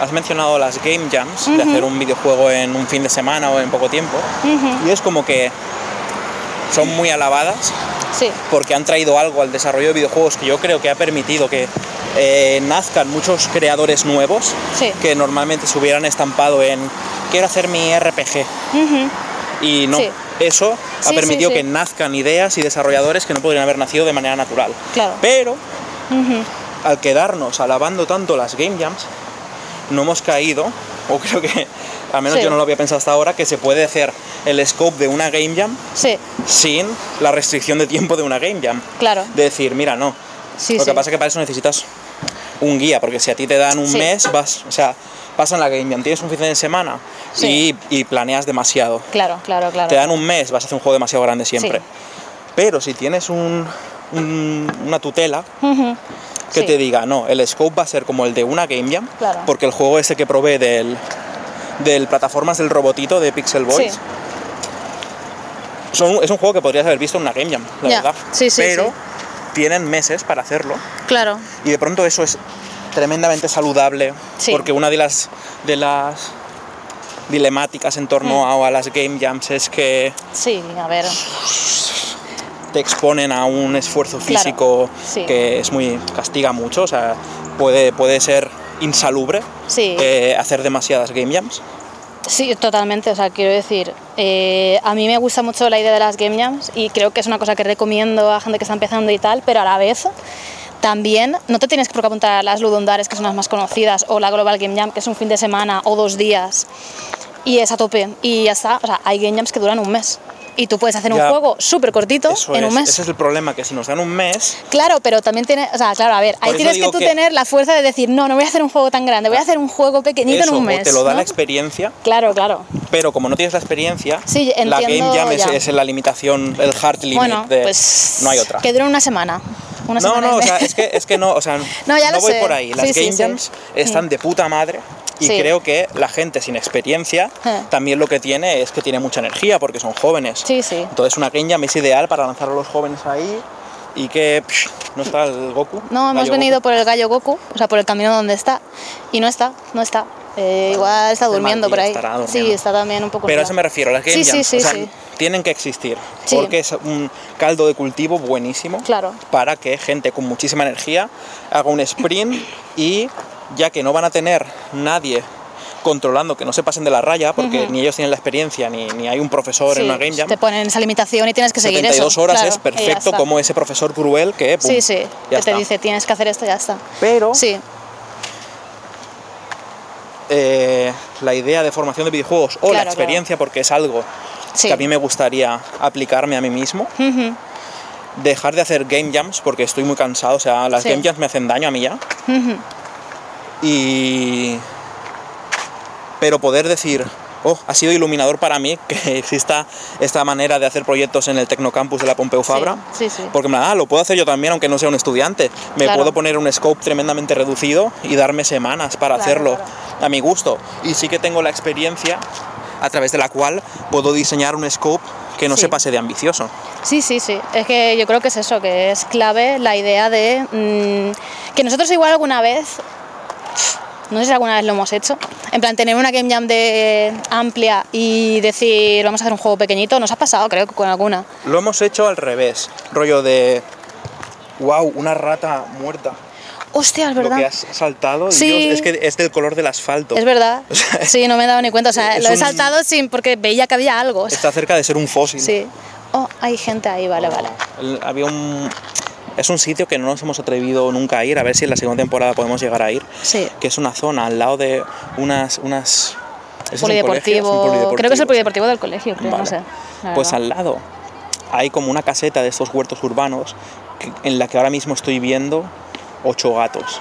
has mencionado las game jams, de hacer un videojuego en un fin de semana o en poco tiempo, y es como que son muy alabadas Sí, porque han traído algo al desarrollo de videojuegos que yo creo que ha permitido que eh, nazcan muchos creadores nuevos Sí. que normalmente se hubieran estampado en quiero hacer mi RPG. Y no, Sí. eso ha permitido que nazcan ideas y desarrolladores que no podrían haber nacido de manera natural. Claro. Pero al quedarnos alabando tanto las game jams, no hemos caído, o creo que al menos Sí. yo no lo había pensado hasta ahora, que se puede hacer el scope de una game jam sí, sin la restricción de tiempo de una game jam. claro. De decir, mira, no. Sí, Lo que pasa es que para eso necesitas un guía, porque si a ti te dan un mes, vas, o sea, vas en la game jam, tienes un fin de semana y, y planeas demasiado. Claro, claro, claro. Te dan un mes, vas a hacer un juego demasiado grande siempre. Sí. Pero si tienes un- un- una tutela Ujú. Que Sí. te diga, no, el scope va a ser como el de una game jam, Claro. porque el juego ese que provee del, del plataformas del robotito de Pixel Boys, Sí. son- es un juego que podrías haber visto en una game jam, la verdad. Sí, sí, Pero tienen meses para hacerlo Claro, y de pronto eso es tremendamente saludable Sí. porque una de las de las dilemáticas en Mm. torno a, a las game jams es que sí, a ver. Te exponen a un esfuerzo Claro, físico sí. que es muy castiga mucho o sea puede puede ser insalubre Sí. eh, hacer demasiadas game jams Sí, totalmente. O sea, quiero decir, eh, a mí me gusta mucho la idea de las game jams y creo que es una cosa que recomiendo a gente que está empezando y tal, pero a la vez también no te tienes que apuntar a las ludondares, que son las más conocidas, o la Global Game Jam, que es un fin de semana o dos días y es a tope y ya está. O sea, hay game jams que duran un mes y tú puedes hacer un juego súper cortito en es, un mes. ese es el problema que si nos dan un mes Claro, pero también tiene, o sea, claro, a ver, ahí tienes que tú que- tener la fuerza de decir, no, no voy a hacer un juego tan grande, voy a hacer un juego pequeñito eso en un o mes. te lo da ¿no? la experiencia Claro, claro. pero como no tienes la experiencia Sí, la game jam es, es la limitación el hard limit Bueno, de pues no hay otra que dure una semana. Una no, semana no, o sea, es que, es que no, o sea, No, ya lo voy sé. por ahí. Las Sí, game sí. jams están Sí. de puta madre y creo que la gente sin experiencia Eh. también lo que tiene es que tiene mucha energía porque son jóvenes. Sí, sí. Entonces una game jam es ideal para lanzar a los jóvenes ahí y que psh, no está el Goku. No, hemos venido Goku. por el gallo Goku, o sea, por el camino donde está. Y no está, no está. Eh, igual está mal durmiendo por ahí. Sí, está también un poco. Pero a eso me refiero, las game Sí, sí, sí, o sea, sí. tienen que existir porque es un caldo de cultivo buenísimo Claro. para que gente con muchísima energía haga un sprint y ya que no van a tener nadie controlando que no se pasen de la raya porque ni ellos tienen la experiencia ni, ni hay un profesor en una game jam Te ponen esa limitación y tienes que seguir 72 eso. horas claro, es y perfecto como ese profesor cruel que pum, Sí, sí, ya que está. te dice tienes que hacer esto, ya está. pero Sí, eh, la idea de formación de videojuegos o la Claro, experiencia porque es algo sí. que a mí me gustaría aplicarme a mí mismo dejar de hacer game jams porque estoy muy cansado, o sea, las Sí. game jams me hacen daño a mí ya. Y pero poder decir, "Oh, ha sido iluminador para mí que exista esta manera de hacer proyectos en el Tecnocampus de la Pompeu Fabra." Sí, sí. Porque me ah, lo puedo hacer yo también aunque no sea un estudiante. Me Claro. puedo poner un scope tremendamente reducido y darme semanas para Claro, hacerlo claro. a mi gusto. Y sí que tengo la experiencia a través de la cual puedo diseñar un scope que no Sí. se pase de ambicioso. Sí, sí, sí. Es que yo creo que es eso, que es clave la idea de mm, que nosotros igual alguna vez, no sé si alguna vez lo hemos hecho, en plan tener una game jam de amplia y decir vamos a hacer un juego pequeñito, nos ha pasado creo que con alguna. Lo hemos hecho al revés, rollo de wow, una rata muerta. Hostia, es Lo verdad. que has saltado Sí. Dios, es que es del color del asfalto. Es verdad. O sea, Sí, no me he dado ni cuenta. O sea, lo he un- saltado sin porque veía que había algo. o sea, Está cerca de ser un fósil. Sí. Oh, hay gente ahí, vale, vale. El- había un es un sitio que no nos hemos atrevido nunca a ir, a ver si en la segunda temporada podemos llegar a ir, Sí. que es una zona al lado de unas unas ¿eso es un Polideportivo. colegio? Creo que es el polideportivo, polideportivo del colegio, creo, no Vale. sé. la Pues al lado hay como una caseta de estos huertos urbanos que- en la que ahora mismo estoy viendo ocho gatos.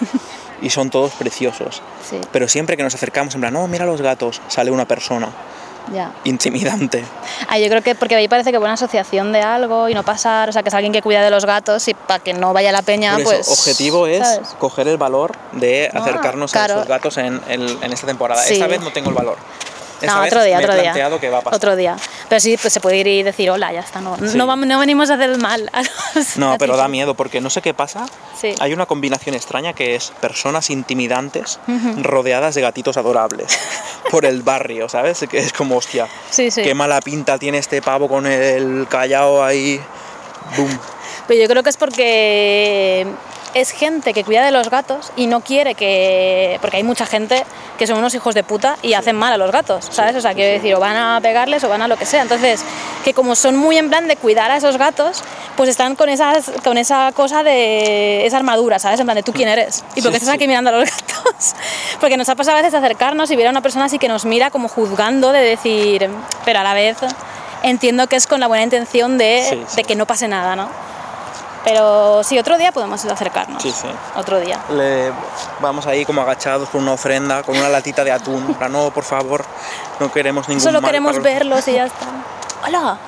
y son todos preciosos. Sí, Pero siempre que nos acercamos, en plan, no, mira los gatos, sale una persona ya. intimidante. Ah, yo creo que porque ahí parece que buena asociación de algo y no pasar, o sea, que es alguien que cuida de los gatos y para que no vaya la peña, Por eso, pues. objetivo es ¿sabes? coger el valor de Ah, acercarnos claro. a estos gatos en, el- en esta temporada. Sí. Esta vez no tengo el valor. Esta No, vez otro día, me otro he día. planteado que va a pasar. Otro día. Pero sí, pues se puede ir y decir hola, ya está. No, Sí. no, no venimos a hacer mal. a los No, pero da miedo porque no sé qué pasa. Sí. Hay una combinación extraña que es personas intimidantes rodeadas de gatitos adorables por el barrio, ¿sabes? Que es como, hostia, sí. qué mala pinta tiene este pavo con el callao ahí. Boom. Pero yo creo que es porque es gente que cuida de los gatos y no quiere que. Porque hay mucha gente que son unos hijos de puta y hacen mal a los gatos, ¿sabes? O sea, quiero decir, o van a pegarles o van a lo que sea. Entonces, que como son muy en plan de cuidar a esos gatos, pues están con, esas, con esa cosa de. esa armadura, ¿sabes? En plan de tú quién eres y por qué Sí, estás sí. aquí mirando a los gatos. Porque nos ha pasado a veces acercarnos y ver a una persona así que nos mira como juzgando, de decir. Pero a la vez entiendo que es con la buena intención de, Sí, sí. de que no pase nada, ¿no? Pero sí, otro día podemos acercarnos. Sí, sí. Otro día. Le vamos ahí como agachados con una ofrenda, con una latita de atún. Plan, no, por favor, no queremos ningún Solo mal queremos para los- verlos y ya está. ¡Hola!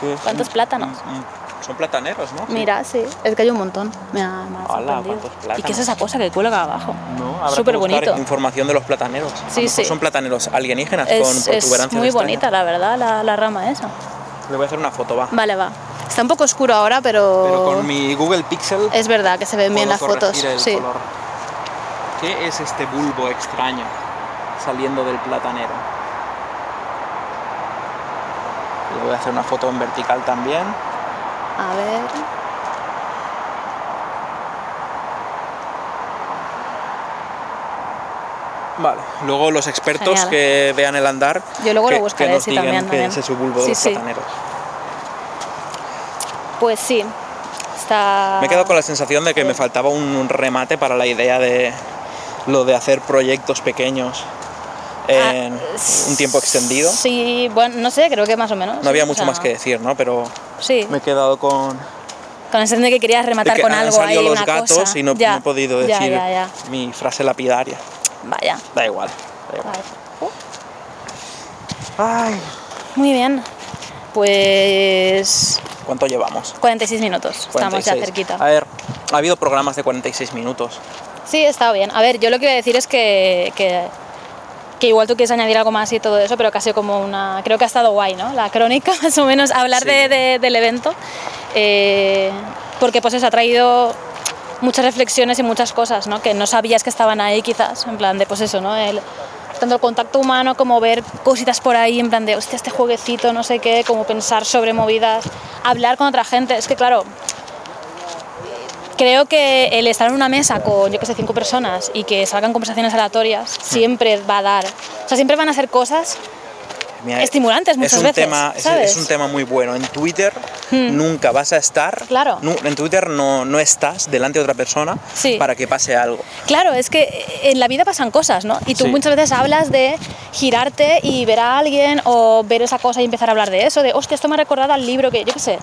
Sí, ¿Cuántos plátanos? mm, mm, Son plataneros, ¿no? Mira, sí, es que hay un montón. Me ha, me ha sorprendido. cuántos ¿Y plátanos. qué es esa cosa que cuelga abajo? No, habrá que Súper buscar bonito. información de los plataneros. A Sí, lo mejor sí. son plataneros alienígenas con Es, protuberancias es muy extrañas. bonita, la verdad, la, la rama esa. Le voy a hacer una foto, va. Vale, va. Está un poco oscuro ahora, pero, Pero con mi Google Pixel es verdad que se ven bien las fotos. el Sí. color. ¿Qué es este bulbo extraño saliendo del platanero? Le voy a hacer una foto en vertical también. A ver. Vale. Luego los expertos Genial. que vean el andar. Yo luego lo que, buscaré, que nos sí, digan también, qué también. es ese bulbo de Sí, los sí. plataneros. Pues sí. Está. Me he quedado con la sensación de que me faltaba un, remate para la idea de lo de hacer proyectos pequeños en Ah, un tiempo extendido. Sí, bueno, no sé, creo que más o menos. No había o mucho sea, más que decir, ¿no? Pero Sí, me he quedado con con la sensación de que querías de rematar que con han algo salido los una gatos cosa. y no, Ya, no he podido decir ya, ya. mi frase lapidaria. Vaya. Da igual. da igual. Vale. Ay, Muy bien. Pues ¿Cuánto llevamos? 46 minutos, estamos ya 46. cerquita. A ver, ha habido programas de 46 minutos. Sí, está bien. A ver, yo lo que iba a decir es que, que, que igual tú quieres añadir algo más y todo eso, pero sido como una... Creo que ha estado guay, ¿no? La crónica, más o menos, hablar Sí. de- de- del evento, eh, porque pues eso ha traído muchas reflexiones y muchas cosas, ¿no? Que no sabías que estaban ahí quizás, en plan de pues eso, ¿no? El, tanto el contacto humano como ver cositas por ahí, en plan de, hostia, este jueguecito, no sé qué, como pensar sobre movidas, hablar con otra gente. Es que claro, Creo que el estar en una mesa con, yo que sé, cinco personas y que salgan conversaciones aleatorias siempre va a dar. O sea, siempre van a ser cosas. Mira, Estimulantes es muchas un veces, Tema, es- ¿sabes? Es, un tema muy bueno. En Twitter nunca vas a estar. Claro. nu- en Twitter no, no estás delante de otra persona Sí. para que pase algo. Claro, es que en la vida pasan cosas, ¿no? Y tú Sí. muchas veces hablas de girarte y ver a alguien o ver esa cosa y empezar a hablar de eso, de, hostia, esto me ha recordado al libro que, yo qué sé,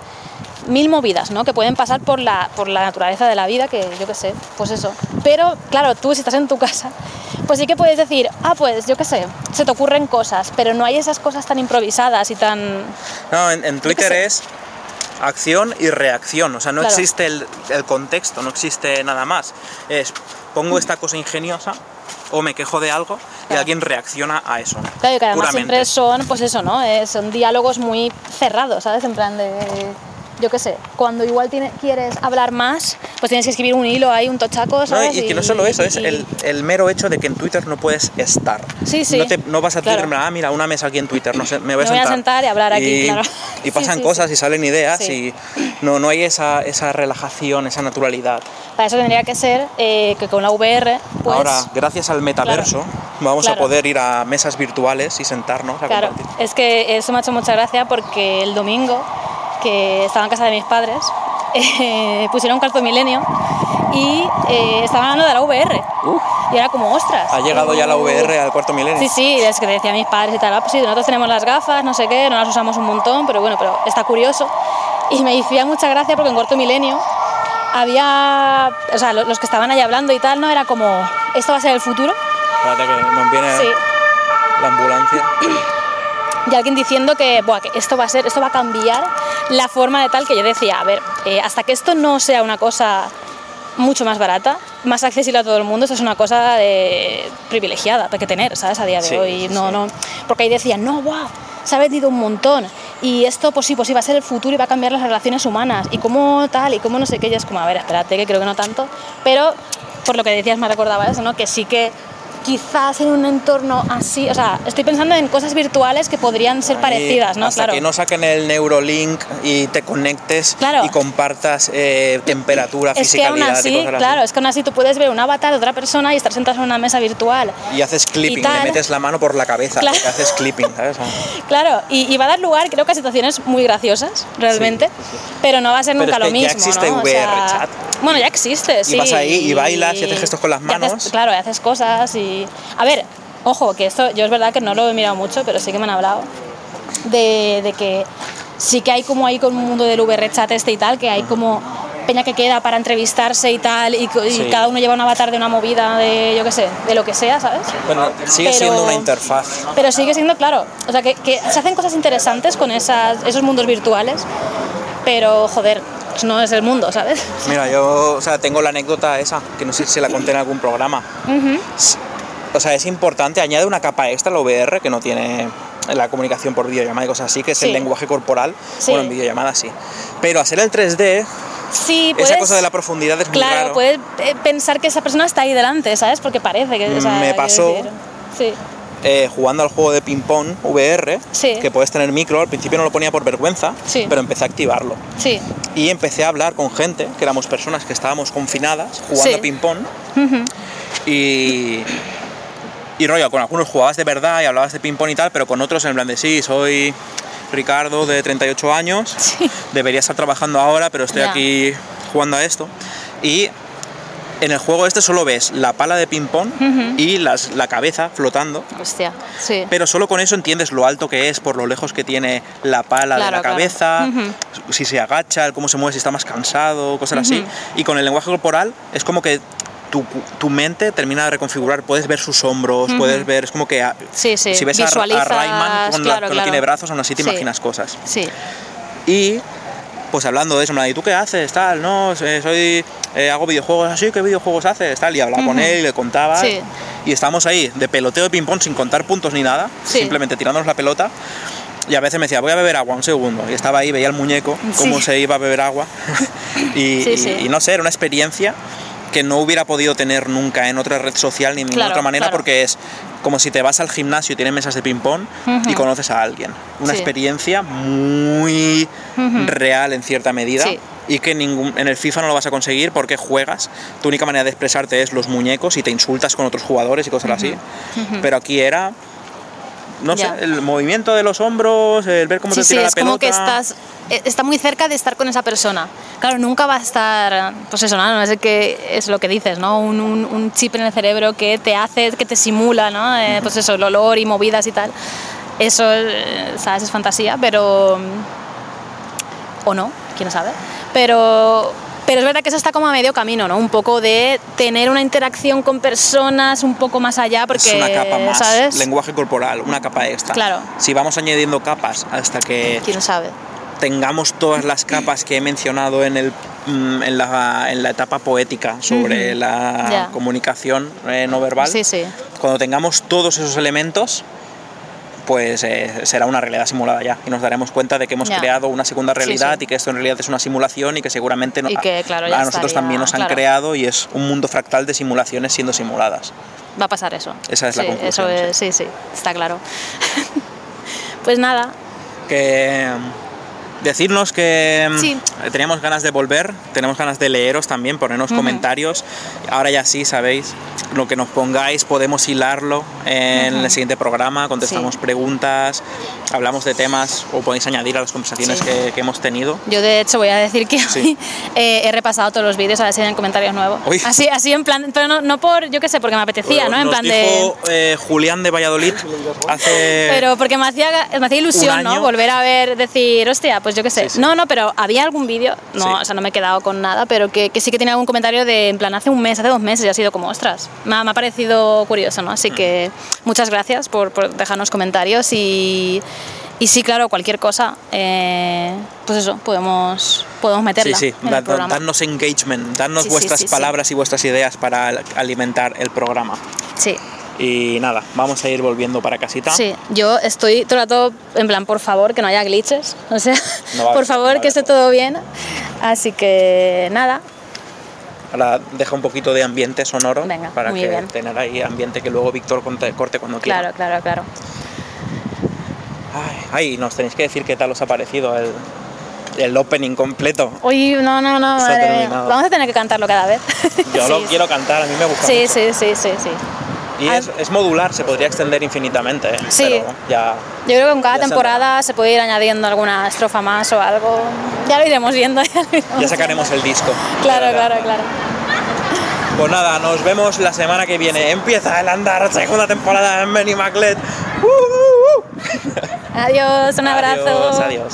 mil movidas, ¿no? Que pueden pasar por la, por la naturaleza de la vida, que yo qué sé, pues eso. Pero, claro, tú si estás en tu casa, pues sí que puedes decir, ah, pues yo qué sé, se te ocurren cosas, pero no hay esas cosas tan improvisadas y tan... No, en, en Twitter es acción y reacción. O sea, no Claro. existe el, el contexto, no existe nada más. Es pongo esta cosa ingeniosa o me quejo de algo y alguien reacciona a eso. Claro, y que además puramente. siempre son, pues eso, ¿no? Eh, son diálogos muy cerrados, ¿sabes? En plan de, yo qué sé, cuando igual tiene- quieres hablar más, pues tienes que escribir un hilo ahí, un tochaco, No, ¿sabes? y que no solo eso, es y- el, el mero hecho de que en Twitter no puedes estar. Sí, sí. No, te- no vas a Claro. Twitter, ah, mira, una mesa aquí en Twitter, no sé, me voy a Me voy a sentar. y hablar aquí, Y- claro. Y Sí, pasan sí, cosas y salen ideas y no, no hay esa, esa relajación, esa naturalidad. Para eso tendría que ser eh, que con la VR, pues... Ahora, gracias al metaverso, vamos Claro. a poder ir a mesas virtuales y sentarnos a Claro, compartir. es que eso me ha hecho mucha gracia porque el domingo, que estaba en casa de mis padres, eh, pusieron Cuarto Milenio y eh, estaban hablando de la VR. Uh, Y era como, ostras. ha llegado ya la VR al cuarto milenio. Sí, sí, es que decía a mis padres y tal, ah, pues sí, nosotros tenemos las gafas, no sé qué, no las usamos un montón, pero bueno, pero está curioso. Y me hacía mucha gracia porque en Cuarto Milenio había, o sea, lo- los que estaban ahí hablando y tal, ¿no? Era como, esto va a ser el futuro. Espérate que nos viene Sí. la ambulancia. Y alguien diciendo que, "Buah, que esto va a ser, esto va a cambiar la forma de tal que yo decía, a ver, eh, hasta que esto no sea una cosa mucho más barata, más accesible a todo el mundo, eso es una cosa de privilegiada hay que tener, ¿sabes? A día de Sí, hoy. no, sí. no, porque ahí decían, no, guau, se ha vendido un montón. Y esto, pues sí, pues sí, va a ser el futuro y va a cambiar las relaciones humanas. Y cómo tal, y cómo no sé qué. Y es como, a ver, espérate, que creo que no tanto. Pero, por lo que decías, me recordaba eso, ¿no? Que sí que quizás en un entorno así, o sea, estoy pensando en cosas virtuales que podrían ser Ahí, parecidas, ¿no? Hasta claro. que no saquen el Neurolink y te conectes Claro. y compartas eh, temperatura, es que fisicalidad aún y así, cosas así. claro, es que aún así tú puedes ver un avatar de otra persona y estar sentado en una mesa virtual. Y haces clipping, Y le tal. metes la mano por la cabeza, Claro. porque haces clipping, ¿sabes? Claro, y, y va a dar lugar, creo que a situaciones muy graciosas, realmente, pero no va a ser Pero nunca es que lo ya mismo. existe ¿no? O VR sea, chat. Bueno, ya existe, sí. vas ahí y bailas y haces gestos con las y haces- manos. claro, y haces cosas y. A ver, ojo, que esto yo es verdad que no lo he mirado mucho, pero sí que me han hablado de, de que sí que hay como ahí con un mundo del VR chat este y tal, que hay como peña que queda para entrevistarse y tal, y, co- y Sí. cada uno lleva un avatar de una movida de, yo qué sé, de lo que sea, ¿sabes? Bueno, sigue Pero- siendo una interfaz. Pero sigue siendo claro. O sea, que, que se hacen cosas interesantes con esas, esos mundos virtuales, pero joder, no es el mundo, ¿sabes? Mira, yo o sea, tengo la anécdota esa, que no sé si la conté en algún programa. Ujú. O sea, es importante, añade una capa extra a la VR que no tiene la comunicación por videollamada y cosas así, que es Sí. el lenguaje corporal. Sí. Bueno, en videollamada sí. Pero hacer el 3D, Sí, puedes, esa cosa de la profundidad es muy Claro, raro. puedes eh, pensar que esa persona está ahí delante, ¿sabes? Porque parece que... o sea, Me pasó. Sí, eh, jugando al juego de ping-pong VR, Sí. que puedes tener micro, al principio no lo ponía por vergüenza, Sí. pero empecé a activarlo. sí. Y empecé a hablar con gente, que éramos personas que estábamos confinadas jugando a ping-pong. Y. Y rollo, con algunos jugabas de verdad y hablabas de ping-pong y tal, pero con otros en plan de sí, soy Ricardo de 38 años, Sí. debería estar trabajando ahora, pero estoy aquí jugando a esto. Y en el juego este solo ves la pala de ping-pong y las, la cabeza flotando. Hostia, sí. Pero solo con eso entiendes lo alto que es, por lo lejos que tiene la pala de la claro. cabeza, si se agacha, cómo se mueve, si está más cansado, cosas así. Y con el lenguaje corporal es como que tu, tu mente termina de reconfigurar, puedes ver sus hombros, puedes ver, es como que a- Sí, sí, si ves a, Rayman cuando, claro, cuando claro. tiene brazos, aún así te Sí. imaginas cosas. Sí. Y pues hablando de eso, me la, ¿y tú qué haces? Tal, no, eh, soy, eh, hago videojuegos así, ¿qué videojuegos haces? Tal, y hablaba con él y le contaba. Sí. Y estábamos ahí de peloteo de ping-pong sin contar puntos ni nada, Sí. simplemente tirándonos la pelota. Y a veces me decía, voy a beber agua, un segundo. Y estaba ahí, veía el muñeco, cómo Sí. se iba a beber agua. y no sé, era una experiencia que no hubiera podido tener nunca en otra red social ni ninguna Claro, otra manera claro. porque es como si te vas al gimnasio y tienes mesas de ping-pong y conoces a alguien. Una Sí. experiencia muy real en cierta medida Sí. y que ningún, en el FIFA no lo vas a conseguir porque juegas. Tu única manera de expresarte es los muñecos y te insultas con otros jugadores y cosas así. Pero aquí era, no Ya. sé, el movimiento de los hombros, el ver cómo Sí, te sí, tira la es pelota. como que estás, eh, está muy cerca de estar con esa persona. Claro, nunca va a estar, pues eso, ¿no? No sé qué es lo que dices, ¿no? Un, un- un chip en el cerebro que te hace, que te simula, ¿no? Eh, pues eso, el olor y movidas y tal. Eso, eh, ¿sabes? Es fantasía, pero... O no, quién sabe. Pero, pero es verdad que eso está como a medio camino, ¿no? Un poco de tener una interacción con personas un poco más allá, porque, es una capa más, ¿sabes? lenguaje corporal, una capa extra. Claro. Si vamos añadiendo capas hasta que ¿Quién sabe? tengamos todas las capas que he mencionado en, el, mm, en, la, en la etapa poética sobre la comunicación eh, no verbal, Sí, sí. cuando tengamos todos esos elementos, pues eh, será una realidad simulada ya y nos daremos cuenta de que hemos Ya. creado una segunda realidad sí. y que esto en realidad es una simulación y que seguramente no- Y que, claro, a nosotros estaría, también nos han claro. creado y es un mundo fractal de simulaciones siendo simuladas. Va a pasar eso. Esa es la conclusión, Eso es, sí, sí, está claro. pues nada, que decirnos que mm, Sí. teníamos ganas de volver, tenemos ganas de leeros también, ponernos Ujú. comentarios. Ahora ya sí, sabéis, lo que nos pongáis podemos hilarlo en Ujú. el siguiente programa, contestamos Sí. preguntas, hablamos de temas o podéis añadir a las conversaciones Sí. que, que hemos tenido. yo de hecho voy a decir que hoy eh, he repasado todos los vídeos a ver si hay comentarios nuevos. Uy. Así, así en plan, pero no, no por, yo qué sé, porque me apetecía, ¿no? En plan de... dijo eh, Julián de Valladolid hace... Pero porque me hacía, me hacía ilusión. ¿no? Volver a ver, decir, hostia, pues yo qué sé. Sí, sí. No, no, pero había algún vídeo, no, Sí. o sea, no me he quedado con nada, pero que, que sí que tenía algún comentario de, en plan, hace un mes, hace dos meses, y ha sido como, ostras, me ha, me ha parecido curioso, ¿no? Así que muchas gracias por, por dejarnos comentarios y, y sí, claro, cualquier cosa, eh, pues eso, podemos, podemos Sí, meterla sí, en da- el programa. dadnos engagement, dadnos Sí, sí, vuestras sí, sí. palabras y vuestras ideas para al- alimentar el programa. Sí. Y nada, vamos a ir volviendo para casita. Sí, yo estoy todo el rato en plan, por favor, que no haya glitches. O sea, No va a por favor, no que esté todo bien. Así que nada, Ahora deja un poquito de ambiente sonoro Venga, para muy que bien. tener ahí ambiente que luego Víctor corte, cuando quiera. claro, claro, claro. Ay, ay, nos tenéis que decir qué tal os ha parecido el, el opening completo. Uy, no, no, no, madre. Vamos a tener que cantarlo cada vez. Yo Sí, lo sí. quiero cantar, a mí me gusta Sí, mucho. sí, sí, sí, sí. Y Ah. es, es modular, se podría extender infinitamente. ¿eh? Sí. Pero ya. Yo creo que en cada se temporada se puede ir añadiendo alguna estrofa más o algo. Ya lo iremos viendo. Ya, lo iremos Ya sacaremos el disco. Claro, claro, claro. Pues nada, nos vemos la semana que viene. Empieza el andar, segunda temporada en Benny Maclet. ¡Uh, uh, uh! Adiós, un abrazo. Adiós, adiós.